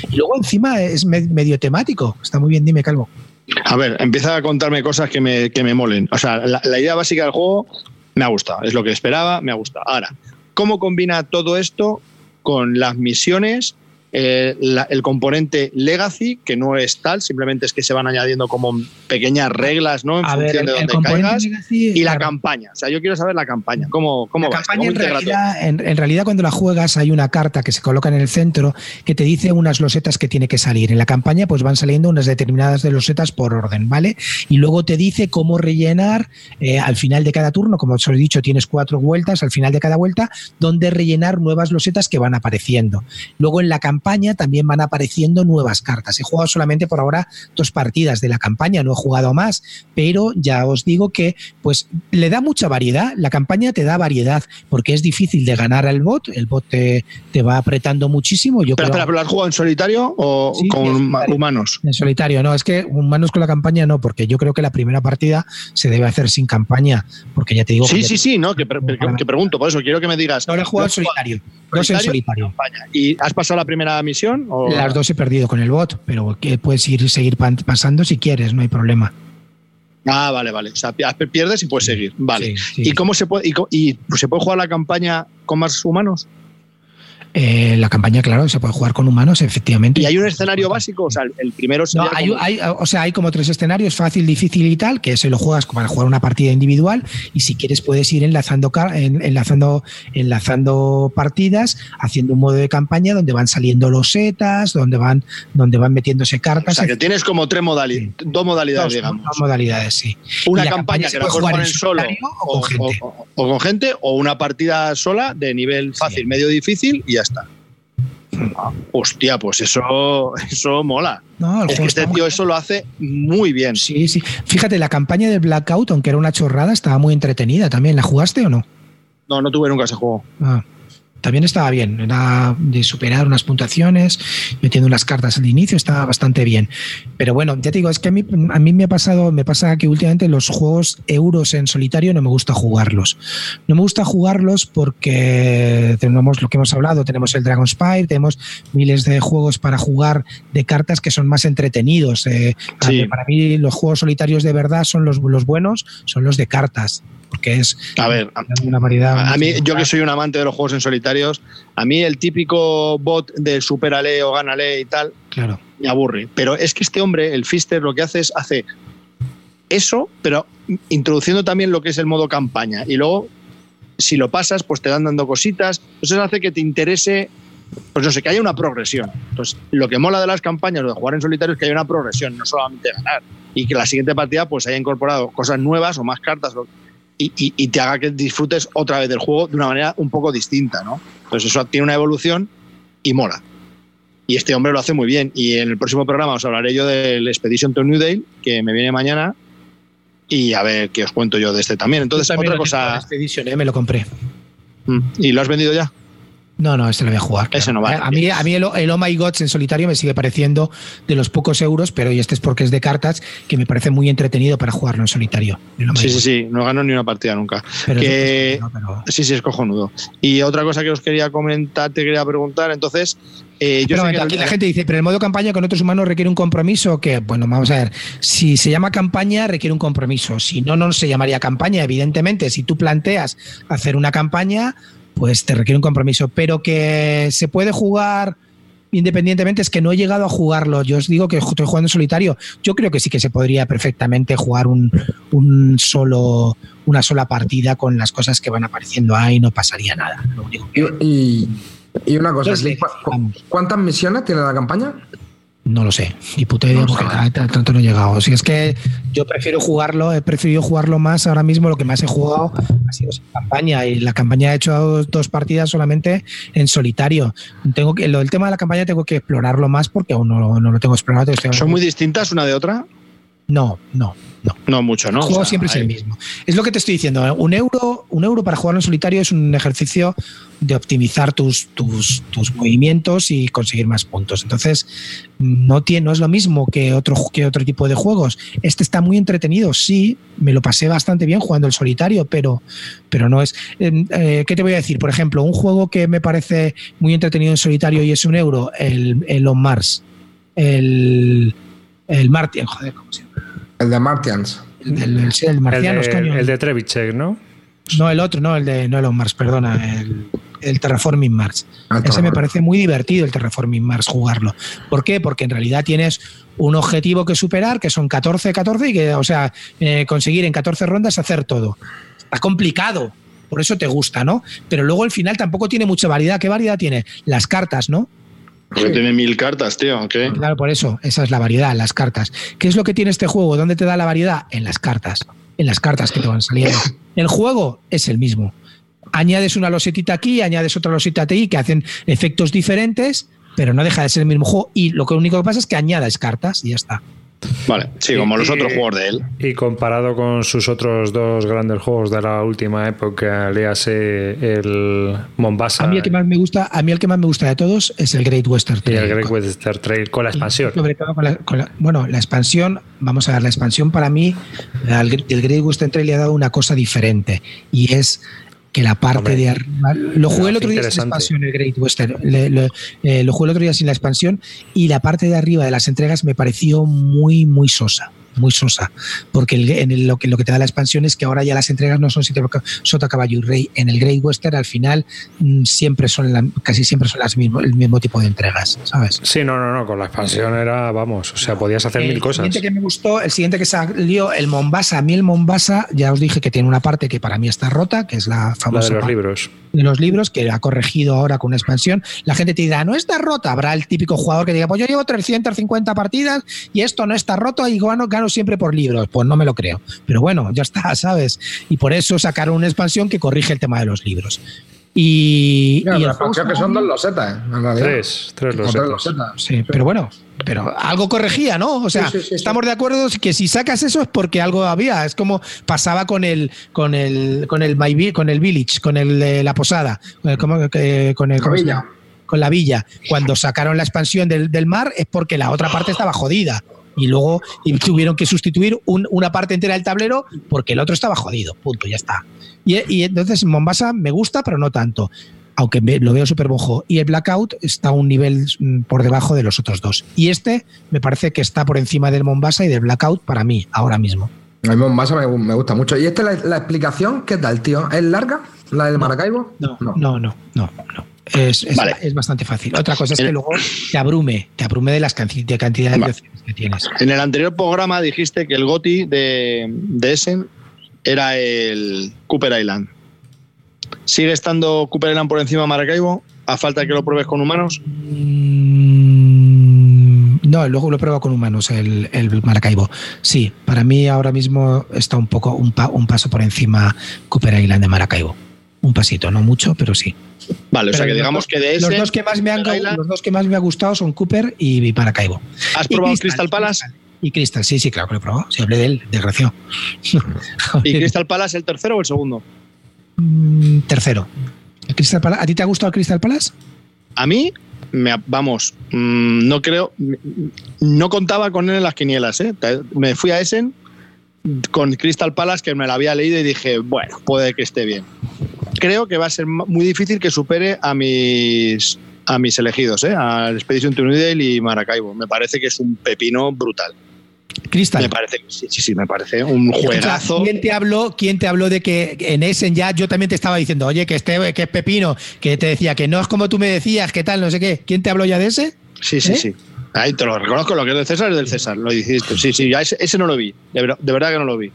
Y luego encima es medio temático. Está muy bien, dime, Calvo. A ver, empieza a contarme cosas que me, que me molen. O sea, la idea básica del juego me ha gustado, es lo que esperaba, me ha gustado. Ahora, ¿cómo combina todo esto con las misiones, eh, la, el componente legacy, que no es tal, simplemente es que se van añadiendo como pequeñas reglas, ¿no? En A función ver, el, de dónde caigas. legacy, y la claro. campaña. O sea, yo quiero saber la campaña. ¿Cómo, cómo la va? campaña ¿Cómo en integra todo? realidad, en, en realidad cuando la juegas hay una carta que se coloca en el centro que te dice unas losetas que tiene que salir. En la campaña pues van saliendo unas determinadas de losetas por orden, ¿vale? Y luego te dice cómo rellenar eh, al final de cada turno, como os he dicho, tienes cuatro vueltas al final de cada vuelta, donde rellenar nuevas losetas que van apareciendo. Luego en la campaña también van apareciendo nuevas cartas. He jugado solamente por ahora dos partidas de la campaña, no he jugado más, pero ya os digo que pues le da mucha variedad, la campaña te da variedad, porque es difícil de ganar al bot, el bot te, te va apretando muchísimo. Yo Pero, creo, espera, ¿pero ¿lo has jugado en solitario o Sí, con solitario. humanos? en solitario, no, es que humanos con la campaña no, porque yo creo que la primera partida se debe hacer sin campaña, porque ya te digo Sí, que sí, sí, no, que, pre- que- que pregunto, por eso quiero que me digas. Ahora he jugado en ¿lo solitario, dos en solitario. ¿Y has pasado la primera misión? O... Las dos he perdido con el bot, pero que puedes ir seguir pasando si quieres, no hay problema. Ah, vale, vale. O sea, pi- pierdes y puedes seguir. Vale. Sí, sí. ¿Y cómo se puede, y, pues, se puede jugar la campaña con más humanos? Eh, la campaña, claro, se puede jugar con humanos, efectivamente. ¿Y hay un escenario básico? O sea, el primero no, hay, hay, o sea, hay como tres escenarios, fácil, difícil y tal, que se lo juegas para jugar una partida individual y si quieres puedes ir enlazando, enlazando, enlazando partidas, haciendo un modo de campaña donde van saliendo los setas, donde van, donde van metiéndose cartas. O sea, que tienes como tres modalidades, dos modalidades, digamos. Dos modalidades, sí. Una campaña, que la puedes jugar en solo o, con gente. O, con gente, o una partida sola de nivel fácil, medio difícil y ya está. hostia, pues eso, eso mola. es que este tío eso lo hace muy bien. Sí, sí. Fíjate, la campaña del Blackout, aunque era una chorrada, estaba muy entretenida también. ¿La jugaste o no? No, no tuve nunca ese juego. Ah también estaba bien. Era de superar unas puntuaciones, metiendo unas cartas al inicio, estaba bastante bien. Pero bueno, ya te digo, es que a mí, a mí me ha pasado, me pasa que últimamente los juegos euros en solitario no me gusta jugarlos. No me gusta jugarlos porque tenemos lo que hemos hablado, tenemos el Dragon Spire, tenemos miles de juegos para jugar de cartas que son más entretenidos. Eh, para mí los juegos solitarios de verdad son los, los buenos, son los de cartas porque es a ver una variedad. A mí, yo que soy un amante de los juegos en solitarios, a mí el típico bot de superale o gánale y tal, claro. me aburre. Pero es que este hombre, el Fister, lo que hace es hace eso, pero introduciendo también lo que es el modo campaña. Y luego, si lo pasas, pues te dan dando cositas. Entonces hace que te interese pues no sé, que haya una progresión. Entonces, lo que mola de las campañas o de jugar en solitario es que haya una progresión, no solamente ganar. Y que la siguiente partida pues haya incorporado cosas nuevas o más cartas y, te haga que disfrutes otra vez del juego de una manera un poco distinta, ¿no? Entonces eso tiene una evolución y mola. Y este hombre lo hace muy bien. Y en el próximo programa os hablaré yo del Expedition to New Dale, que me viene mañana, y a ver qué os cuento yo de este también. Entonces, otra cosa. Expedition, ¿eh? me lo compré. Mm. ¿Y lo has vendido ya? No, no, este lo voy a jugar. Ese no va. A mí, a mí el, Oh My Gods en solitario me sigue pareciendo de los pocos euros, pero y este es porque es de cartas, que me parece muy entretenido para jugarlo en solitario. Oh sí, sí, sí, no gano ni una partida nunca. Sí, sí, es cojonudo. Y otra cosa que os quería comentar, te quería preguntar, entonces, eh, yo sé que aquí la gente dice, pero el modo campaña con otros humanos requiere un compromiso que, bueno, vamos a ver, si se llama campaña requiere un compromiso, si no, no se llamaría campaña, evidentemente, si tú planteas hacer una campaña, pues te requiere un compromiso. Pero que se puede jugar independientemente, es que no he llegado a jugarlo. Yo os digo que estoy jugando en solitario. Yo creo que sí que se podría perfectamente jugar un, solo, una sola partida con las cosas que van apareciendo ahí, no pasaría nada. y, una cosa, ¿cuántas misiones tiene la campaña? No lo sé, ni puta idea porque tanto no he llegado. Si es que yo prefiero jugarlo, he preferido jugarlo más ahora mismo. Lo que más he jugado ha sido campaña y la campaña he hecho dos, partidas solamente en solitario. Tengo que, lo del tema de la campaña tengo que explorarlo más porque aún no, lo tengo explorado. ¿Son muy distintas una de otra? No, no, no. No mucho, ¿no? El juego siempre es el mismo. Es lo que te estoy diciendo. ¿eh? Un euro, un euro para jugar en solitario es un ejercicio de optimizar tus, tus, movimientos y conseguir más puntos. Entonces, no, tiene, no es lo mismo que otro, que otro tipo de juegos. Este está muy entretenido, sí, me lo pasé bastante bien jugando el solitario, pero, pero no es. Eh, ¿Qué te voy a decir? Por ejemplo, un juego que me parece muy entretenido en solitario y es un euro, el, el On Mars. El, el Martian, joder, ¿cómo se llama? El de Martians. El, el, el, el Marcianos, el de, El de Trevichek, ¿no? No, el otro, no, el de no el Mars, perdona, el, el Terraforming Mars. Ah, Ese me parece muy divertido el Terraforming Mars jugarlo. ¿Por qué? Porque en realidad tienes un objetivo que superar, que son 14, 14, y que, o sea, eh, conseguir en 14 rondas hacer todo. Está complicado, por eso te gusta, ¿no? Pero luego el final tampoco tiene mucha variedad. ¿Qué variedad tiene? Las cartas, ¿no? Porque tiene mil cartas, tío. Claro, por eso, esa es la variedad, las cartas. ¿Qué es lo que tiene este juego? ¿Dónde te da la variedad? En las cartas. En las cartas que te van saliendo. El juego es el mismo. Añades una losetita aquí, añades otra loseta aquí, que hacen efectos diferentes, pero no deja de ser el mismo juego. Y lo único que pasa es que añades cartas y ya está. Vale, sí, como los otros juegos de él. Y comparado con sus otros dos grandes juegos de la última época, léase el Mombasa. A mí el que más me gusta, a mí el que más me gusta de todos es el Great Western Trail. Y el Great Western Trail con la expansión. Sobre todo con la, bueno, la expansión, vamos a ver, la expansión para mí, el, el Great Western Trail le ha dado una cosa diferente y es que la parte de arriba. Lo jugué el otro día sin la expansión, el Great Western. Eh, lo jugué el otro día sin la expansión y la parte de arriba de las entregas me pareció muy, muy sosa. Muy sosa. Porque el- en el- lo, que, lo que te da la expansión es que ahora ya las entregas no son sota, caballo y rey. En el Great Western al final mm, siempre son la- casi siempre son las mismo, el mismo tipo de entregas, ¿sabes? Sí, no, no, no, con la expansión era, vamos, o sea, podías hacer mil el cosas. siguiente que me gustó, el siguiente que salió, el Mombasa. A mí el Mombasa, ya os dije que tiene una parte que para mí está rota, que es la La famosa de los parte libros. de los libros, que ha corregido ahora con una expansión. La gente te dirá, no está rota. Habrá el típico jugador que diga, pues yo llevo 350 partidas y esto no está roto y gano, gano siempre por libros. Pues no me lo creo. Pero bueno, ya está, ¿sabes? Y por eso sacaron una expansión que corrige el tema de los libros. Y, Mira, y la el expansión que son dos losetas, ¿eh? en realidad. Tres, tres losetas. Sí, pero bueno, pero algo corregía, ¿no? O sea, Sí, sí, sí, estamos de acuerdo que si sacas eso es porque algo había. Es como pasaba con el con el con el My con el village, con el de la posada, con el, ¿cómo que- con el La ¿cómo se villa. llama? con la villa. Cuando sacaron la expansión del, del mar es porque la otra parte estaba jodida. Y luego y tuvieron que sustituir un- una parte entera del tablero porque el otro estaba jodido. Punto, ya está. Y, y entonces Mombasa me gusta, pero no tanto. Aunque me- lo veo súper bojo. Y el Blackout está a un nivel mm, por debajo de los otros dos. Y este me parece que está por encima del Mombasa y del Blackout para mí, ahora mismo. A mí Mombasa me, me gusta mucho. ¿Y esta la, la explicación? ¿Qué tal, tío? ¿Es larga? ¿La del Maracaibo? No, no, no, no. no. Es, es- Vale. es bastante fácil. Otra cosa es que luego te abrume, te abrume de las de cantidad de Vale. opciones que tienes. En el anterior programa dijiste que el GOTI de, de Essen era el Cooper Island. ¿Sigue estando Cooper Island por encima de Maracaibo? ¿A falta de que lo pruebes con humanos? Mm, No, luego lo probado con humanos, el, el Maracaibo. Sí, para mí ahora mismo está un poco un, pa- un paso por encima Cooper Island de Maracaibo. Un pasito, no mucho, pero sí. Vale, o sea que los digamos que de Los Essen. dos que más me han los dos que más me ha gustado son Cooper y Maracaibo. ¿Has Y probado Crystal, Palace? Y Crystal, sí, sí, claro que lo he probado. Si hablé de él, desgraciado. ¿Y Crystal Palace el tercero o el segundo? Mm, Tercero. ¿El Crystal Palace? ¿A ti te ha gustado el Crystal Palace? A mí, me, vamos, mm, no creo, no contaba con él en las quinielas. ¿eh? Me fui a Essen con Crystal Palace, que me la había leído y dije, bueno, puede que esté bien. Creo que va a ser muy difícil que supere a mis a mis elegidos, ¿eh? al Expedition Delhi y Maracaibo. Me parece que es un pepino brutal. Crystal. Me parece, sí, sí, sí, me parece un juegazo. ¿Quién te habló? ¿Quién te habló de que en Essen ya yo también te estaba diciendo, oye, que este que es pepino, que te decía que no es como tú me decías, que tal, no sé qué. ¿Quién te habló ya de ese? Sí, sí, ¿Eh? sí. Ahí te lo reconozco, lo que es del César es del César, lo dijiste. Sí, sí, ya ese, ese no lo vi, de, ver- de verdad que no lo vi.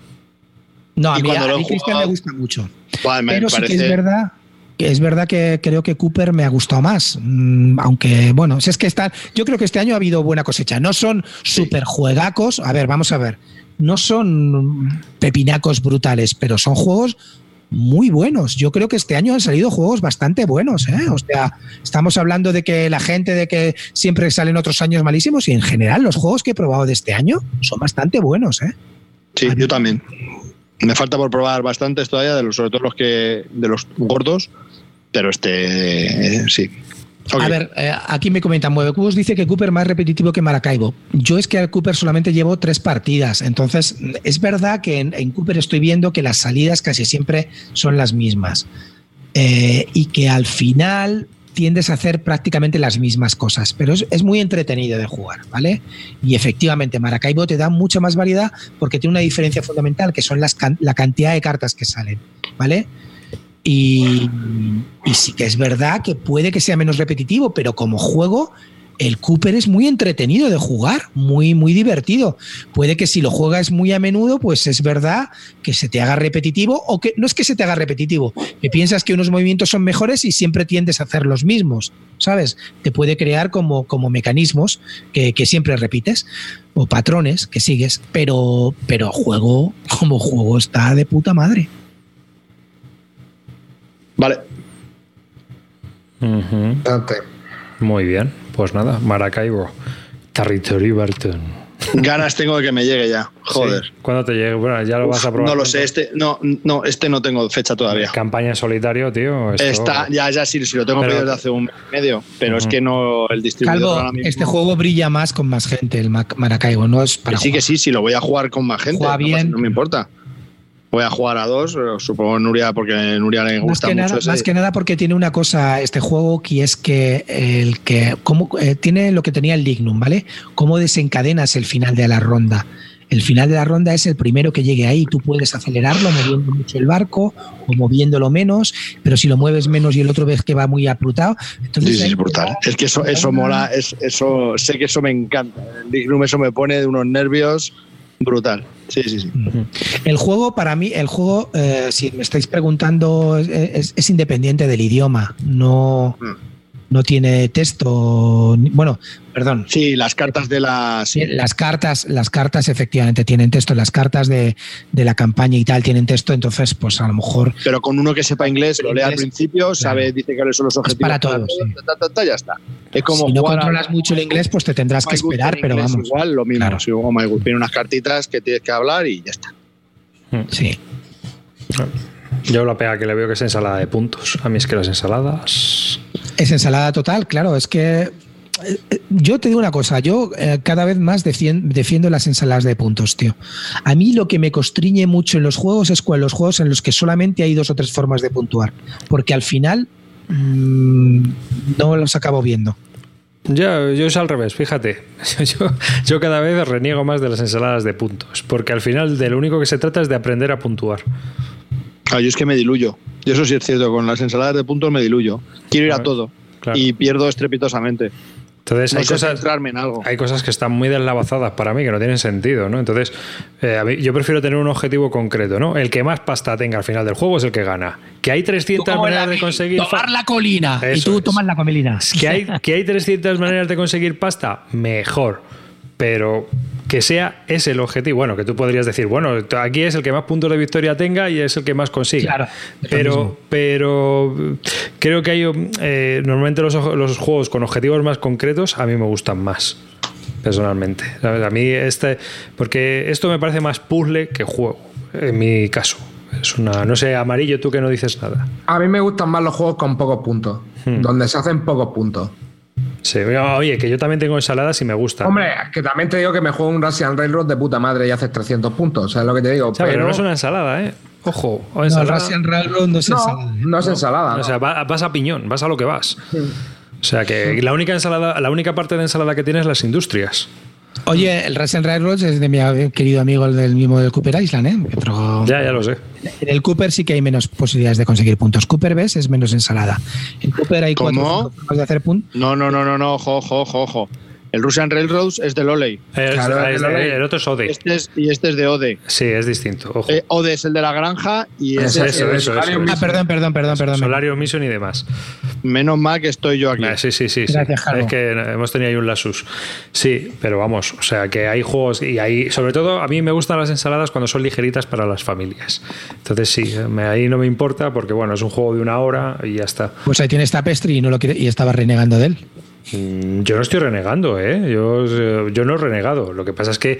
No, a mí, a mí jugado- me gusta mucho. Buah, me Pero sí que parece... es verdad. Es verdad que creo que Cooper me ha gustado más. Mm, Aunque, bueno, si es que están. Yo creo que este año ha habido buena cosecha. No son super juegacos. A ver, vamos a ver. No son pepinacos brutales, pero son juegos muy buenos. Yo creo que este año han salido juegos bastante buenos. ¿eh? O sea, estamos hablando de que la gente, de que siempre salen otros años malísimos y en general los juegos que he probado de este año son bastante buenos. ¿eh? Sí, yo también. Me falta por probar bastantes todavía, sobre todo los que de los gordos, pero este eh, sí. A ver, eh, aquí me comentan, Muevecubos dice que Cooper más repetitivo que Maracaibo. Yo es que al Cooper solamente llevo tres partidas, entonces es verdad que en, en Cooper estoy viendo que las salidas casi siempre son las mismas Eh, y que al final tiendes a hacer prácticamente las mismas cosas, pero es, muy entretenido de jugar, ¿vale? Y efectivamente Maracaibo te da mucha más variedad porque tiene una diferencia fundamental que son las la cantidad de cartas que salen, ¿vale? Y, y sí que es verdad que puede que sea menos repetitivo, pero como juego, el Cooper es muy entretenido de jugar, muy, muy divertido. Puede que si lo juegas muy a menudo, pues es verdad que se te haga repetitivo, o que no es que se te haga repetitivo, que piensas que unos movimientos son mejores y siempre tiendes a hacer los mismos, ¿sabes? Te puede crear como, como mecanismos que, que siempre repites, o patrones que sigues, pero, pero juego, como juego está de puta madre. Vale. Bastante. Muy bien, pues nada, Maracaibo, Territorio Barton. Ganas tengo de que me llegue ya. Joder. Sí. ¿Cuándo te llegue? Bueno, ya lo Uf, vas a probar. no lo sé, este no, no, este no tengo fecha todavía. Campaña en solitario, tío. esto- Está, ya, ya sí, sí lo tengo Pero- pedido desde hace un mes y medio, pero es que no el distribuidor Calvo, ahora mismo- este juego brilla más con más gente, el Maracaibo, no es para Que sí, que jugar. sí, sí, lo voy a jugar con más gente. Juega no, pasa- bien. no me importa. Voy a jugar a dos, supongo Nuria, porque Nuria le Más gusta que, mucho nada, ese. más que nada porque tiene una cosa este juego que es que el que como, eh, tiene lo que tenía el Lignum, ¿vale? Cómo desencadenas el final de la ronda. El final de la ronda es el primero que llegue ahí. Tú puedes acelerarlo moviendo mucho el barco o moviéndolo menos, pero si lo mueves menos y el otro ves que va muy aprutado, entonces Sí, sí, es brutal. Es que eso, eso mola, es, eso, sé que eso me encanta. El Dignum eso me pone de unos nervios brutal. Sí, sí, sí. El juego, para mí, el juego, eh, si me estáis preguntando, es, es- es independiente del idioma. No, Mm. No tiene texto. Bueno, perdón. Sí, las cartas de la. sí. Las cartas, las cartas efectivamente tienen texto, las cartas de, de la campaña y tal tienen texto, entonces pues a lo mejor Pero con uno que sepa inglés, lo lee al principio, sabe, dice cuáles son los objetivos. para todos, sí. ta, ta, ta, ya está. Es como si no a- controlas mucho el inglés, pues te tendrás que esperar, pero inglés vamos. Igual, lo mismo. Claro. Si My Good, tiene unas cartitas que tienes que hablar y ya está. Sí. Yo la pega que le veo que es ensalada de puntos. A mí es que las ensaladas. Es ensalada total, claro, es que eh, eh, yo te digo una cosa, yo eh, cada vez más defien- defiendo las ensaladas de puntos, tío. A mí lo que me constriñe mucho en los juegos es con los juegos en los que solamente hay dos o tres formas de puntuar, porque al final mm, no los acabo viendo. Yo, yo es al revés, fíjate. Yo, yo cada vez reniego más de las ensaladas de puntos, porque al final de lo único que se trata es de aprender a puntuar. Yo es que me diluyo. Y eso sí es cierto, con las ensaladas de puntos me diluyo. Quiero ir a todo. claro. Y pierdo estrepitosamente. Entonces No hay cosas, centrarme en algo. hay cosas que están muy deslavazadas para mí, que no tienen sentido, ¿no? Entonces, eh, a mí- yo prefiero tener un objetivo concreto, ¿no? El que más pasta tenga al final del juego es el que gana. Que hay 300 maneras de conseguir... Tomar la colina y tú es. tomas la colina. Que hay, que hay 300 maneras de conseguir pasta, mejor. Pero que sea ese el objetivo. Bueno, que tú podrías decir, bueno, aquí es el que más puntos de victoria tenga y es el que más consiga. Claro, es pero, pero creo que hay eh, normalmente los, los juegos con objetivos más concretos a mí me gustan más. Personalmente. ¿sabes? A mí este. Porque esto me parece más puzzle que juego. En mi caso. Es una. No sé, amarillo, tú que no dices nada. A mí me gustan más los juegos con pocos puntos, Hmm. donde se hacen pocos puntos. Sí, oye, que yo también tengo ensaladas y me gustan. Hombre, que también te digo que me juego un Russian Railroad de puta madre y haces 300 puntos, ¿sabes lo que te digo? O sea, pero, no es una ensalada, ¿eh? Ojo, o No, el ensalada. Russian Railroad no es No, ensalada, ¿eh? no es ensalada. O sea, va- vas a piñón, vas a lo que vas. O sea que la única ensalada, la única parte de ensalada que tienes es las industrias. Oye, el Russian Railroad es de mi querido amigo el del mismo del Cooper Island, ¿eh? Otro- Ya, ya lo sé. En el Cooper sí que hay menos posibilidades de conseguir puntos. Cooper ves es menos ensalada. En Cooper hay cuatro ¿Cómo? o cinco formas de hacer puntos. No, no, no, no, no, ojo, ojo, ojo, ojo. El Russian Railroads es de Loley. Es- Claro, es- el otro es Ode. Este es, y este es de Ode. Sí, es distinto. Ojo. Eh, Ode es el de la granja y Eso, ese eso, es el- eso. Ah, perdón, perdón, perdón, perdón. Solario Mission y demás. menos mal que estoy yo aquí. Ah, sí, sí, sí. sí. Gracias, Jaro. Es que hemos tenido ahí un lasus. Sí, pero vamos, o sea que hay juegos y ahí, sobre todo, a mí me gustan las ensaladas cuando son ligeritas para las familias. Entonces sí, me- ahí no me importa porque bueno, es un juego de una hora y ya está. Pues ahí tienes Tapestry y no lo quiere, y estaba renegando de él. Mm, Yo no estoy renegando, ¿eh? Yo, eh, yo no he renegado. Lo que pasa es que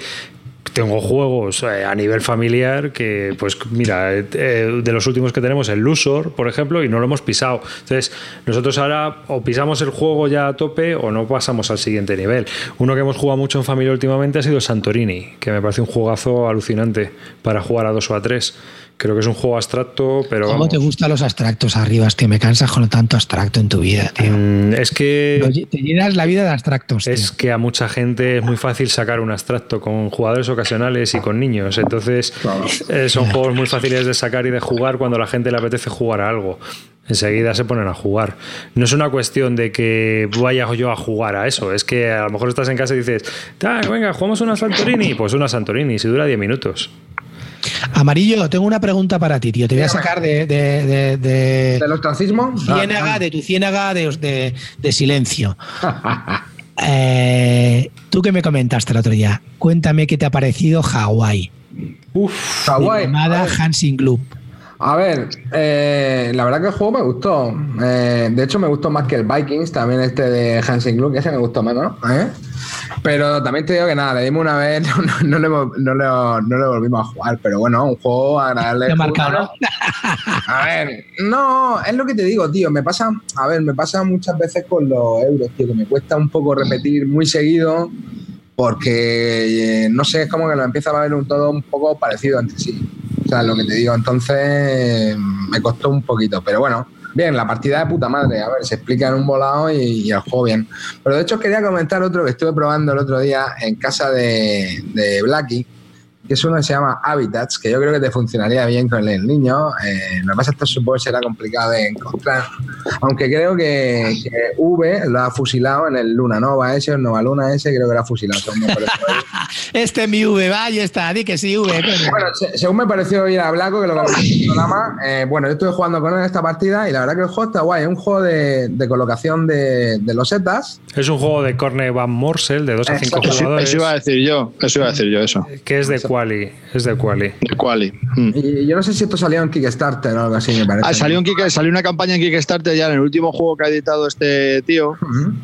tengo juegos eh, a nivel familiar que, pues mira, eh, de los últimos que tenemos, el Lusor, por ejemplo, y no lo hemos pisado. Entonces, nosotros ahora o pisamos el juego ya a tope o no pasamos al siguiente nivel. Uno que hemos jugado mucho en familia últimamente ha sido Santorini, que me parece un juegazo alucinante para jugar a dos o a tres. Creo que es un juego abstracto, pero... ¿Cómo vamos, te gustan los abstractos arriba? Es que me cansas con tanto abstracto en tu vida, tío. mm, es que... Te llenas la vida de abstractos. tío. Es que a mucha gente es muy fácil sacar un abstracto con jugadores ocasionales y con niños. Entonces, eh, son juegos muy fáciles de sacar y de jugar cuando la gente le apetece jugar a algo. Enseguida se ponen a jugar. No es una cuestión de que vaya yo a jugar a eso. Es que a lo mejor estás en casa y dices, "Ta, venga, jugamos una Santorini. Pues una Santorini, si dura 10 minutos. Amarillo, tengo una pregunta para ti, tío. Te voy a sacar de, de, de- de- ¿Del ostracismo? ciénaga, de tu ciénaga de, de- silencio. Eh, Tú que me comentaste el otro día, cuéntame qué te ha parecido Hawái. Está guay. Llamada Hansing Club. A ver, eh, la verdad que el juego me gustó. Eh, de hecho, me gustó más que el Vikings, también este de Hansen Club, que ese me gustó menos. ¿eh? Pero también te digo que nada, le dimos una vez, no, no, no le, no le- no le volvimos a jugar. Pero bueno, un juego agradable. Marcado, ¿no? A ver, no, es lo que te digo, tío. Me pasa, a ver, me pasa muchas veces con los euros, tío, que me cuesta un poco repetir muy seguido porque, eh, no sé, es como que lo empieza a ver un todo un poco parecido entre sí. O lo que te digo, entonces me costó un poquito, pero bueno. Bien, la partida de puta madre, a ver, se explica en un volado y, y el juego bien. Pero de hecho quería comentar otro que estuve probando el otro día en casa de, de Blacky, que es uno que se llama Habitats, que yo creo que te funcionaría bien con el niño. Eh, lo que pasa es que esto supongo será complicado de encontrar. Aunque creo que, que V lo ha fusilado en el Luna Nova ese o Nova Luna ese, creo que lo ha fusilado. según me. Este es mi V, va, ahí está, di que sí, V. Bueno, se- según me pareció ir a Blanco, que lo el programa, eh, bueno, yo estuve jugando con él en esta partida y la verdad que el juego está guay. Es un juego de, de colocación de, de losetas. Es un juego de Corne Van Morsel de 2 a 5 Eso- Eso, jugadores. eso iba a decir yo, eso iba a decir yo, eso. Que es de Quali. Es de Quali. De Quali. Mm. Y yo no sé si esto salió en Kickstarter o algo así, me parece. Ah, salió, un Kick- salió una campaña en Kickstarter ya en el último juego que ha editado este tío.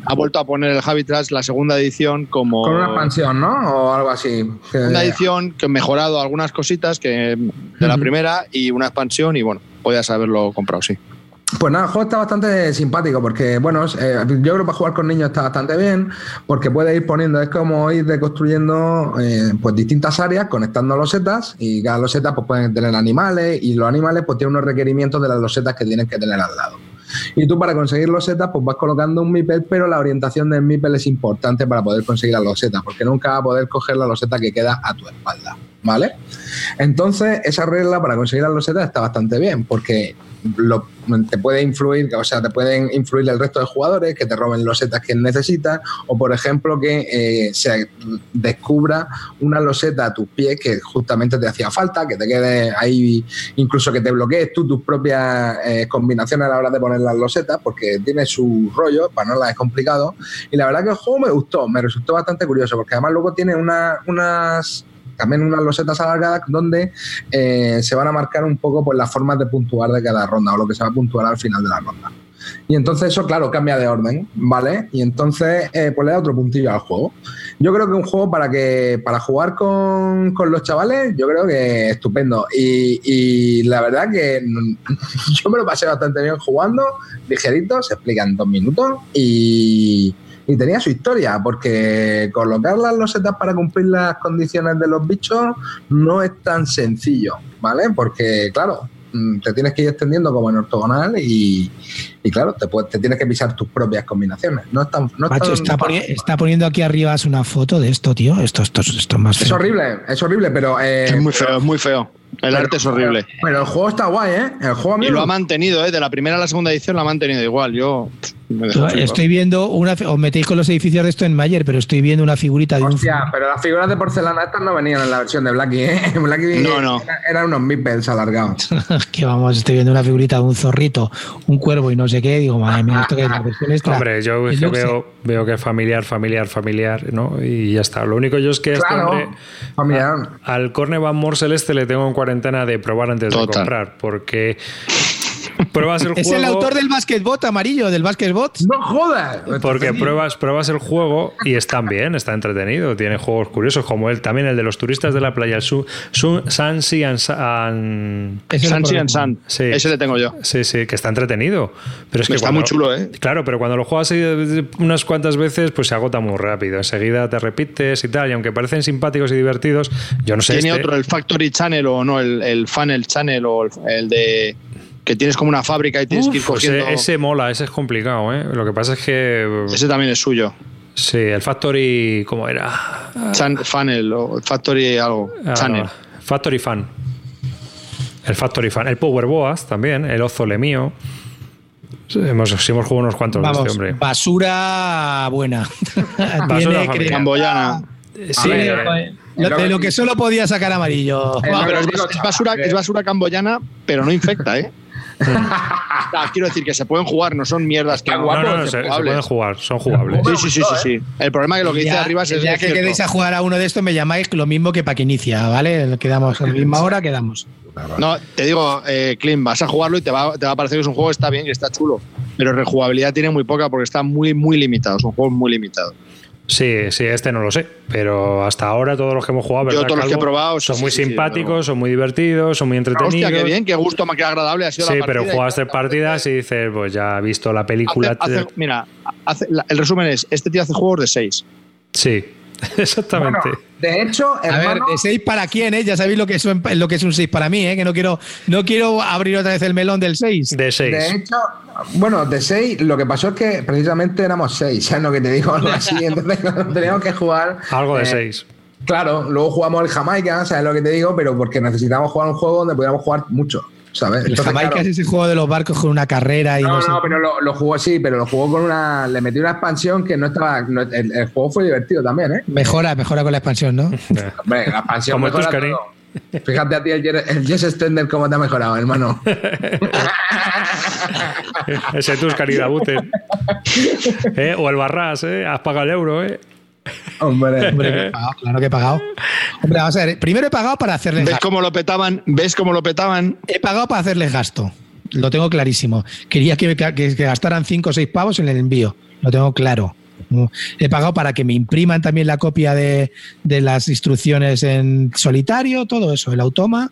Ha vuelto a poner el Habitats, la segunda edición, como Con una expansión, ¿no? O algo así. Una edición que ha mejorado algunas cositas que de la primera y una expansión y bueno, podías haberlo comprado, sí. Pues nada, el juego está bastante simpático porque, bueno, eh, yo creo que para jugar con niños está bastante bien porque puedes ir poniendo, es como ir reconstruyendo eh, pues distintas áreas conectando losetas y cada loseta pues pueden tener animales y los animales pues tienen unos requerimientos de las losetas que tienen que tener al lado. Y tú para conseguir losetas pues vas colocando un MIPEL, pero la orientación del MIPEL es importante para poder conseguir las losetas porque nunca vas a poder coger la loseta que queda a tu espalda, ¿vale? Entonces, esa regla para conseguir las losetas está bastante bien, porque lo- te puede influir, o sea, te pueden influir el resto de jugadores que te roben losetas que necesitas, o por ejemplo, que eh, se descubra una loseta a tus pies que justamente te hacía falta, que te quede ahí, incluso que te bloquees tú tus propias eh, combinaciones a la hora de poner las losetas, porque tiene su rollo, para no las es complicado. Y la verdad que el juego me gustó, me resultó bastante curioso, porque además luego tiene una- unas también unas losetas alargadas donde eh, se van a marcar un poco pues, las formas de puntuar de cada ronda o lo que se va a puntuar al final de la ronda. Y entonces eso, claro, cambia de orden, ¿vale? Y entonces eh, pues le da otro puntillo al juego. Yo creo que un juego para que para jugar con, con los chavales, yo creo que estupendo. Y, y la verdad que yo me lo pasé bastante bien jugando, ligerito, se explica en dos minutos y, y tenía su historia, porque colocar las losetas para cumplir las condiciones de los bichos no es tan sencillo, ¿vale? Porque, claro, mm, te tienes que ir extendiendo como en ortogonal y, y claro, te, puedes- te tienes que pisar tus propias combinaciones. No es tan, no es Macho, tan está, poni- está poniendo aquí arriba una foto de esto, tío. Esto, esto, esto es más Es feo. horrible, es horrible, pero... eh, Es muy feo, es muy feo. El pero- arte es horrible. Pero, el juego está guay, ¿eh? El juego a mí Y lo ha mantenido, ¿eh? De la primera a la segunda edición lo ha mantenido igual. Yo me. Estoy viendo una. Os metéis con los edificios de esto en Mayer, pero estoy viendo una figurita de un. Hostia, pero las figuras de porcelana estas no venían en la versión de Blacky, ¿eh? Blacky No, no. era- eran unos meeples alargados. que vamos, estoy viendo una figurita de un zorrito, un cuervo y no sé qué. Digo, madre mía, esto que es la versión extra. Hombre, yo es que veo, veo que es familiar, familiar, familiar, ¿no? Y ya está. Lo único yo es que este Claro, hombre, familiar. al Corne Van Morsel este le tengo en cuarentena de probar antes de comprar, porque pruebas el Es juego. el autor del basketbot amarillo, del basketbot. ¡No jodas! Porque pruebas, pruebas el juego y están bien, está entretenido. Tiene juegos curiosos como él, también el de los turistas de la playa, el Su, Su- Sansi and, and- Sansi and conozco. San. Sí. Ese le tengo yo. Sí, sí, que está entretenido. Pero es que Está cuando- muy chulo, ¿eh? Claro, pero cuando lo juegas unas cuantas veces, pues se agota muy rápido. Enseguida te repites y tal. Y aunque parecen simpáticos y divertidos, yo no sé. Tiene este- otro, el Factory Channel o no, el, el Funnel Channel o el, el de que tienes como una fábrica y tienes que ir Uf, cogiendo. ese, ese mola, ese es complicado, ¿eh? Lo que pasa es que. Ese también es suyo. Sí, el Factory. ¿Cómo era? Chan- funnel o Factory algo. Ah, Channel. no, Factory Fan. El Factory Fan. El Power Boas también. El Ozole mío. Sí, hemos, sí hemos jugado unos cuantos de Vamos, este hombre. basura buena. creo- Camboyana. Sí, eh, lo- de lo que solo podía sacar amarillo. No, no, pero es, no, no, es basura, es basura camboyana, pero no infecta, ¿eh? Quiero decir que se pueden jugar, no son mierdas que no, guapo, no, no, se, se pueden jugar, son jugables. Sí, sí, sí, sí, sí. El problema es que lo que dice arriba es, es el día que cierto. quedéis a jugar a uno de estos me llamáis lo mismo que para que inicia, ¿vale? Quedamos a la misma hora, quedamos. No, te digo, eh, Clint, vas a jugarlo y te va, te va a parecer que es un juego que está bien, que está chulo. Pero rejugabilidad tiene muy poca porque está muy, muy limitado. Son juegos muy limitados. Sí, sí, este no lo sé, pero hasta ahora todos los que hemos jugado, Yo ¿verdad, todos los que he probado, son sí, muy sí, simpáticos, son muy divertidos, son muy entretenidos. Hostia, qué bien, qué gusto, qué agradable ha sido Sí, la pero juegas tres partidas y dices, pues ya he visto la película. Hace- hace- mira, hace- la- el resumen es: este tío hace juegos de 6. Sí, exactamente. Bueno, de hecho, A ver, hermano, de 6 para quién, ¿eh? Ya sabéis lo que es un, lo que es un 6 para mí, ¿eh? Que no quiero, no quiero abrir otra vez el melón del 6. de seis. de hecho, bueno, de 6, lo que pasó es que precisamente éramos 6, ¿sabes lo que te digo? Algo así, entonces teníamos que jugar. Algo de eh, seis. Claro, luego jugamos el Jamaica, ¿sabes lo que te digo? Pero porque necesitamos jugar un juego donde pudiéramos jugar mucho, ¿sabes? Entonces, Jamaica claro, es ese juego de los barcos con una carrera y no, no, sé. no, pero lo, lo jugó sí, pero lo jugó con una. Le metió una expansión que no estaba. no- el, el juego fue divertido también, ¿eh? Mejora, mejora con la expansión, ¿no? Hombre, la expansión Como mejora todo. Fíjate a ti el, Jess Stender cómo te ha mejorado, hermano. Ese Tuscany de Buten. ¿Eh? O el Barras, ¿eh? Has pagado el euro, ¿eh? Hombre. Hombre, que he pagado, claro que he pagado. Hombre, vamos a ver, primero he pagado para hacerles ¿Ves gasto. cómo lo petaban? ¿Ves cómo lo petaban? He pagado para hacerles gasto. Lo tengo clarísimo. Quería que, que- que gastaran 5 o 6 pavos en el envío. Lo tengo claro. He pagado para que me impriman también la copia de, de las instrucciones en solitario, todo eso, el automa.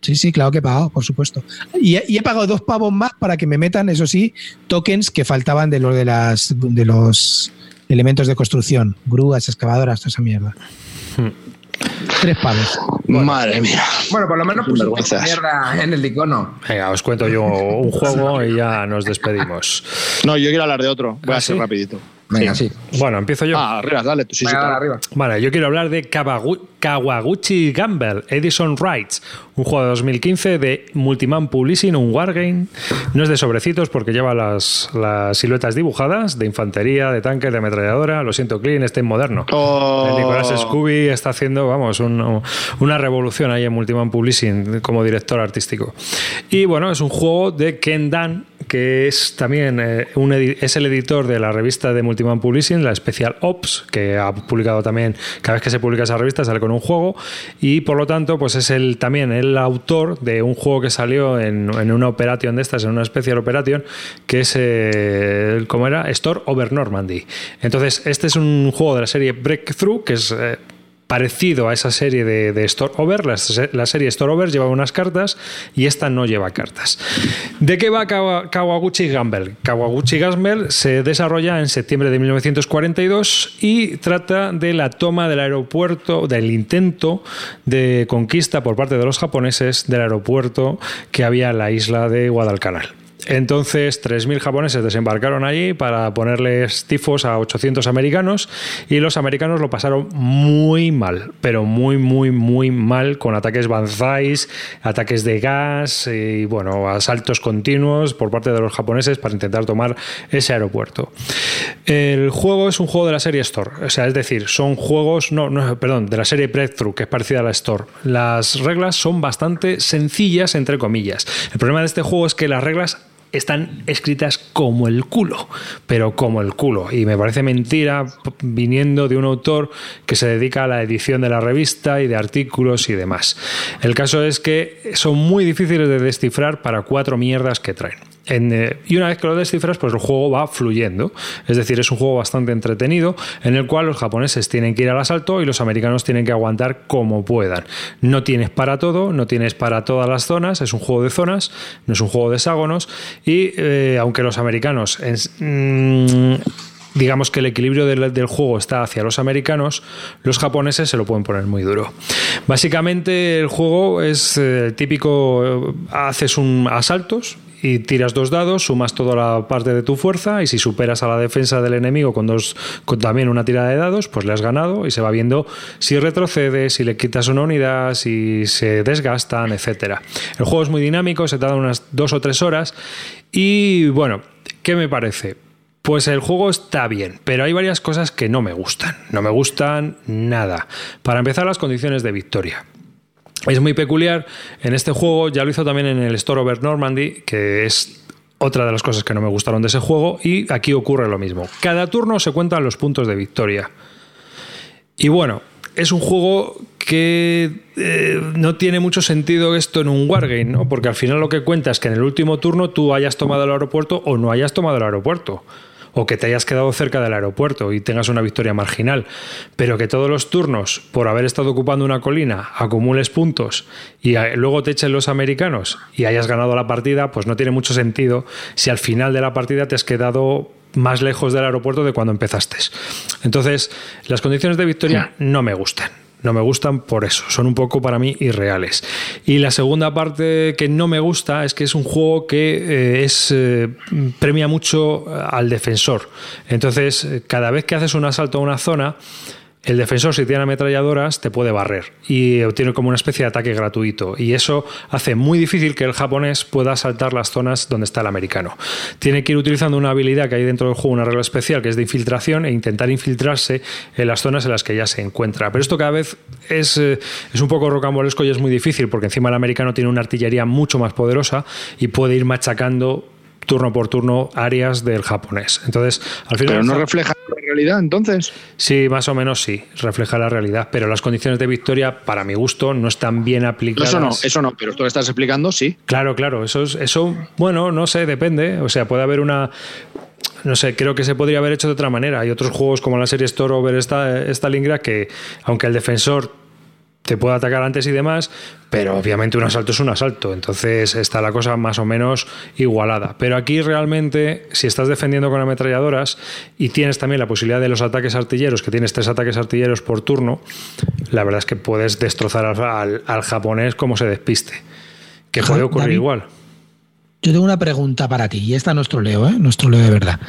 Sí, sí, claro que he pagado, por supuesto. Y, he- y he pagado dos pavos más para que me metan, eso sí, tokens que faltaban de los de las de los elementos de construcción, grúas, excavadoras, toda esa mierda. Tres pavos. Madre mía. Bueno, por lo menos Vergüenzas. mierda en el icono. Venga, os cuento yo un juego y ya nos despedimos. No, yo quiero hablar de otro. Voy ¿Ah, a ser sí? rapidito. Venga, sí. Bueno, empiezo yo. Ah, arriba, dale. Tú sí, sí, Venga, dale, arriba. Vale, yo quiero hablar de Kawagu- Kawaguchi Gamble, Edison Rights, un juego de 2015 de Multiman Publishing, un wargame. No es de sobrecitos porque lleva las, las siluetas dibujadas de infantería, de tanques, de ametralladora. Lo siento, Clean, este es moderno. Oh. Nicolás Scooby está haciendo, vamos, un- una revolución ahí en Multiman Publishing como director artístico. Y bueno, es un juego de Ken Dan, que es también eh, un es el editor de la revista de Multiman Publishing, la Special Ops, que ha publicado también, cada vez que se publica esa revista sale con un juego, y por lo tanto, pues es el, también el autor de un juego que salió en, una operation de estas, en una Special Operation, que es, eh, ¿cómo era? Store Over Normandy. Entonces, este es un juego de la serie Breakthrough, que es... eh, parecido a esa serie de, de Store Over. La, se- la serie Store Over lleva unas cartas y esta no lleva cartas. ¿De qué va Kawa- Kawaguchi Gamble? Kawaguchi Gamble se desarrolla en septiembre de 1942 y trata de la toma del aeropuerto, del intento de conquista por parte de los japoneses del aeropuerto que había en la isla de Guadalcanal. Entonces, 3.000 japoneses desembarcaron allí para ponerles tifos a 800 americanos y los americanos lo pasaron muy mal, pero muy, muy, muy mal con ataques banzais, ataques de gas y, bueno, asaltos continuos por parte de los japoneses para intentar tomar ese aeropuerto. El juego es un juego de la serie Store, o sea, es decir, son juegos, no, no, perdón, de la serie Breakthrough, que es parecida a la Store. Las reglas son bastante sencillas, entre comillas. El problema de este juego es que las reglas están escritas como el culo, pero como el culo. Y me parece mentira viniendo de un autor que se dedica a la edición de la revista y de artículos y demás. El caso es que son muy difíciles de descifrar para cuatro mierdas que traen. En, eh, y una vez que lo descifras, pues el juego va fluyendo. Es decir, es un juego bastante entretenido en el cual los japoneses tienen que ir al asalto y los americanos tienen que aguantar como puedan. No tienes para todo, no tienes para todas las zonas, es un juego de zonas, no es un juego de hexágonos. Y eh, aunque los americanos mm, digamos que el equilibrio del, juego está hacia los americanos, los japoneses se lo pueden poner muy duro. Básicamente el juego es eh, típico, haces un asaltos y tiras dos dados, sumas toda la parte de tu fuerza y si superas a la defensa del enemigo con dos con también una tirada de dados, pues le has ganado y se va viendo si retrocede, si le quitas una unidad, si se desgastan, etcétera. El juego es muy dinámico, se tarda unas dos o tres horas y bueno, ¿qué me parece? Pues el juego está bien, pero hay varias cosas que no me gustan. No me gustan nada. Para empezar, las condiciones de victoria. Es muy peculiar en este juego, ya lo hizo también en el Store Over Normandy, que es otra de las cosas que no me gustaron de ese juego, y aquí ocurre lo mismo. Cada turno se cuentan los puntos de victoria. Y bueno, es un juego que eh, no tiene mucho sentido esto en un wargame, ¿no? Porque al final lo que cuenta es que en el último turno tú hayas tomado el aeropuerto o no hayas tomado el aeropuerto. O que te hayas quedado cerca del aeropuerto y tengas una victoria marginal. Pero que todos los turnos, por haber estado ocupando una colina, acumules puntos y eh, luego te echen los americanos y hayas ganado la partida, pues no tiene mucho sentido si al final de la partida te has quedado más lejos del aeropuerto de cuando empezaste. Entonces, las condiciones de victoria no me gustan. No me gustan por eso, son un poco para mí irreales. Y la segunda parte que no me gusta es que es un juego que eh, es eh, premia mucho al defensor. Entonces, eh, cada vez que haces un asalto a una zona, el defensor, si tiene ametralladoras, te puede barrer y obtiene como una especie de ataque gratuito. Y eso hace muy difícil que el japonés pueda saltar las zonas donde está el americano. Tiene que ir utilizando una habilidad que hay dentro del juego, una regla especial, que es de infiltración, e intentar infiltrarse en las zonas en las que ya se encuentra. Pero esto cada vez es, eh, es un poco rocambolesco y es muy difícil, porque encima el americano tiene una artillería mucho más poderosa y puede ir machacando turno por turno áreas del japonés. Entonces, al final. Pero no refleja la realidad, entonces. Sí, más o menos sí, refleja la realidad. Pero las condiciones de victoria, para mi gusto, no están bien aplicadas. Eso no, eso no, pero tú lo estás explicando, sí. Claro, claro. Eso, es, eso, bueno, no sé, depende. O sea, puede haber una. No sé, creo que se podría haber hecho de otra manera. Hay otros juegos como la serie Store Over Stalingrad que, aunque el defensor te puede atacar antes y demás, pero obviamente un asalto es un asalto, entonces está la cosa más o menos igualada. Pero aquí realmente, si estás defendiendo con ametralladoras y tienes también la posibilidad de los ataques artilleros, que tienes tres ataques artilleros por turno, la verdad es que puedes destrozar al, japonés como se despiste, que puede ocurrir igual. Yo tengo una pregunta para ti, y esta nuestro Leo, ¿eh? nuestro Leo de verdad.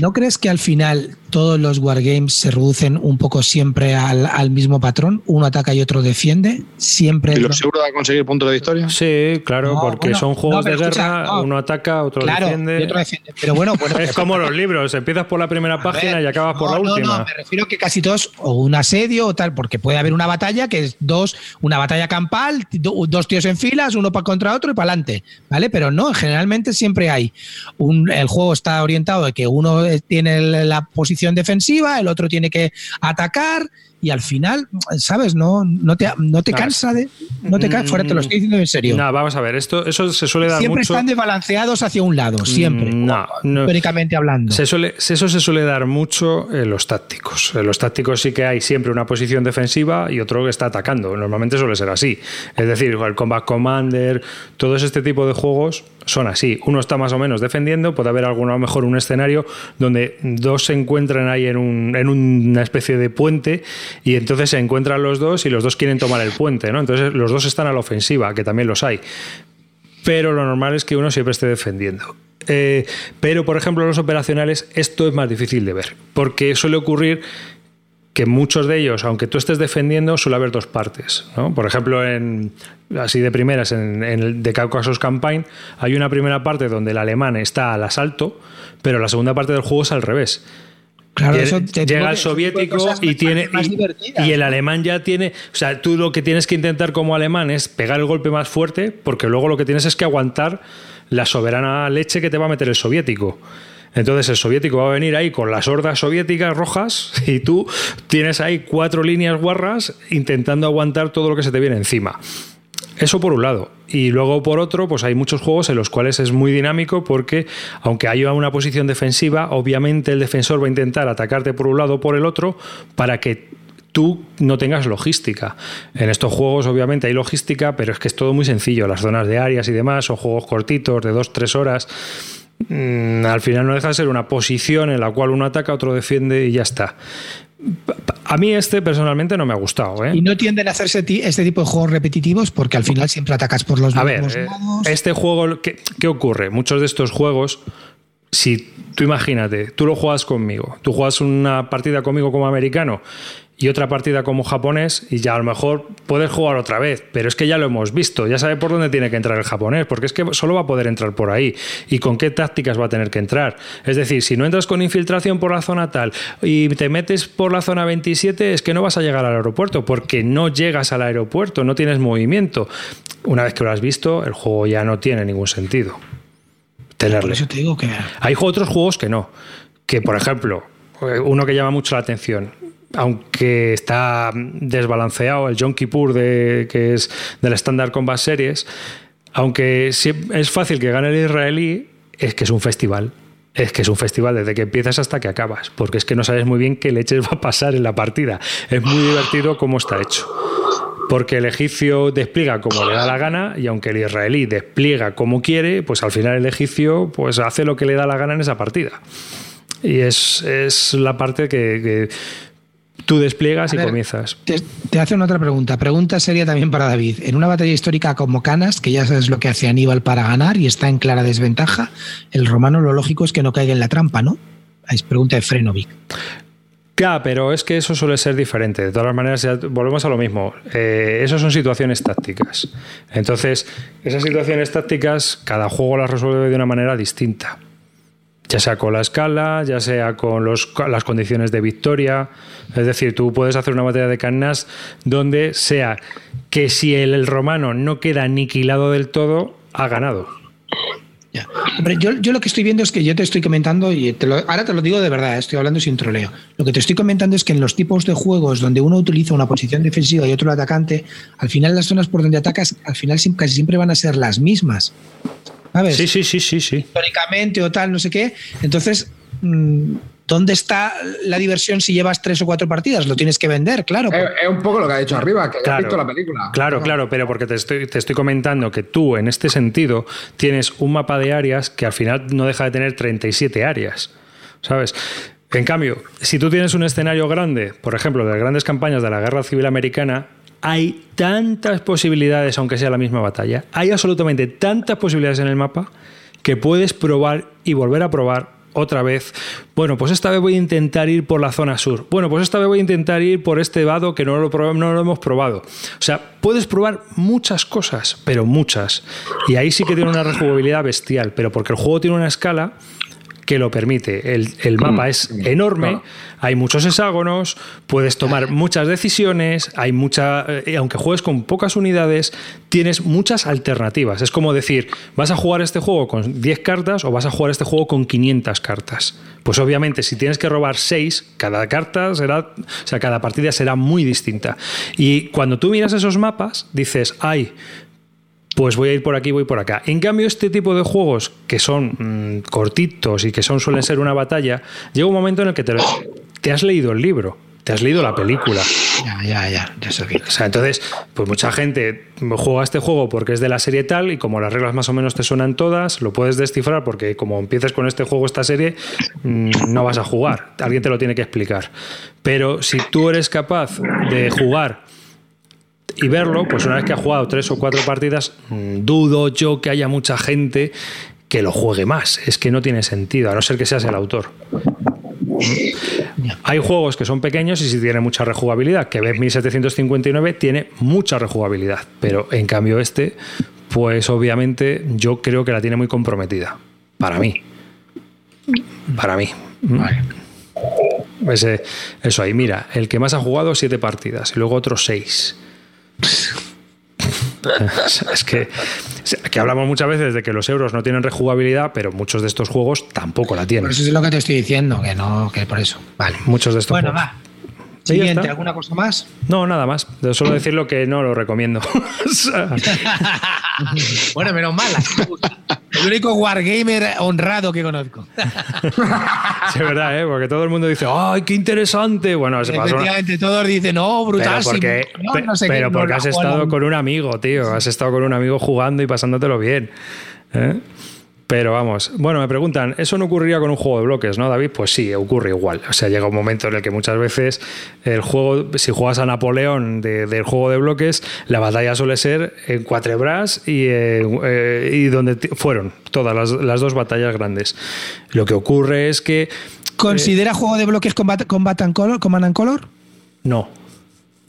¿No crees que al final todos los wargames se reducen un poco siempre al, mismo patrón? Uno ataca y otro defiende. Siempre. ¿Y lo seguro de conseguir puntos de victoria? Sí, claro, porque son juegos de guerra, uno ataca, otro defiende. otro defiende. Pero bueno, es como los libros, empiezas por la primera página y acabas por la última. No, me refiero que casi todos, o un asedio o tal, porque puede haber una batalla que es dos, una batalla campal, dos tíos en filas, uno para contra otro y para adelante, ¿vale? Pero no, generalmente siempre hay un, el juego está orientado de que uno tiene la posición defensiva, el otro tiene que atacar y al final, ¿sabes? No, no te, no te cansa de. No te cansa, fuera, te lo estoy diciendo en serio. No, vamos a ver, esto, eso se suele dar siempre están desbalanceados hacia un lado, siempre. Mm, no, no. hablando. Se suele, eso se suele dar mucho en los tácticos. En los tácticos sí que hay siempre una posición defensiva y otro que está atacando. Normalmente suele ser así. Es decir, el Combat Commander, todos este tipo de juegos son así. Uno está más o menos defendiendo, puede haber alguno a lo mejor un escenario donde dos se encuentran ahí en, un, en una especie de puente y entonces se encuentran los dos y los dos quieren tomar el puente, ¿no? Entonces los dos están a la ofensiva, que también los hay. Pero lo normal es que uno siempre esté defendiendo. Eh, pero, por ejemplo, en los operacionales esto es más difícil de ver, porque suele ocurrir que muchos de ellos, aunque tú estés defendiendo, suele haber dos partes. ¿no? Por ejemplo, en, así de primeras, en, el de Caucasus Campaign, hay una primera parte donde el alemán está al asalto, pero la segunda parte del juego es al revés. Claro, llega el soviético y tiene y, y, el alemán ya tiene, o sea, tú lo que tienes que intentar como alemán es pegar el golpe más fuerte, porque luego lo que tienes es que aguantar la soberana leche que te va a meter el soviético. Entonces el soviético va a venir ahí con las hordas soviéticas rojas y tú tienes ahí cuatro líneas guarras intentando aguantar todo lo que se te viene encima. Eso por un lado. Y luego por otro, pues hay muchos juegos en los cuales es muy dinámico porque aunque haya una posición defensiva, obviamente el defensor va a intentar atacarte por un lado o por el otro para que tú no tengas logística. En estos juegos obviamente hay logística, pero es que es todo muy sencillo. Las zonas de áreas y demás son juegos cortitos de dos, tres horas. Mm, al final no deja de ser una posición en la cual uno ataca, otro defiende y ya está. A mí este personalmente no me ha gustado. ¿eh? Y no tienden a hacerse este tipo de juegos repetitivos porque al final siempre atacas por los a ver, eh, Este juego, ¿qué, ¿qué, ocurre? Muchos de estos juegos, si tú imagínate, tú lo juegas conmigo, tú juegas una partida conmigo como americano y otra partida como japonés y ya a lo mejor puedes jugar otra vez, pero es que ya lo hemos visto, ya sabe por dónde tiene que entrar el japonés, porque es que solo va a poder entrar por ahí y con qué tácticas va a tener que entrar. Es decir, si no entras con infiltración por la zona tal y te metes por la zona 27, es que no vas a llegar al aeropuerto, porque no llegas al aeropuerto, no tienes movimiento. Una vez que lo has visto, el juego ya no tiene ningún sentido. Tenerle. eso te digo que... Hay otros juegos que no, que por ejemplo, uno que llama mucho la atención, aunque está desbalanceado, el John Kippur de, que es del Standard Combat Series, aunque es fácil que gane el israelí, es que es un festival. Es que es un festival desde que empiezas hasta que acabas, porque es que no sabes muy bien qué leches va a pasar en la partida. Es muy divertido cómo está hecho. Porque el egipcio despliega como le da la gana y aunque el israelí despliega como quiere, pues al final el egipcio pues hace lo que le da la gana en esa partida. Y es, la parte que Tú despliegas y comienzas. Te, te hacen otra pregunta. Pregunta sería también para David. En una batalla histórica como Canas, que ya sabes lo que hace Aníbal para ganar y está en clara desventaja, el romano lo lógico es que no caiga en la trampa, ¿no? Es pregunta de Frenovic. Ya, pero es que eso suele ser diferente. De todas maneras, ya volvemos a lo mismo. Eh, eso son situaciones tácticas. Entonces, esas situaciones tácticas, cada juego las resuelve de una manera distinta. Ya sea con la escala, ya sea con las condiciones de victoria. Es decir, tú puedes hacer una batalla de canas donde sea que si el, romano no queda aniquilado del todo, ha ganado. Hombre, yo, lo que estoy viendo es que yo te estoy comentando, y ahora te lo digo de verdad, estoy hablando sin troleo. Lo que te estoy comentando es que en los tipos de juegos donde uno utiliza una posición defensiva y otro atacante, al final las zonas por donde atacas, al final casi siempre van a ser las mismas. ¿Sabes? Sí, sí, sí, sí, sí. Históricamente o tal, no sé qué. Entonces, mmm, ¿dónde está la diversión si llevas tres o cuatro partidas? Lo tienes que vender, claro. Es, es un poco lo que ha dicho arriba, que Claro. has visto la película. Claro, claro, pero porque te estoy, te estoy comentando que tú, en este sentido, tienes un mapa de áreas que al final no deja de tener 37 áreas. ¿Sabes? En cambio, si tú tienes un escenario grande, por ejemplo, de las grandes campañas de la Guerra Civil Americana, hay tantas posibilidades, aunque sea la misma batalla, hay absolutamente tantas posibilidades en el mapa que puedes probar y volver a probar otra vez. Bueno, pues esta vez voy a intentar ir por la zona sur. Bueno, pues esta vez voy a intentar ir por este vado que no lo, no lo hemos probado. O sea, puedes probar muchas cosas, pero muchas. Y ahí sí que tiene una rejugabilidad bestial, pero porque el juego tiene una escala que lo permite. El, el mapa es enorme, Claro. hay muchos hexágonos, puedes tomar muchas decisiones, hay mucha, eh, aunque juegues con pocas unidades, tienes muchas alternativas. Es como decir, ¿vas a jugar este juego con 10 cartas o vas a jugar este juego con 500 cartas? Pues obviamente, si tienes que robar 6, cada carta será, o sea, cada partida será muy distinta. Y cuando tú miras esos mapas, dices, ay, pues voy a ir por aquí, voy por acá. En cambio, este tipo de juegos que son mm, cortitos y que son suelen ser una batalla, llega un momento en el que te, te has leído el libro, te has leído la película. Ya, ya, ya, ya sé O sea, entonces, pues mucha gente juega este juego porque es de la serie tal y como las reglas más o menos te suenan todas, lo puedes descifrar porque como empieces con este juego, esta serie, mm, no vas a jugar. Alguien te lo tiene que explicar. Pero si tú eres capaz de jugar y verlo, pues una vez que ha jugado tres o cuatro partidas, mm, dudo yo que haya mucha gente que lo juegue más. Es que no tiene sentido, a no ser que seas el autor. Hay juegos que son pequeños y sí tienen mucha rejugabilidad. Que ves 1759 tiene mucha rejugabilidad, pero en cambio este, pues obviamente yo creo que la tiene muy comprometida. Para mí. Para mí. Ese- eso ahí, mira, el que más ha jugado siete partidas y luego otros seis. es que, que hablamos muchas veces de que los euros no tienen rejugabilidad, pero muchos de estos juegos tampoco la Por tienen. eso es lo que te estoy diciendo, que no, que por eso. Vale. Muchos de estos Bueno, juegos. va. Siguiente. ¿alguna cosa más? No, nada más. Solo decirlo que no lo recomiendo. Bueno, menos mal. El único wargamer honrado que conozco. sí, es verdad, ¿eh? porque todo el mundo dice, ¡ay, qué interesante! Bueno, se pasó una- Efectivamente, todos dicen, no, Pero brutal. porque, sí, no, pe- no sé qué, pero porque has estado con un amigo, tío. Has estado con un amigo jugando y pasándotelo bien. ¿eh? Pero vamos, bueno, me preguntan, ¿eso no ocurriría con un juego de bloques, no, David? Pues sí, ocurre igual. O sea, llega un momento en el que muchas veces el juego, si juegas a Napoleón de- del juego de bloques, la batalla suele ser en Cuatrebras y, eh, eh, y donde fueron todas las, las dos batallas grandes. Lo que ocurre es que ¿Considera juego de bloques Combat, Combat and Color? Command and Color? no,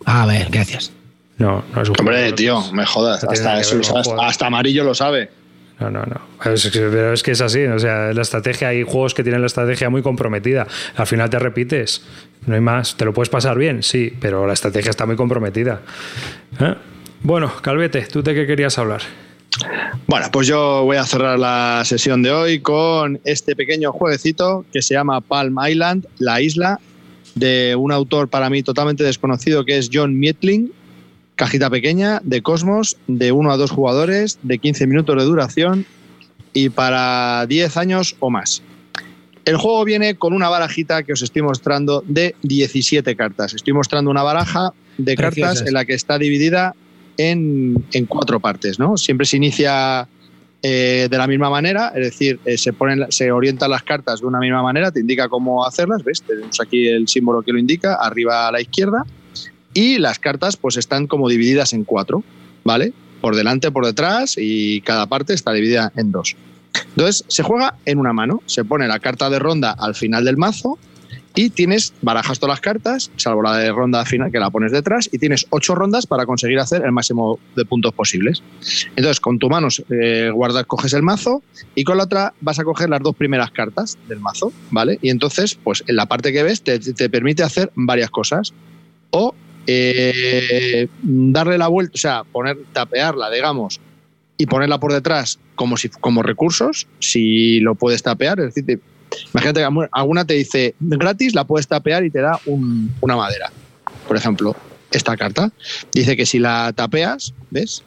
A ver, gracias. no, no es un juego de Hombre, tío, me jodas. Hasta, eso hasta amarillo lo sabe. No, no, no. Pero es que es así. O sea, la estrategia, hay juegos que tienen la estrategia muy comprometida. Al final te repites. No hay más. ¿Te lo puedes pasar bien? Sí, pero la estrategia está muy comprometida. ¿Eh? Bueno, Calvete, ¿tú de qué querías hablar? Bueno, pues yo voy a cerrar la sesión de hoy con este pequeño jueguecito que se llama Palm Island, la isla, de un autor para mí totalmente desconocido que es John Mietling. Cajita pequeña, de Cosmos, de 1 a 2 jugadores, de 15 minutos de duración y para 10 años o más. El juego viene con una barajita que os estoy mostrando de 17 cartas. Estoy mostrando una baraja de cartas en la que está dividida en, en cuatro partes, ¿no? Siempre se inicia eh, de la misma manera, es decir, eh, se, ponen, se orientan las cartas de una misma manera, te indica cómo hacerlas, ¿ves? Tenemos aquí el símbolo que lo indica, arriba a la izquierda, y las cartas pues están como divididas en cuatro, ¿vale? Por delante, por detrás, y cada parte está dividida en dos. Entonces, se juega en una mano, se pone la carta de ronda al final del mazo y tienes, barajas todas las cartas, salvo la de ronda final que la pones detrás, y tienes ocho rondas para conseguir hacer el máximo de puntos posibles. Entonces, con tu mano eh, guardas, coges el mazo y con la otra vas a coger las dos primeras cartas del mazo, ¿vale? Y entonces, pues en la parte que ves te, te permite hacer varias cosas. O eh, darle la vuelta, o sea, poner, tapearla, digamos, y ponerla por detrás como si como recursos, si lo puedes tapear, es decir, te- imagínate que alguna te dice gratis, la puedes tapear y te da un- una madera. Por ejemplo, esta carta dice que si la tapeas, ¿ves?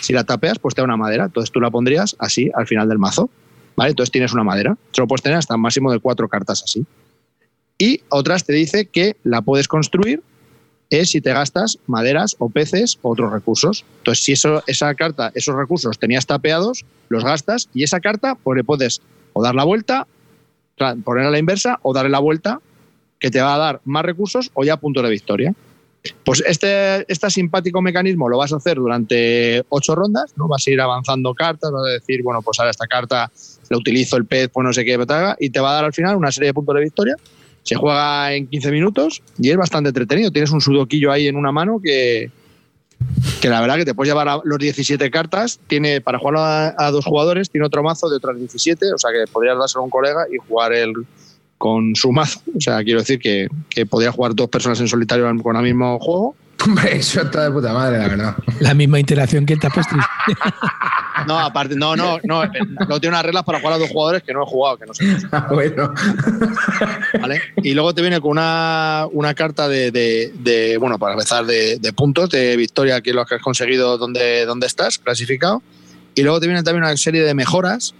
Si la tapeas, pues te da una madera. Entonces tú la pondrías así al final del mazo. ¿Vale? Entonces tienes una madera. Solo puedes tener hasta un máximo de cuatro cartas así. Y otras te dice que la puedes construir es si te gastas maderas o peces o otros recursos. Entonces, si eso, esa carta, esos recursos tenías tapeados, los gastas y esa carta pues le puedes o dar la vuelta, poner a la inversa o darle la vuelta que te va a dar más recursos o ya puntos de victoria. Pues este, este simpático mecanismo lo vas a hacer durante ocho rondas, ¿no? Vas a ir avanzando cartas, vas a decir, bueno, pues ahora esta carta la utilizo el pez, pues no sé qué, y te va a dar al final una serie de puntos de victoria. Se juega en 15 minutos y es bastante entretenido. Tienes un sudoquillo ahí en una mano que, que la verdad que te puedes llevar los 17 cartas. Tiene para jugarlo a, dos jugadores, tiene otro mazo de otras 17, o sea que podrías dárselo a un colega y jugar él con su mazo. O sea, quiero decir que, que podría jugar dos personas en solitario con el mismo juego. Hombre, eso está de puta madre, la verdad. La misma interacción que el tapestri. No, aparte, no, no, no, eh, no tiene unas reglas para jugar a dos jugadores que no he jugado, que no sé. Ah, bueno. ¿vale? Y luego te viene con una, una carta de, de- de, bueno, para empezar, de, de puntos, de victoria, que es lo que has conseguido, donde, donde estás, clasificado. Y luego te viene también una serie de mejoras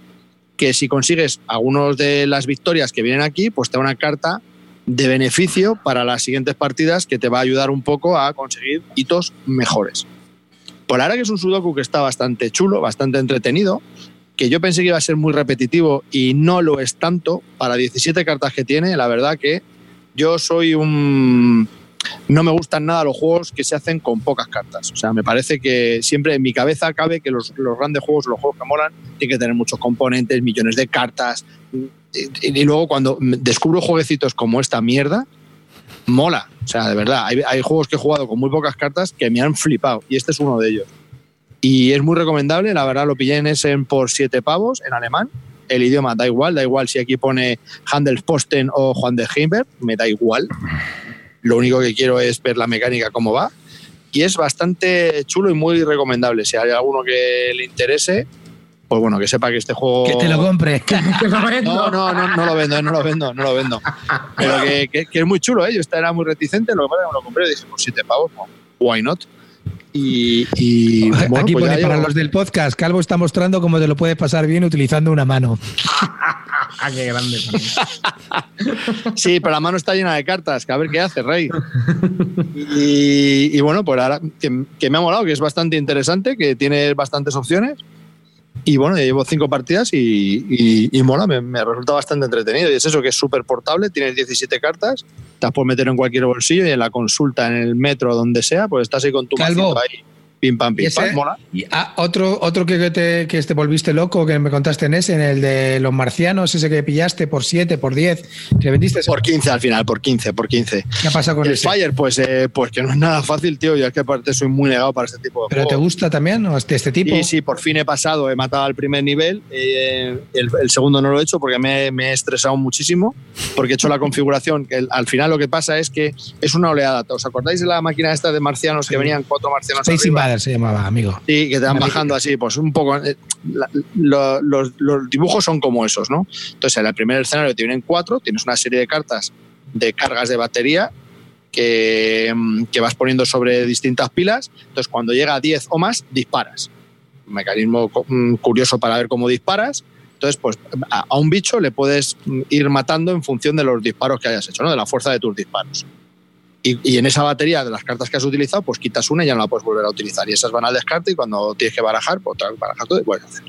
que si consigues algunos de las victorias que vienen aquí, pues te da una carta de beneficio para las siguientes partidas que te va a ayudar un poco a conseguir hitos mejores. Por ahora que es un sudoku que está bastante chulo, bastante entretenido, que yo pensé que iba a ser muy repetitivo y no lo es tanto. Para 17 cartas que tiene, la verdad que yo soy un... No me gustan nada los juegos que se hacen con pocas cartas. O sea, me parece que siempre en mi cabeza cabe que los, los grandes juegos, los juegos que molan, tienen que tener muchos componentes, millones de cartas. Y, luego cuando descubro jueguecitos como esta mierda, mola. O sea, de verdad, hay, hay juegos que he jugado con muy pocas cartas que me han flipado y este es uno de ellos. Y es muy recomendable, la verdad lo pillé en Essen por 7 pavos en alemán. El idioma da igual, da igual si aquí pone Handelsposten o Juan de Heimberg, me da igual. Lo único que quiero es ver la mecánica cómo va. Y es bastante chulo y muy recomendable. Si hay alguno que le interese, pues bueno, que sepa que este juego. Que te lo compre. No, no, no, no lo vendo, eh, no lo vendo, no lo vendo. Pero que, que- que es muy chulo, ¿eh? Yo esta era muy reticente, lo que pasa es que me lo compré y dije, por 7 pavos, pues, why not? Y, y, bueno, Aquí pues pone para los del podcast, Calvo está mostrando cómo te lo puedes pasar bien utilizando una mano. Ah, qué grande. Sí, pero la mano está llena de cartas, que a ver qué hace, Rey. Y, y bueno, pues ahora que, que me ha molado, que es bastante interesante, que tiene bastantes opciones. Y bueno, ya llevo cinco partidas y, y- y mola, me, me resulta bastante entretenido. Y es eso, que es súper portable, tienes 17 cartas, te las puedes meter en cualquier bolsillo y en la consulta, en el metro, donde sea, pues estás ahí con tu Calvo. ahí, pim pam, Y pim ese- pam, mola. Y, ah, otro, otro que, que te, que te volviste loco, que me contaste en ese, en el de los marcianos, ese que pillaste por 7, por 10, te vendiste. ese? Por 15 al final, por 15, por 15. ¿Qué ha pasado con el ese? Fire, pues, eh, pues que no es nada fácil, tío. Yo es que aparte soy muy negado para este tipo de ¿Pero te gusta también o de este tipo? Sí, sí, por fin he pasado, he matado al primer nivel. eh, el, el segundo no lo he hecho porque me, me he estresado muchísimo, porque he hecho la configuración. que el- al final lo que pasa es que es una oleada. ¿Os acordáis de la máquina esta de marcianos que venían cuatro marcianos Space arriba? Se llamaba, amigo. Sí, que te van bajando así, pues un poco. eh, la- lo- los, los dibujos son como esos, ¿no? Entonces, en el primer escenario te vienen cuatro, tienes una serie de cartas de cargas de batería que, mm, que vas poniendo sobre distintas pilas. Entonces, cuando llega a 10 o más, disparas. Un mecanismo mm, curioso para ver cómo disparas. Entonces, pues a, a un bicho le puedes mm, ir matando en función de los disparos que hayas hecho, ¿no? De la fuerza de tus disparos. Y, en esa batería de las cartas que has utilizado, pues quitas una y ya no la puedes volver a utilizar. Y esas van al descarte y cuando tienes que barajar, pues otra vez barajas todo y puedes hacer.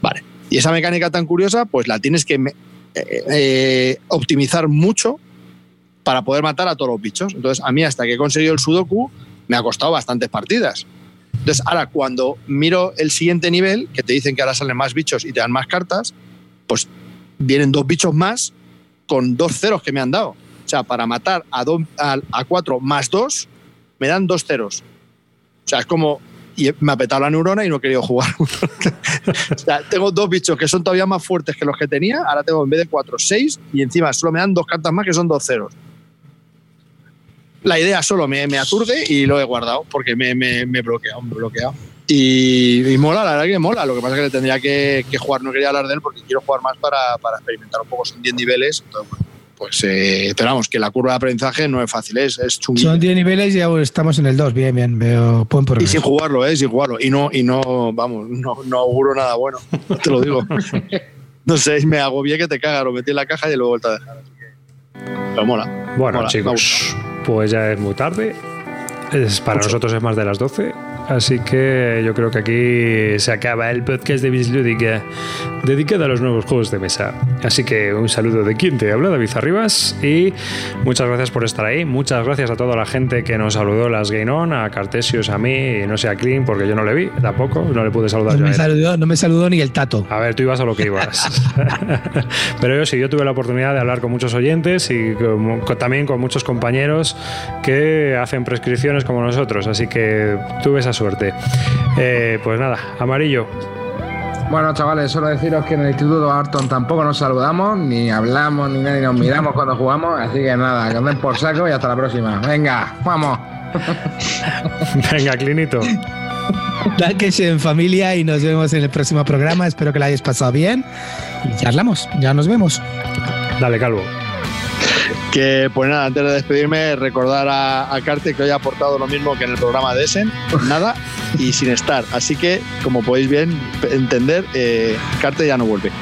Vale. Y esa mecánica tan curiosa, pues la tienes que eh, eh, optimizar mucho para poder matar a todos los bichos. Entonces, a mí hasta que he conseguido el Sudoku, me ha costado bastantes partidas. Entonces, ahora cuando miro el siguiente nivel, que te dicen que ahora salen más bichos y te dan más cartas, pues vienen dos bichos más con dos ceros que me han dado. O sea, para matar a, do- a, a cuatro más dos, me dan dos ceros. O sea, es como. Y me ha petado la neurona y no he querido jugar. o sea, tengo dos bichos que son todavía más fuertes que los que tenía. Ahora tengo en vez de cuatro, seis. Y encima solo me dan dos cartas más que son dos ceros. La idea solo me, me aturde y lo he guardado porque me, me, me he bloqueado, me he bloqueado. Y, y mola, la verdad que mola. Lo que pasa es que le tendría que, que jugar, no quería hablar de él porque quiero jugar más para, para experimentar un poco. Son 10 niveles. Entonces, bueno, pues eh, pero vamos, que la curva de aprendizaje no es fácil, es, es chunguilla. Son 10 niveles y ya estamos en el 2. Bien, bien, veo buen Y progreso. sin jugarlo, ¿eh? Sin jugarlo. Y no, y no vamos, no, no auguro nada bueno. No te lo digo. No sé, me agobié que te caga. Lo metí en la caja y lo he vuelto a dejar. Así que... Pero mola. Bueno, mola, chicos, pues ya es muy tarde. Es, para Mucho. nosotros es más de las 12. Así que yo creo que aquí se acaba el podcast de Bislúdica dedicado a los nuevos juegos de mesa. Así que un saludo de quien te habla, David Arribas, y muchas gracias por estar ahí. Muchas gracias a toda la gente que nos saludó las Game On, a Cartesius, a mí, y no sé a Clean, porque yo no le vi tampoco, no le pude saludar No yo me, saludó, no me saludó ni el tato. A ver, tú ibas a lo que ibas. Pero yo sí, yo tuve la oportunidad de hablar con muchos oyentes y con- con- también con muchos compañeros que hacen prescripciones como nosotros, así que tuve esa suerte. Eh, pues nada, amarillo. Bueno, chavales, solo deciros que en el Instituto Arton tampoco nos saludamos, ni hablamos, ni nada, ni nos miramos cuando jugamos. Así que nada, que anden por saco y hasta la próxima. Venga, vamos. Venga, Clinito. Dáquese en familia y nos vemos en el próximo programa. Espero que lo hayáis pasado bien. Y charlamos, ya nos vemos. Dale, Calvo. Que pues nada, antes de despedirme, recordar a, a Carte que hoy ha aportado lo mismo que en el programa de Essen, nada y sin estar. Así que, como podéis bien entender, eh, Carte ya no vuelve.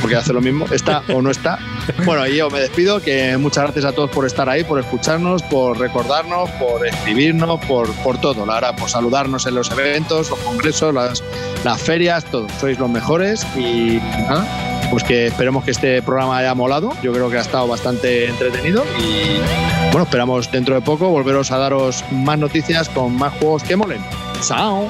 Porque hace lo mismo, está o no está. Bueno, yo me despido, que muchas gracias a todos por estar ahí, por escucharnos, por recordarnos, por escribirnos, por, por todo, la verdad, por saludarnos en los eventos, los congresos, las, las ferias, todo. Sois los mejores y nada, pues que esperemos que este programa haya molado. Yo creo que ha estado bastante entretenido y bueno, esperamos dentro de poco volveros a daros más noticias con más juegos que molen. ¡Chao!